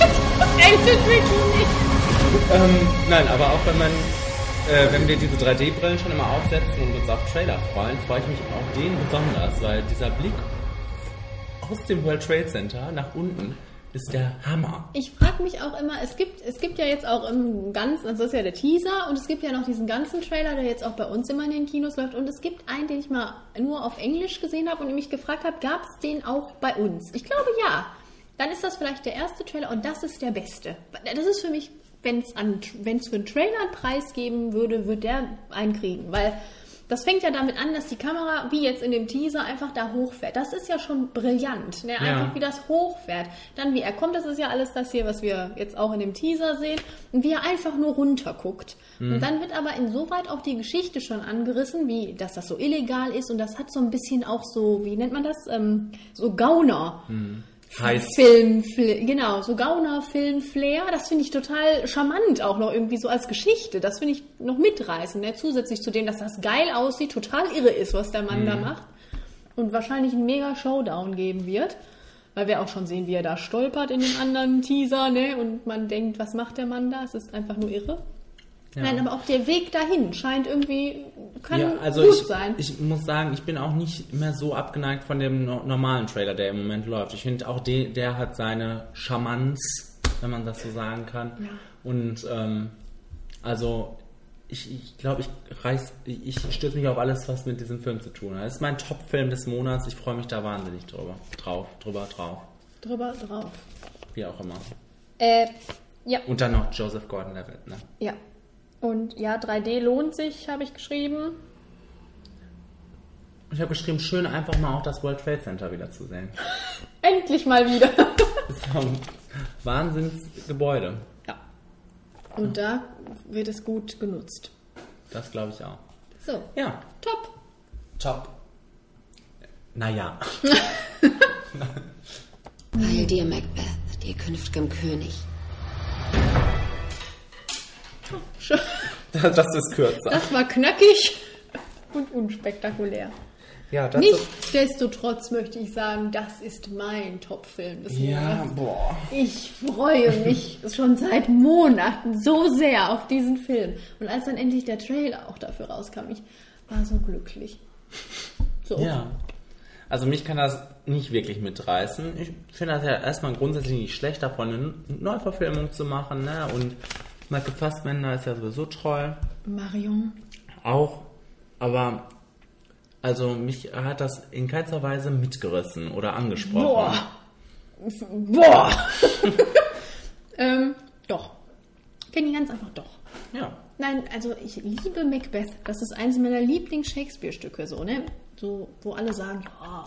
Endet wirklich nicht. ähm, nein, aber auch wenn man, äh, wenn wir diese 3D-Brillen schon immer aufsetzen und uns auf Trailer freuen, freue ich mich auf den besonders, weil dieser Blick aus dem World Trade Center nach unten ist der Hammer. Ich frage mich auch immer, es gibt, es gibt ja jetzt auch im ganzen, also das ist ja der Teaser und es gibt ja noch diesen ganzen Trailer, der jetzt auch bei uns immer in den Kinos läuft und es gibt einen, den ich mal nur auf Englisch gesehen habe und mich gefragt habe, gab es den auch bei uns? Ich glaube ja. Dann ist das vielleicht der erste Trailer und das ist der beste. Das ist für mich, wenn es für einen Trailer einen Preis geben würde, würde der einen kriegen, weil das fängt ja damit an, dass die Kamera, wie jetzt in dem Teaser, einfach da hochfährt. Das ist ja schon brillant. Ne? Einfach Ja. wie das hochfährt. Dann wie er kommt, das ist ja alles das hier, was wir jetzt auch in dem Teaser sehen. Und wie er einfach nur runter guckt. Mhm. Und dann wird aber insoweit auch die Geschichte schon angerissen, wie dass das so illegal ist. Und das hat so ein bisschen auch so, wie nennt man das? Ähm, so Gauner. Heiß. Film, genau, so Gauner, Film, Flair, das finde ich total charmant auch noch irgendwie so als Geschichte. Das finde ich noch mitreißend, ne? zusätzlich zu dem, dass das geil aussieht, total irre ist, was der Mann da macht und wahrscheinlich einen mega Showdown geben wird, weil wir auch schon sehen, wie er da stolpert in dem anderen Teaser, ne? Und man denkt, was macht der Mann da? Es ist einfach nur irre. Ja. Nein, aber auch der Weg dahin scheint irgendwie, kann ja, also gut ich, sein. ich muss sagen, ich bin auch nicht mehr so abgeneigt von dem no normalen Trailer, der im Moment läuft. Ich finde auch, de der hat seine Charmanz, wenn man das so sagen kann. Ja. Und ähm, also ich, ich glaube, ich reiß, ich stürze mich auf alles, was mit diesem Film zu tun hat. Das ist mein Top-Film des Monats. Ich freue mich da wahnsinnig drüber, drauf, drüber, drauf, Drüber drauf. wie auch immer. Äh, ja. Und dann noch Joseph Gordon-Levitt. Ne? Ja. Und ja, 3D lohnt sich, habe ich geschrieben. Ich habe geschrieben, schön einfach mal auch das World Trade Center wieder zu sehen. Endlich mal wieder. Das ist ein Wahnsinnsgebäude. Und da wird es gut genutzt. Das glaube ich auch. So. Ja. Top. Top. Naja. Heil dir, Macbeth, dir künftigem König. Das, ist kürzer. Das war knackig und unspektakulär. ja, Nichtsdestotrotz möchte ich sagen, das ist mein Top-Film des Ja, Monats. boah. Ich freue mich schon seit Monaten so sehr auf diesen Film. Und als dann endlich der Trailer auch dafür rauskam, ich war so glücklich. So. Ja. Also mich kann das nicht wirklich mitreißen. Ich finde das ja erstmal grundsätzlich nicht schlecht, davon eine Neuverfilmung zu machen. Ne? Und Michael Fassbender ist ja sowieso toll. Marion. Auch. Aber also mich hat das in keinster Weise mitgerissen oder angesprochen. Boah. Boah. ähm, doch. Finde ich ganz einfach doch. Ja. Nein, also ich liebe Macbeth. Das ist eines meiner Lieblings-Shakespeare-Stücke, so, ne? So, wo alle sagen, ja,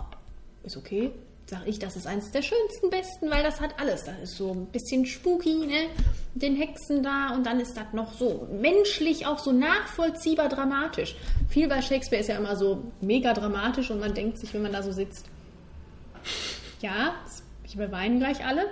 ist okay. Sag ich, das ist eines der schönsten, besten, weil das hat alles. Das ist so ein bisschen spooky, ne? Mit Den Hexen da und dann ist das noch so menschlich, auch so nachvollziehbar dramatisch. Viel bei Shakespeare ist ja immer so mega dramatisch und man denkt sich, wenn man da so sitzt, ja, ich beweinen gleich alle.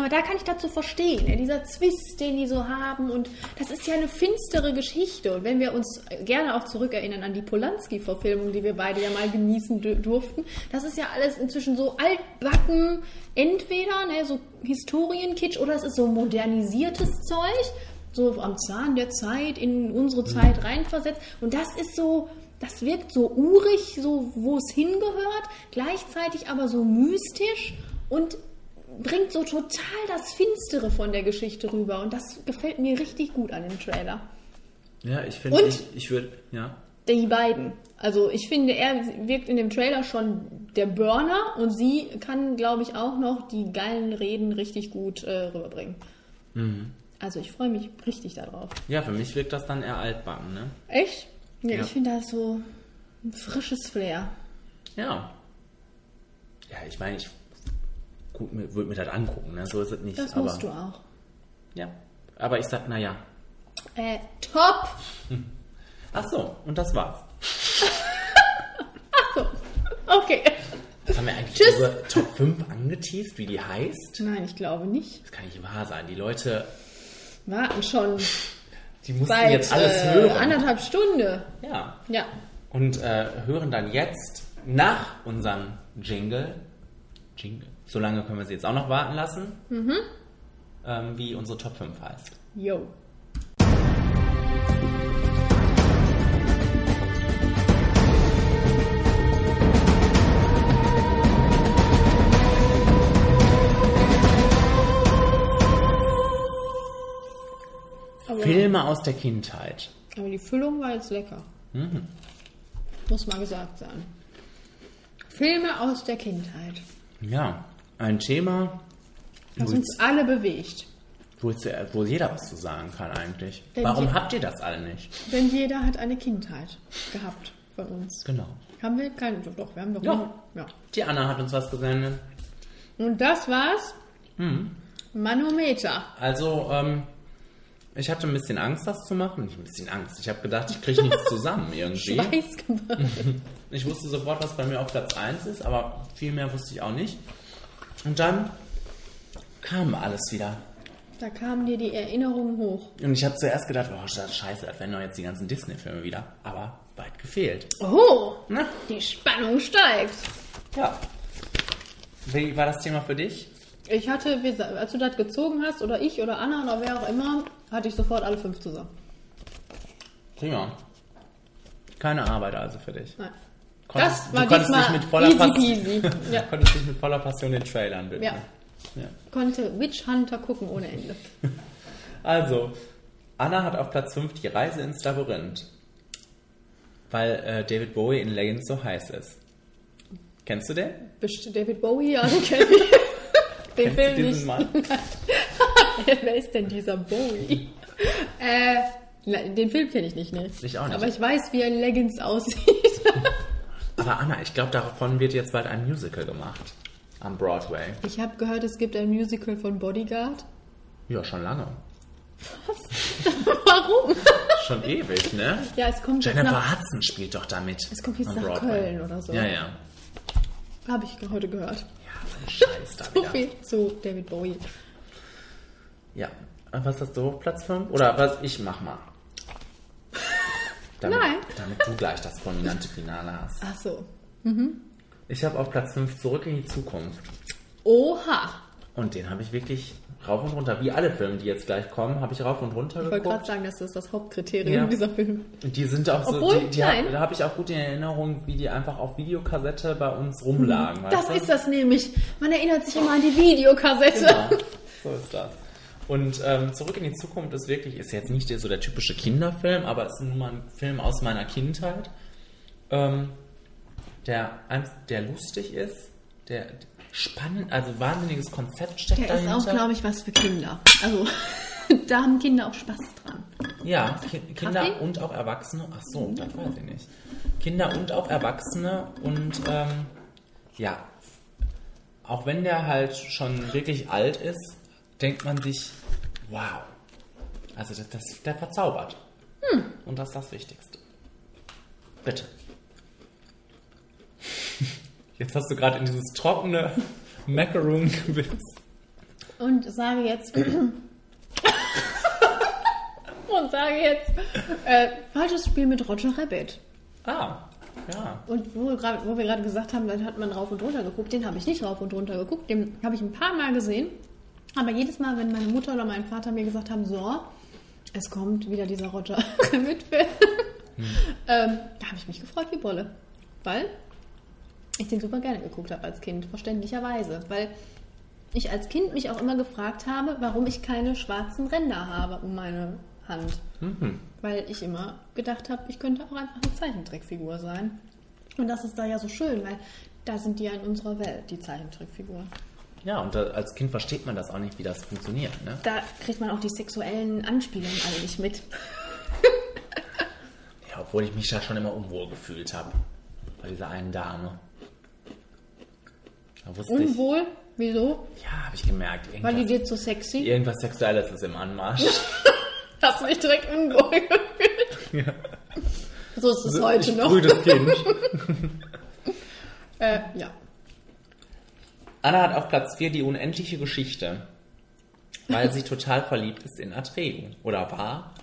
Aber da kann ich dazu verstehen, ja, dieser Zwist, den die so haben. Und das ist ja eine finstere Geschichte. Und wenn wir uns gerne auch zurückerinnern an die Polanski-Verfilmung, die wir beide ja mal genießen durften, das ist ja alles inzwischen so altbacken, entweder ne, so Historienkitsch oder es ist so modernisiertes Zeug, so am Zahn der Zeit in unsere Zeit reinversetzt. Und das ist so, das wirkt so urig, so wo es hingehört, gleichzeitig aber so mystisch und bringt so total das Finstere von der Geschichte rüber. Und das gefällt mir richtig gut an dem Trailer. Ja, ich finde, ich, ich würde, ja. Die beiden. Also ich finde, er wirkt in dem Trailer schon der Burner und sie kann, glaube ich, auch noch die geilen Reden richtig gut äh, rüberbringen. Mhm. Also ich freue mich richtig darauf. Ja, für mich wirkt das dann eher altbacken, ne? Echt? Ja, Ja. ich finde das so ein frisches Flair. Ja. Ja, ich meine, ich würde mir das angucken, ne? So ist es nicht. Das aber, musst du auch. Ja. Aber ich sag, naja. Äh, top! Ach so, und das war's. Okay. Haben wir eigentlich Tschüss. unsere Top 5 angeteased, wie die heißt? Nein, ich glaube nicht. Das kann nicht wahr sein. Die Leute, Warten schon. die Die mussten Seit jetzt alles äh, hören. anderthalb Stunde. Ja. Ja. Und äh, hören dann jetzt nach unserem Jingle, Jingle, so lange können wir sie jetzt auch noch warten lassen, Mhm. ähm, wie unsere Top 5 heißt. Yo. Aber, Filme aus der Kindheit. aber die Füllung war jetzt lecker. Mhm. Muss mal gesagt sein. Filme aus der Kindheit. Ja, ein Thema, Das uns alle bewegt. wo, jetzt, wo jeder was zu sagen kann eigentlich. Denn Warum je- habt ihr das alle nicht? Denn jeder hat eine Kindheit gehabt von uns. Genau. Haben wir keine? Doch, wir haben doch. Ja. ja. Die Anna hat uns was gesendet. Und das war's. Hm. Manometer. Also, ähm, ich hatte ein bisschen Angst, das zu machen. Nicht ein bisschen Angst. Ich habe gedacht, ich kriege nichts zusammen irgendwie. Ich wusste sofort, was bei mir auf Platz 1 ist, aber viel mehr wusste ich auch nicht. Und dann kam alles wieder. Da kamen dir die Erinnerungen hoch. Und ich habe zuerst gedacht, oh scheiße, das werden doch jetzt die ganzen Disney-Filme wieder. Aber weit gefehlt. Oh, Na? die Spannung steigt. Ja. Wie war das Thema für dich? Ich hatte, als du das gezogen hast, oder ich oder Anna oder wer auch immer, hatte ich sofort alle fünf zusammen. Prima. Keine Arbeit also für dich. Nein. Konntest- das war du konntest dich mit voller easy Passion, peasy. Ja. konntest dich mit voller Passion den Trailern widmen. Ja. Ja. Konnte Witch Hunter gucken ohne Ende. Also, Anna hat auf Platz 5 die Reise ins Labyrinth. Weil äh, David Bowie in Legends so heiß ist. Kennst du den? Bist David Bowie? Ja, den kenn ich. Den Kennst du Film diesen nicht. Mann? Wer ist denn dieser Bowie? äh, den Film kenne ich nicht, ne? Ich auch nicht. Aber ich weiß, wie ein Leggings aussieht. Aber Anna, ich glaube, davon wird jetzt bald ein Musical gemacht. Am Broadway. Ich habe gehört, es gibt ein Musical von Bodyguard. Ja, schon lange. Warum? Schon ewig, ne? Ja, es kommt jetzt Jennifer nach, Hudson spielt doch damit. es kommt jetzt nach Broadway. Köln oder so. Ja, ja. Habe ich heute gehört. Scheiß da So viel zu David Bowie. Ja. Was hast du Platz 5? Oder was? Ich mach mal. Damit, Nein. Damit du gleich das prominente Finale hast. Ach so. Mhm. Ich habe auf Platz 5 Zurück in die Zukunft. Oha. Und den habe ich wirklich rauf und runter, wie alle Filme, die jetzt gleich kommen, habe ich rauf und runter Ich wollte gerade geguckt. sagen, das ist das Hauptkriterium Ja. dieser Film. Und die sind auch so, Obwohl, die, die nein. hab, da habe ich auch gut in Erinnerung, wie die einfach auf Videokassette bei uns rumlagen. Das weißt du? ist das nämlich. Man erinnert sich immer an die Videokassette. Genau, so ist das. Und ähm, Zurück in die Zukunft ist wirklich, ist jetzt nicht der, so der typische Kinderfilm, aber es ist nun mal ein Film aus meiner Kindheit, ähm, der, der lustig ist, der spannend, also wahnsinniges Konzept steckt Der ist dahinter. auch, glaube ich, was für Kinder. Also, da haben Kinder auch Spaß dran. Ja, Ki Kinder Kaffee? und auch Erwachsene. Ach so, das weiß ich nicht. Kinder und auch Erwachsene und ähm, ja, auch wenn der halt schon wirklich alt ist, denkt man sich, wow, also das, das der verzaubert. Hm. Und das ist das Wichtigste. Bitte. Jetzt hast du gerade in dieses trockene Macaroon gewitzt. Und sage jetzt. und sage jetzt. Äh, falsches Spiel mit Roger Rabbit. Ah, ja. Und wo, wir gerade- wo wir gerade gesagt haben, dann hat man rauf und runter geguckt. Den habe ich nicht rauf und runter geguckt. Den habe ich ein paar Mal gesehen. Aber jedes Mal, wenn meine Mutter oder mein Vater mir gesagt haben, so, es kommt wieder dieser Roger Rabbit-Film, ähm, da habe ich mich gefreut wie Bolle. Weil ich den super gerne geguckt habe als Kind, verständlicherweise. Weil ich als Kind mich auch immer gefragt habe, warum ich keine schwarzen Ränder habe um meine Hand. Mhm. Weil ich immer gedacht habe, ich könnte auch einfach eine Zeichentrickfigur sein. Und das ist da ja so schön, weil da sind die ja in unserer Welt, die Zeichentrickfiguren. Ja, und da, als Kind versteht man das auch nicht, wie das funktioniert. Ne? Da kriegt man auch die sexuellen Anspielungen alle nicht mit. Ja, obwohl ich mich da schon immer unwohl gefühlt habe. Bei dieser einen Dame. Da Unwohl? Wieso? ich, ja, habe ich gemerkt, War die dir zu sexy? irgendwas Sexuelles ist im Anmarsch. Hast du dich direkt unwohl gefühlt? ja. So ist es So, heute ich noch. frühes Kind. äh, ja. Anna hat auf Platz 4 die unendliche Geschichte. Weil sie total verliebt ist in Atreu. Oder war?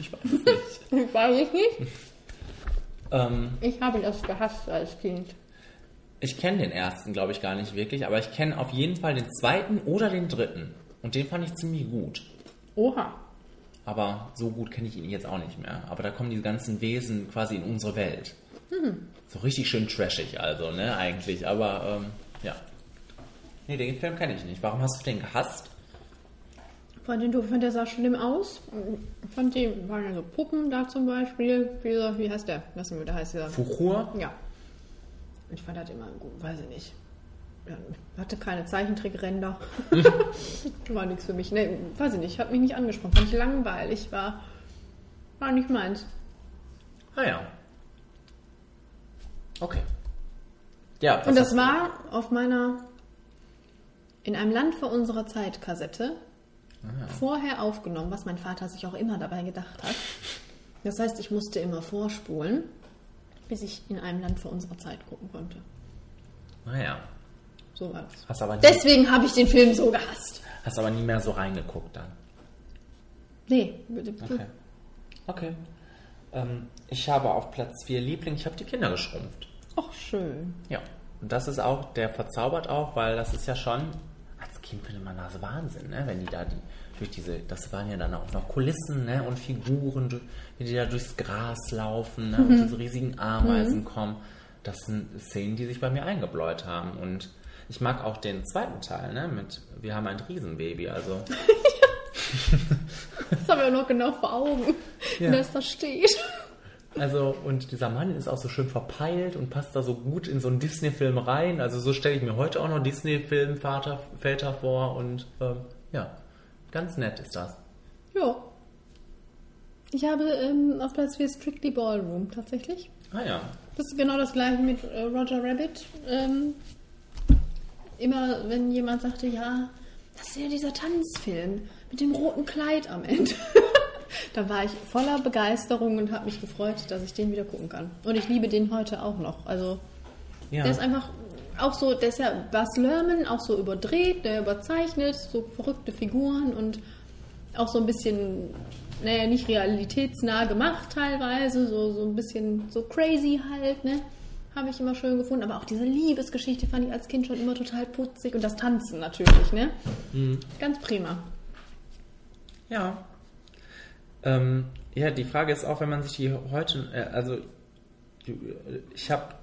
Ich weiß es nicht. Ich weiß es nicht. Ähm, Ich habe das gehasst als Kind. ich kenne den ersten, glaube ich, gar nicht wirklich, aber ich kenne auf jeden Fall den zweiten oder den dritten. Und den fand ich ziemlich gut. Oha. Aber so gut kenne ich ihn jetzt auch nicht mehr. Aber da kommen diese ganzen Wesen quasi in unsere Welt. Hm. So richtig schön trashig, also, ne, eigentlich. Aber, ähm, ja. Nee, den Film kenne ich nicht. Warum hast du den gehasst? Fand den doof, fand der sah schlimm aus. Fand die, waren ja so Puppen da zum Beispiel. Wie, dieser- wie heißt der? Was wie der heißt dieser? Fuchur? Ja. Ich fand das immer gut, weiß ich nicht. Hatte keine Zeichentrickränder. war nichts für mich. Nee, weiß ich nicht, hat mich nicht angesprochen. Fand ich langweilig, war, war nicht meins. Ah ja. Okay. Ja, Und das war auf meiner in einem Land vor unserer Zeit Kassette Ah. vorher aufgenommen, was mein Vater sich auch immer dabei gedacht hat. Das heißt, ich musste immer vorspulen, bis ich in einem Land vor unserer Zeit gucken konnte. Naja. So war das. Hast aber, nie, Deswegen habe ich den Film so gehasst. hast aber nie mehr so reingeguckt dann. Nee. Okay. Okay. Ähm, ich habe auf Platz 4 Liebling, ich habe die Kinder geschrumpft. Ach, schön. Ja. Und das ist auch, der verzaubert auch, weil das ist ja schon, Kind findet man das Wahnsinn, ne? wenn die da die, durch diese, das waren ja dann auch noch Kulissen ne? und Figuren, wie die da durchs Gras laufen ne? und Mhm. diese riesigen Ameisen Mhm. kommen. Das sind Szenen, die sich bei mir eingebläut haben. Und ich mag auch den zweiten Teil, ne? mit Wir haben ein Riesenbaby, also Das habe ich auch noch genau vor Augen, Ja. wie das da steht. Also, und dieser Mann ist auch so schön verpeilt und passt da so gut in so einen Disney-Film rein. Also, so stelle ich mir heute auch noch Disney-Film-Väter Väter vor und ähm, ja, ganz nett ist das. Ja. Ich habe ähm, auf Platz 4 Strictly Ballroom tatsächlich. Ah ja. Das ist genau das gleiche mit äh, Roger Rabbit. Ähm, immer wenn jemand sagte, ja, das ist ja dieser Tanzfilm mit dem roten Kleid am Ende. da war ich voller Begeisterung und habe mich gefreut, dass ich den wieder gucken kann. Und ich liebe den heute auch noch. Also Ja. der ist einfach auch so, der ist ja Bas Lerman auch so überdreht, der überzeichnet, so verrückte Figuren und auch so ein bisschen, naja, nicht realitätsnah gemacht teilweise, so, so ein bisschen so crazy halt, ne? Habe ich immer schön gefunden. Aber auch diese Liebesgeschichte fand ich als Kind schon immer total putzig und das Tanzen natürlich, ne? Mhm. Ganz prima. Ja. Ähm, ja, die Frage ist auch, wenn man sich die heute, äh, also äh, ich habe,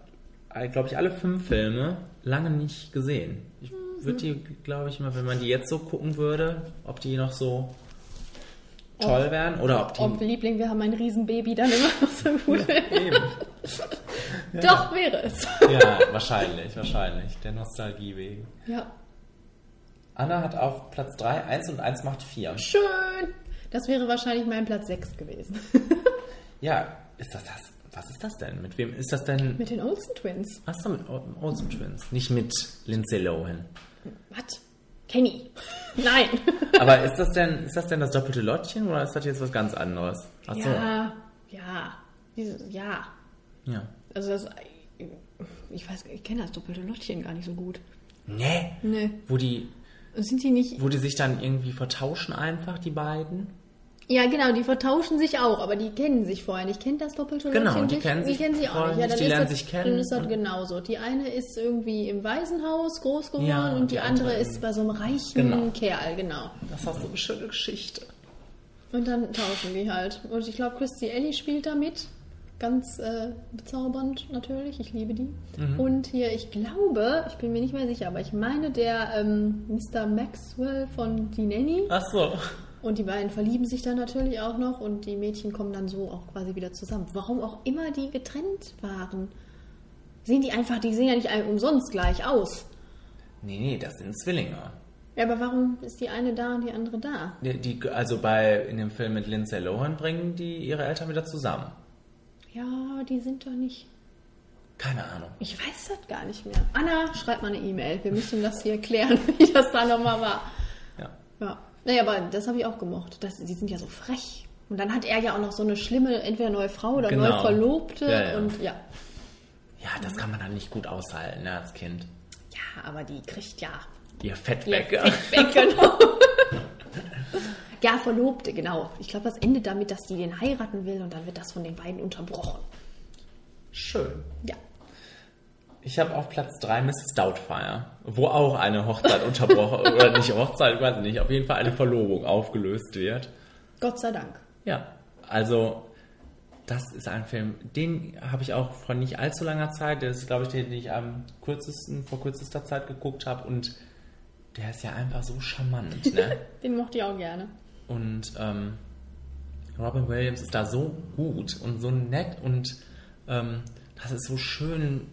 glaube ich, alle fünf Filme lange nicht gesehen. Ich würde die, glaube ich, immer, wenn man die jetzt so gucken würde, ob die noch so toll Ob- wären oder ob die. Ob Liebling, wir haben ein Riesenbaby, dann immer noch so gut wäre. Eben. Ja. Doch wäre es. ja, wahrscheinlich, wahrscheinlich. Der Nostalgie wegen. Ja. Anna hat auf Platz 3, 1 und 1 macht 4. Schön. Das wäre wahrscheinlich mein Platz 6 gewesen. Ja, ist das das? Was ist das denn? Mit wem ist das denn? Mit den Olsen Twins. Was mit O- Olsen Twins? Nicht mit Lindsay Lohan. Was? Kenny. Nein. Aber ist das denn, ist das denn das doppelte Lottchen oder ist das jetzt was ganz anderes? Ach so. Ja, ja. Ja. Ja. Also das, ich weiß, ich kenne das doppelte Lottchen gar nicht so gut. Nee. Nee. Wo die, Sind die nicht? wo die sich dann irgendwie vertauschen einfach, die beiden? Ja, genau, die vertauschen sich auch, aber die kennen sich vorher nicht. Kennt das doppelte Genau, die nicht? kennen sich die kennen sich auch nicht. Ja, dann die ist lernen das, sich kennen. Dann ist das genauso. Die eine ist irgendwie im Waisenhaus groß geworden Ja, und die, die andere andere ist bei so einem reichen Genau. Kerl, genau. Das ist auch so eine schöne Geschichte. Und dann tauschen die halt. Und ich glaube, Christy Ellie spielt da mit. Ganz äh, bezaubernd natürlich. Ich liebe die. Mhm. Und hier, ich glaube, ich bin mir nicht mehr sicher, aber ich meine, der ähm, Mr. Maxwell von Die Nanny. Ach so. Und die beiden verlieben sich dann natürlich auch noch und die Mädchen kommen dann so auch quasi wieder zusammen. Warum auch immer die getrennt waren. Sehen die einfach, die sehen ja nicht umsonst gleich aus. Nee, nee, das sind Zwillinge. Ja, aber warum ist die eine da und die andere da? Die, die, also bei, in dem Film mit Lindsay Lohan bringen die ihre Eltern wieder zusammen. Ja, die sind doch nicht. Keine Ahnung. Ich weiß das gar nicht mehr. Anna, schreib mal eine E-Mail. Wir müssen das hier klären, wie das da nochmal war. Ja. Ja. Naja, aber das habe ich auch gemocht. Das, die sind ja so frech. Und dann hat er ja auch noch so eine schlimme, entweder neue Frau oder Genau. neue Verlobte. Ja, ja. Und ja. Ja, das kann man dann nicht gut aushalten, ne, als Kind. Ja, aber die kriegt ja Ihr Fett ihr weg. Fett weg, genau. Ja, Verlobte, genau. Ich glaube, das endet damit, dass die den heiraten will und dann wird das von den beiden unterbrochen. Schön. Ja. Ich habe auf Platz 3 Mrs. Doubtfire, wo auch eine Hochzeit unterbrochen, oder nicht Hochzeit, ich weiß nicht, auf jeden Fall eine Verlobung aufgelöst wird. Gott sei Dank. Ja, also das ist ein Film, den habe ich auch vor nicht allzu langer Zeit, das ist glaube ich den, den ich am kürzesten, vor kürzester Zeit geguckt habe und der ist ja einfach so charmant, ne? Den mochte ich auch gerne. Und ähm, Robin Williams ist da so gut und so nett und ähm, das ist so schön.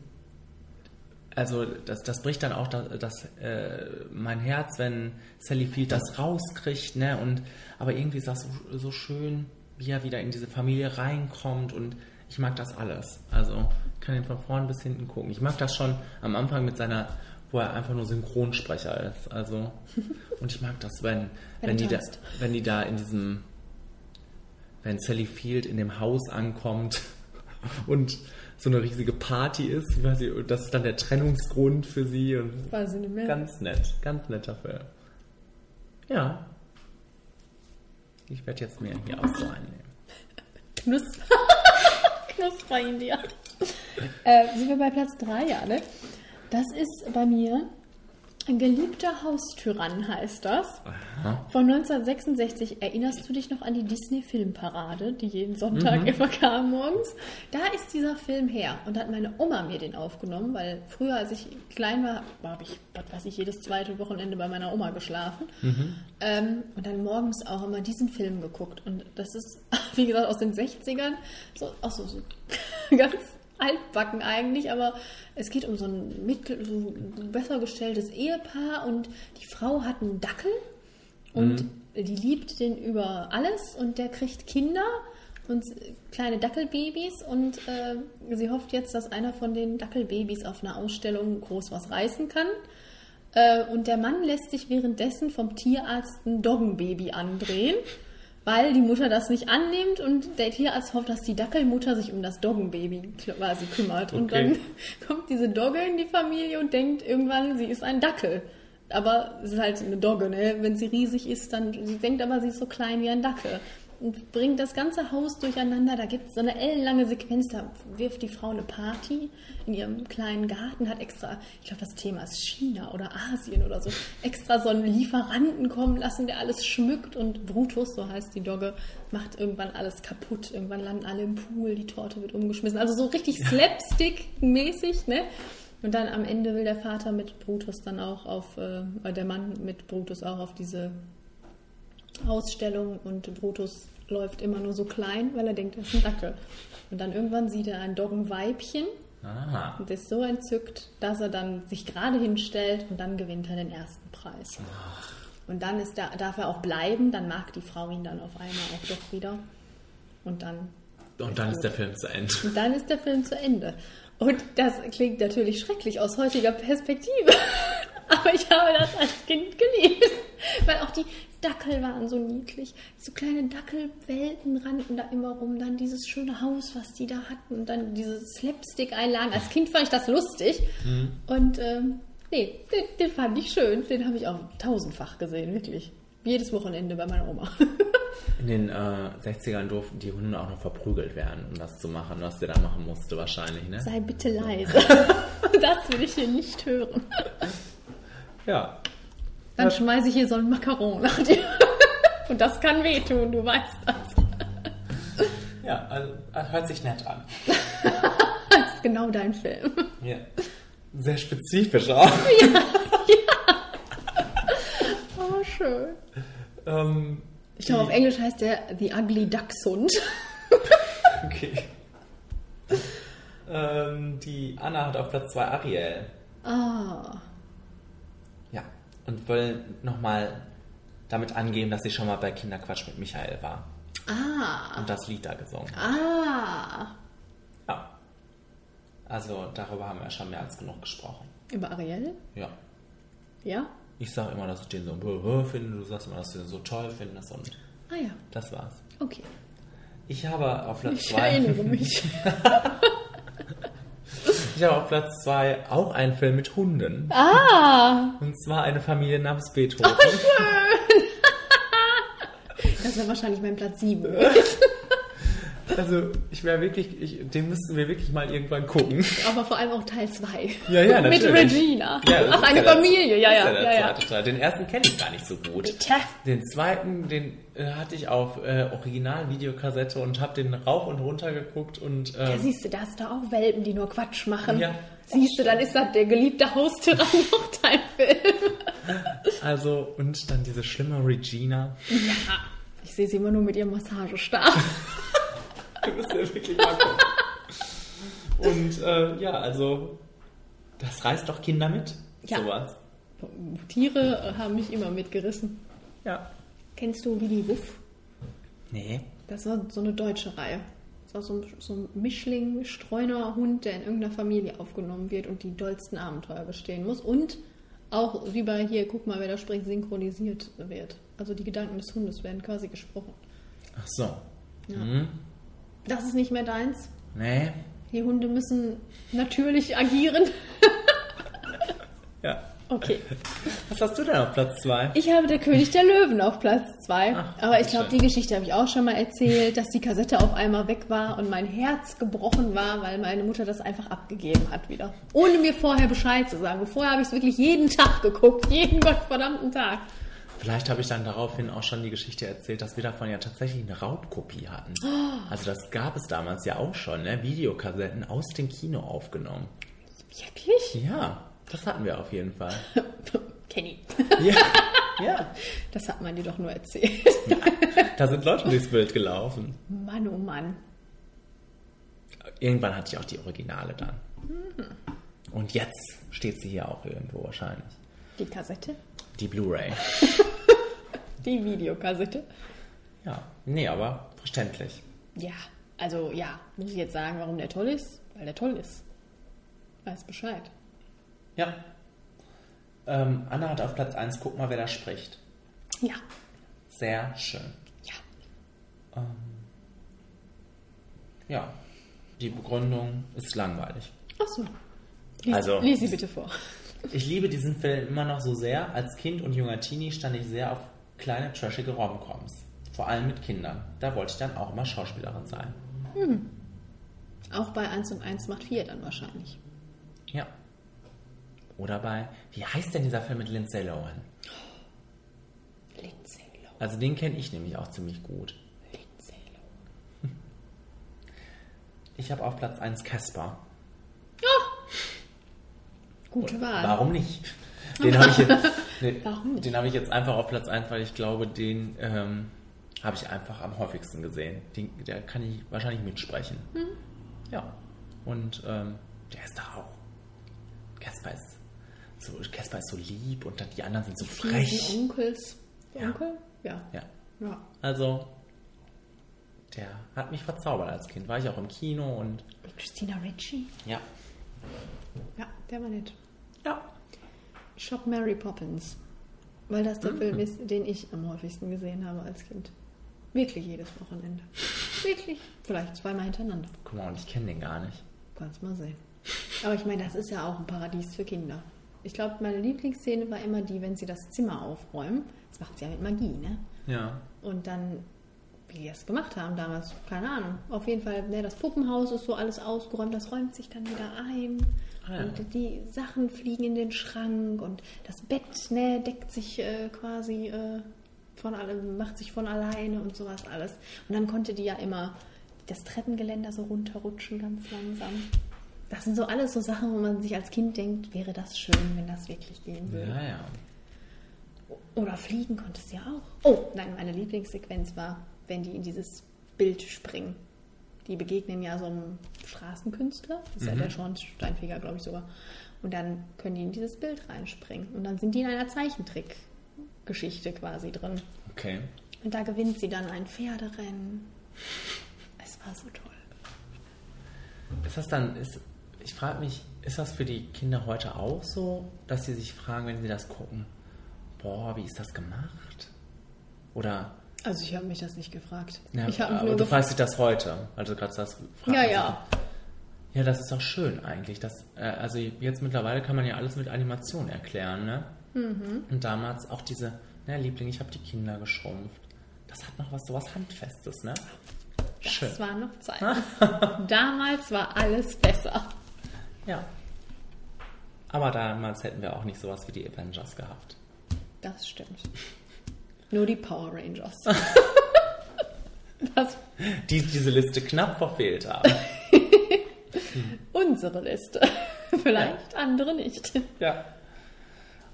Also das, das bricht dann auch das, das äh, mein Herz, wenn Sally Field das rauskriegt, ne? Und aber irgendwie ist das so, so schön, wie er wieder in diese Familie reinkommt und ich mag das alles. Also ich kann ihn von vorn bis hinten gucken. Ich mag das schon am Anfang mit seiner wo er einfach nur Synchronsprecher ist. Also, und ich mag das, wenn, wenn, Wenn die, da, wenn die da in diesem, wenn Sally Field in dem Haus ankommt und so eine riesige Party ist, und das ist dann der Trennungsgrund für sie und Weiß ich nicht mehr. ganz nett, ganz netter Film. Ja. Ich werde jetzt mir hier auch so einnehmen. Knus Knusper in dir. äh, sind wir bei Platz 3, ja, ne? Das ist bei mir geliebter Haustyrann, heißt das. Aha. Von 1966. Erinnerst du dich noch an die Disney-Filmparade, die jeden Sonntag Mhm. immer kam morgens? Da ist dieser Film her. Und da hat meine Oma mir den aufgenommen, weil früher, als ich klein war, habe ich, was weiß ich, jedes zweite Wochenende bei meiner Oma geschlafen. Mhm. Ähm, und dann morgens auch immer diesen Film geguckt. Und das ist, wie gesagt, aus den 60ern, so, auch so, so ganz altbacken eigentlich, aber es geht um so ein mittel, so besser gestelltes Ehepaar und die Frau hat einen Dackel und Mhm. die liebt den über alles und der kriegt Kinder und kleine Dackelbabys und äh, sie hofft jetzt, dass einer von den Dackelbabys auf einer Ausstellung groß was reißen kann. Äh, und der Mann lässt sich währenddessen vom Tierarzt ein Doggenbaby andrehen, weil die Mutter das nicht annimmt und der Tierarzt hofft, dass die Dackelmutter sich um das Doggenbaby quasi kümmert. Und Okay. dann kommt diese Dogge in die Familie und denkt irgendwann, sie ist ein Dackel. Aber es ist halt eine Dogge, ne? Wenn sie riesig ist, dann sie denkt aber, sie ist so klein wie ein Dackel. Und bringt das ganze Haus durcheinander. Da gibt es so eine ellenlange Sequenz, da wirft die Frau eine Party in ihrem kleinen Garten, hat extra, ich glaube, das Thema ist China oder Asien oder so, extra so einen Lieferanten kommen lassen, der alles schmückt und Brutus, so heißt die Dogge, macht irgendwann alles kaputt. Irgendwann landen alle im Pool, die Torte wird umgeschmissen. Also so richtig Slapstick-mäßig, ne? Und dann am Ende will der Vater mit Brutus dann auch auf, äh, der Mann mit Brutus auch auf diese Ausstellung und Brutus läuft immer nur so klein, weil er denkt, er ist ein Dackel. Und dann irgendwann sieht er ein Doggenweibchen Ah. und ist so entzückt, dass er dann sich gerade hinstellt und dann gewinnt er den ersten Preis. Und dann ist da, darf er auch bleiben, dann mag die Frau ihn dann auf einmal auch doch wieder. Und dann Und dann ist der Film zu Ende. und dann ist der Film zu Ende. Und das klingt natürlich schrecklich aus heutiger Perspektive. Aber ich habe das als Kind geliebt. Weil auch die Dackel waren so niedlich. So kleine Dackelwelten rannten da immer rum. Dann dieses schöne Haus, was die da hatten. Und dann diese Slapstick-Einlagen. Als Kind fand ich das lustig. Und ähm, nee, den, den fand ich schön. Den habe ich auch tausendfach gesehen, wirklich. Jedes Wochenende bei meiner Oma. In den äh, 60ern durften die Hunde auch noch verprügelt werden, um das zu machen, was der da machen musste wahrscheinlich, ne? Sei bitte leise. Das will ich hier nicht hören. Ja. Dann schmeiße ich hier so ein Macaron nach dir. Und das kann wehtun, du weißt das. Ja, also äh, hört sich nett an. Das ist genau dein Film. Ja. Sehr spezifisch auch. Oh, schön. Ähm, Ich glaube, auf Englisch heißt der The Ugly Dachshund. okay. ähm, die Anna hat auf Platz 2 Ariel. Ah. Ja. Und will nochmal damit angeben, dass sie schon mal bei Kinderquatsch mit Michael war. Ah. Und das Lied da gesungen hat. Ah. Ja. Also darüber haben wir schon mehr als genug gesprochen. Über Ariel? Ja. Ja? Ich sage immer, dass ich den so böse finde, du sagst immer, dass du den so toll findest und Ah ja. das war's. Okay. Ich habe auf Platz Ich 2 erinnere mich. ich habe auf Platz 2 auch einen Film mit Hunden. Ah. Und zwar eine Familie namens Beethoven. Oh, schön. Das wäre wahrscheinlich mein Platz 7. Also, ich wäre wirklich, ich, den müssten wir wirklich mal irgendwann gucken. Aber vor allem auch Teil 2. Ja, ja, Mit natürlich. Regina. Ja, Ach, eine ja Familie. Ja, das ja, ist der ja, ja. zweite Teil. Den ersten kenne ich gar nicht so gut. Tja. Den zweiten, den äh, hatte ich auf äh, Original-Videokassette und habe den rauf und runter geguckt und Ja, ähm, siehst du, da hast du auch Welpen, die nur Quatsch machen. Ja. Siehst du, dann ist das der geliebte Haustyrann noch dein Film. also und dann diese schlimme Regina. Ja. Ich sehe sie immer nur mit ihrem Massagestab. Du musst ja wirklich mal gucken. Und äh, ja, also das reißt doch Kinder mit. Ja. Sowas. Tiere haben mich immer mitgerissen. Ja. Kennst du Willy Wuff? Nee. Das war so eine deutsche Reihe. Das war so ein, so ein Mischling, Streuner Hund, der in irgendeiner Familie aufgenommen wird und die dollsten Abenteuer bestehen muss. Und auch wie bei hier, guck mal, wer da spricht, synchronisiert wird. Also die Gedanken des Hundes werden quasi gesprochen. Ach so. Ja. Hm. Das ist nicht mehr deins. Nee. Die Hunde müssen natürlich agieren. Ja. Okay. Was hast du denn auf Platz 2? Ich habe der König der Löwen auf Platz 2. Aber ich glaube, die Geschichte habe ich auch schon mal erzählt, dass die Kassette auf einmal weg war und mein Herz gebrochen war, weil meine Mutter das einfach abgegeben hat wieder. Ohne mir vorher Bescheid zu sagen. Und vorher habe ich es wirklich jeden Tag geguckt. Jeden gottverdammten Tag. Vielleicht habe ich dann daraufhin auch schon die Geschichte erzählt, dass wir davon ja tatsächlich eine Raubkopie hatten. Oh. Also das gab es damals ja auch schon, ne? Videokassetten aus dem Kino aufgenommen. Wirklich? Ja, das hatten wir auf jeden Fall. Kenny. Ja, ja. Das hat man dir doch nur erzählt. Da sind Leute durchs Bild gelaufen. Mann, oh Mann. Irgendwann hatte ich auch die Originale dann. Hm. Und jetzt steht sie hier auch irgendwo wahrscheinlich. Die Kassette? Die Blu-ray. Die Videokassette? Ja, nee, aber verständlich. Ja, also ja, muss ich jetzt sagen, warum der toll ist? Weil der toll ist. Weiß Bescheid. Ja. Ähm, Anna hat auf Platz 1, guck mal, wer da spricht. Ja. Sehr schön. Ja. Ähm, ja, die Begründung ist langweilig. Ach so. Lies, Also- lies sie bitte vor. Ich liebe diesen Film immer noch so sehr. Als Kind und junger Teenie stand ich sehr auf kleine, trashige Romcoms. Vor allem mit Kindern. Da wollte ich dann auch immer Schauspielerin sein. Hm. Auch bei 1 und 1 macht 4 dann wahrscheinlich. Ja. Oder bei, wie heißt denn dieser Film mit Lindsay Lohan? Lindsay Lohan. Also den kenne ich nämlich auch ziemlich gut. Lindsay Lohan. Ich habe auf Platz 1 Casper. Gute Wahl. Warum nicht? Den habe ich, jetzt- den habe ich jetzt einfach auf Platz 1, weil ich glaube, den ähm, habe ich einfach am häufigsten gesehen. Den, der kann ich wahrscheinlich mitsprechen. Hm. Ja. Und ähm, der ist da auch. Casper ist so, Casper ist so lieb und dann die anderen sind so frech. Onkels. Ja. Onkel? Ja. Ja. Ja. Also, der hat mich verzaubert als Kind. War ich auch im Kino und Christina Ricci? ja. Ja, der war nett. Shop Mary Poppins. Weil das der Mhm. Film ist, den ich am häufigsten gesehen habe als Kind. Wirklich jedes Wochenende. Wirklich. Vielleicht zweimal hintereinander. Guck mal, und ich kenne den gar nicht. Kannst mal sehen. Aber ich meine, das ist ja auch ein Paradies für Kinder. Ich glaube, meine Lieblingsszene war immer die, wenn sie das Zimmer aufräumen. Das macht sie ja mit Magie, ne? Ja. Und dann, wie die das gemacht haben damals, keine Ahnung. Auf jeden Fall, ne, das Puppenhaus ist so alles ausgeräumt, das räumt sich dann wieder ein. Ah. Und die Sachen fliegen in den Schrank und das Bett, ne, deckt sich äh, quasi äh, von allem, macht sich von alleine und sowas alles. Und dann konnte die ja immer das Treppengeländer so runterrutschen, ganz langsam. Das sind so alles so Sachen, wo man sich als Kind denkt, wäre das schön, wenn das wirklich gehen würde. Ja, ja. Oder fliegen konnte es ja auch. Oh, nein, meine Lieblingssequenz war, wenn die in dieses Bild springen. Die begegnen ja so einem Straßenkünstler, das ist ja Mhm. der Schornsteinfeger, glaube ich sogar. Und dann können die in dieses Bild reinspringen. Und dann sind die in einer Zeichentrick-Geschichte quasi drin. Okay. Und da gewinnt sie dann ein Pferderennen. Es war so toll. Ist das dann, ist, ich frage mich, ist das für die Kinder heute auch so, dass sie sich fragen, wenn sie das gucken, boah, wie ist das gemacht? Oder, Also ich habe mich das nicht gefragt. ja, ich aber nur du fragst dich das heute, also gerade das fragt Ja, ja. Ja, das ist doch schön eigentlich. Das, äh, also jetzt mittlerweile kann man ja alles mit Animation erklären, ne? Mhm. Und damals auch diese, na Liebling, ich habe die Kinder geschrumpft. Das hat noch was, sowas Handfestes, ne? Das Schön. war noch Zeit. Damals war alles besser. Ja. Aber damals hätten wir auch nicht sowas wie die Avengers gehabt. Das stimmt. Nur die Power Rangers. das Die diese Liste knapp verfehlt haben. unsere Liste. Vielleicht andere nicht. Ja.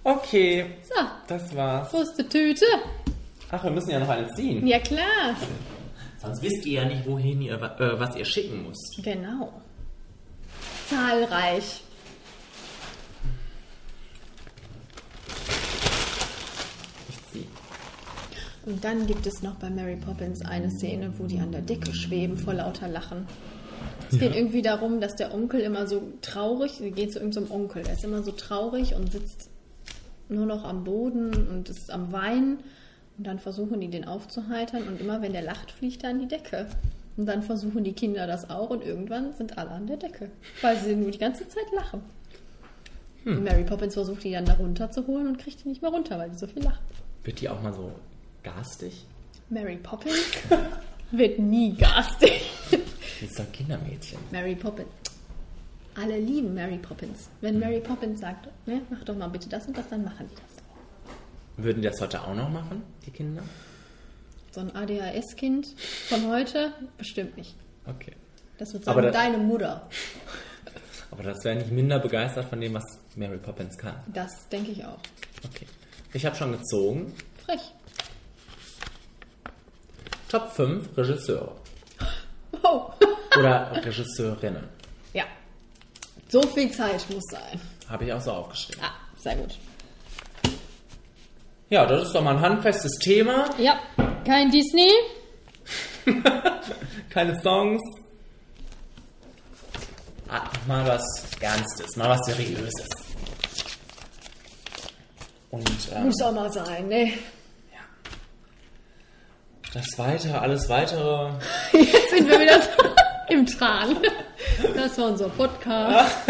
Okay, So, das war's. Wurste Tüte. Ach, wir müssen ja noch eine ziehen. Ja klar. Sonst wisst ihr ja nicht, wohin ihr, äh, was ihr schicken müsst. Genau. Zahlreich. Ich zieh. Und dann gibt es noch bei Mary Poppins eine Szene, wo die an der Decke schweben vor lauter Lachen. Es geht irgendwie darum, dass der Onkel immer so traurig, geht zu irgendeinem Onkel, der ist immer so traurig und sitzt nur noch am Boden und ist am Weinen. Und dann versuchen die den aufzuheitern und immer wenn der lacht, fliegt er an die Decke. Und dann versuchen die Kinder das auch und irgendwann sind alle an der Decke, weil sie nur die ganze Zeit lachen. Und Mary Poppins versucht die dann da runterzuholen und kriegt die nicht mehr runter, weil die so viel lachen. Wird die auch mal so garstig? Mary Poppins wird nie garstig. Die ist doch ein Kindermädchen. Mary Poppins. Alle lieben Mary Poppins. Wenn Mary Poppins sagt, ne, mach doch mal bitte das und das, dann machen die das. Würden die das heute auch noch machen, die Kinder? So ein ADHS-Kind von heute bestimmt nicht. Okay. Das wird sagen, da- deine Mutter. Aber das wäre nicht minder begeistert von dem, was Mary Poppins kann. Das denke ich auch. Okay. Ich habe schon gezogen. Frech. Top 5 Regisseure. Oh. Oder Regisseurinnen. Ja. So viel Zeit muss sein. Habe ich auch so aufgeschrieben. Ah, sehr gut. Ja, das ist doch mal ein handfestes Thema. Ja, kein Disney. Keine Songs. Ah, mal was Ernstes, mal was Seriöses. Und ähm, Muss auch mal sein, ne? Das Weitere, alles Weitere. Jetzt sind wir wieder so im Tran. Das war unser Podcast.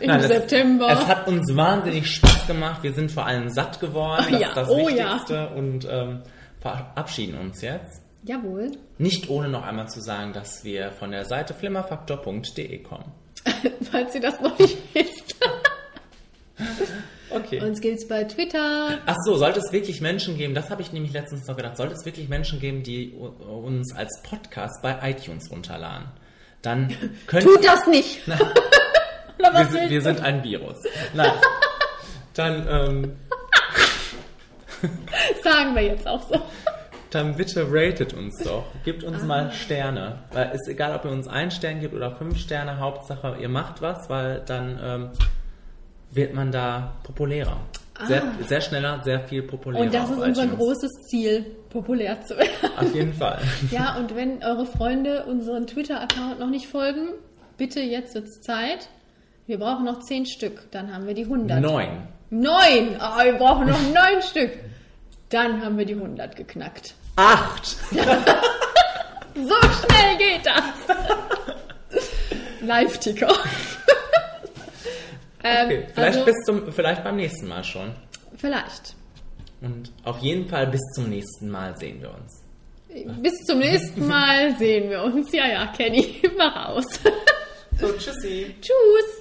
Im Nein, es- September. Es hat uns wahnsinnig Spaß gemacht. Wir sind vor allem satt geworden. Das ja, ist das oh ja. Wichtigste. Und ähm, verabschieden uns jetzt. Jawohl. Nicht ohne noch einmal zu sagen, dass wir von der Seite flimmerfaktor.de kommen. Falls ihr das noch nicht wisst. Okay. Uns gibt's bei Twitter. Ach so, sollte es wirklich Menschen geben, das habe ich nämlich letztens noch gedacht, sollte es wirklich Menschen geben, die uns als Podcast bei iTunes runterladen, dann könnt Tut das nicht! Na, wir, wir sind ein Virus. Nein. Dann, ähm, Sagen wir jetzt auch so. dann bitte ratet uns doch. Gebt uns mal Sterne. Weil ist egal, ob ihr uns einen Stern gibt oder fünf Sterne, Hauptsache ihr macht was, weil dann ähm, wird man da populärer. Sehr, Ah. sehr schneller, sehr viel populärer. Und das ist unser iTunes. großes Ziel, populär zu werden. Auf jeden Fall. Ja, und wenn eure Freunde unseren Twitter-Account noch nicht folgen, bitte jetzt wird's Zeit. Wir brauchen noch zehn Stück, dann haben wir die 100. Neun. Neun! Ah, wir brauchen noch neun Stück. Dann haben wir die 100 geknackt. Acht! So schnell geht das. Live-Ticker. Ähm, Okay, vielleicht, also, bis zum, vielleicht beim nächsten Mal schon. vielleicht. Und auf jeden Fall bis zum nächsten Mal sehen wir uns. Bis zum nächsten Mal sehen wir uns. Ja, ja, Kenny, mach aus. So, tschüssi. Tschüss.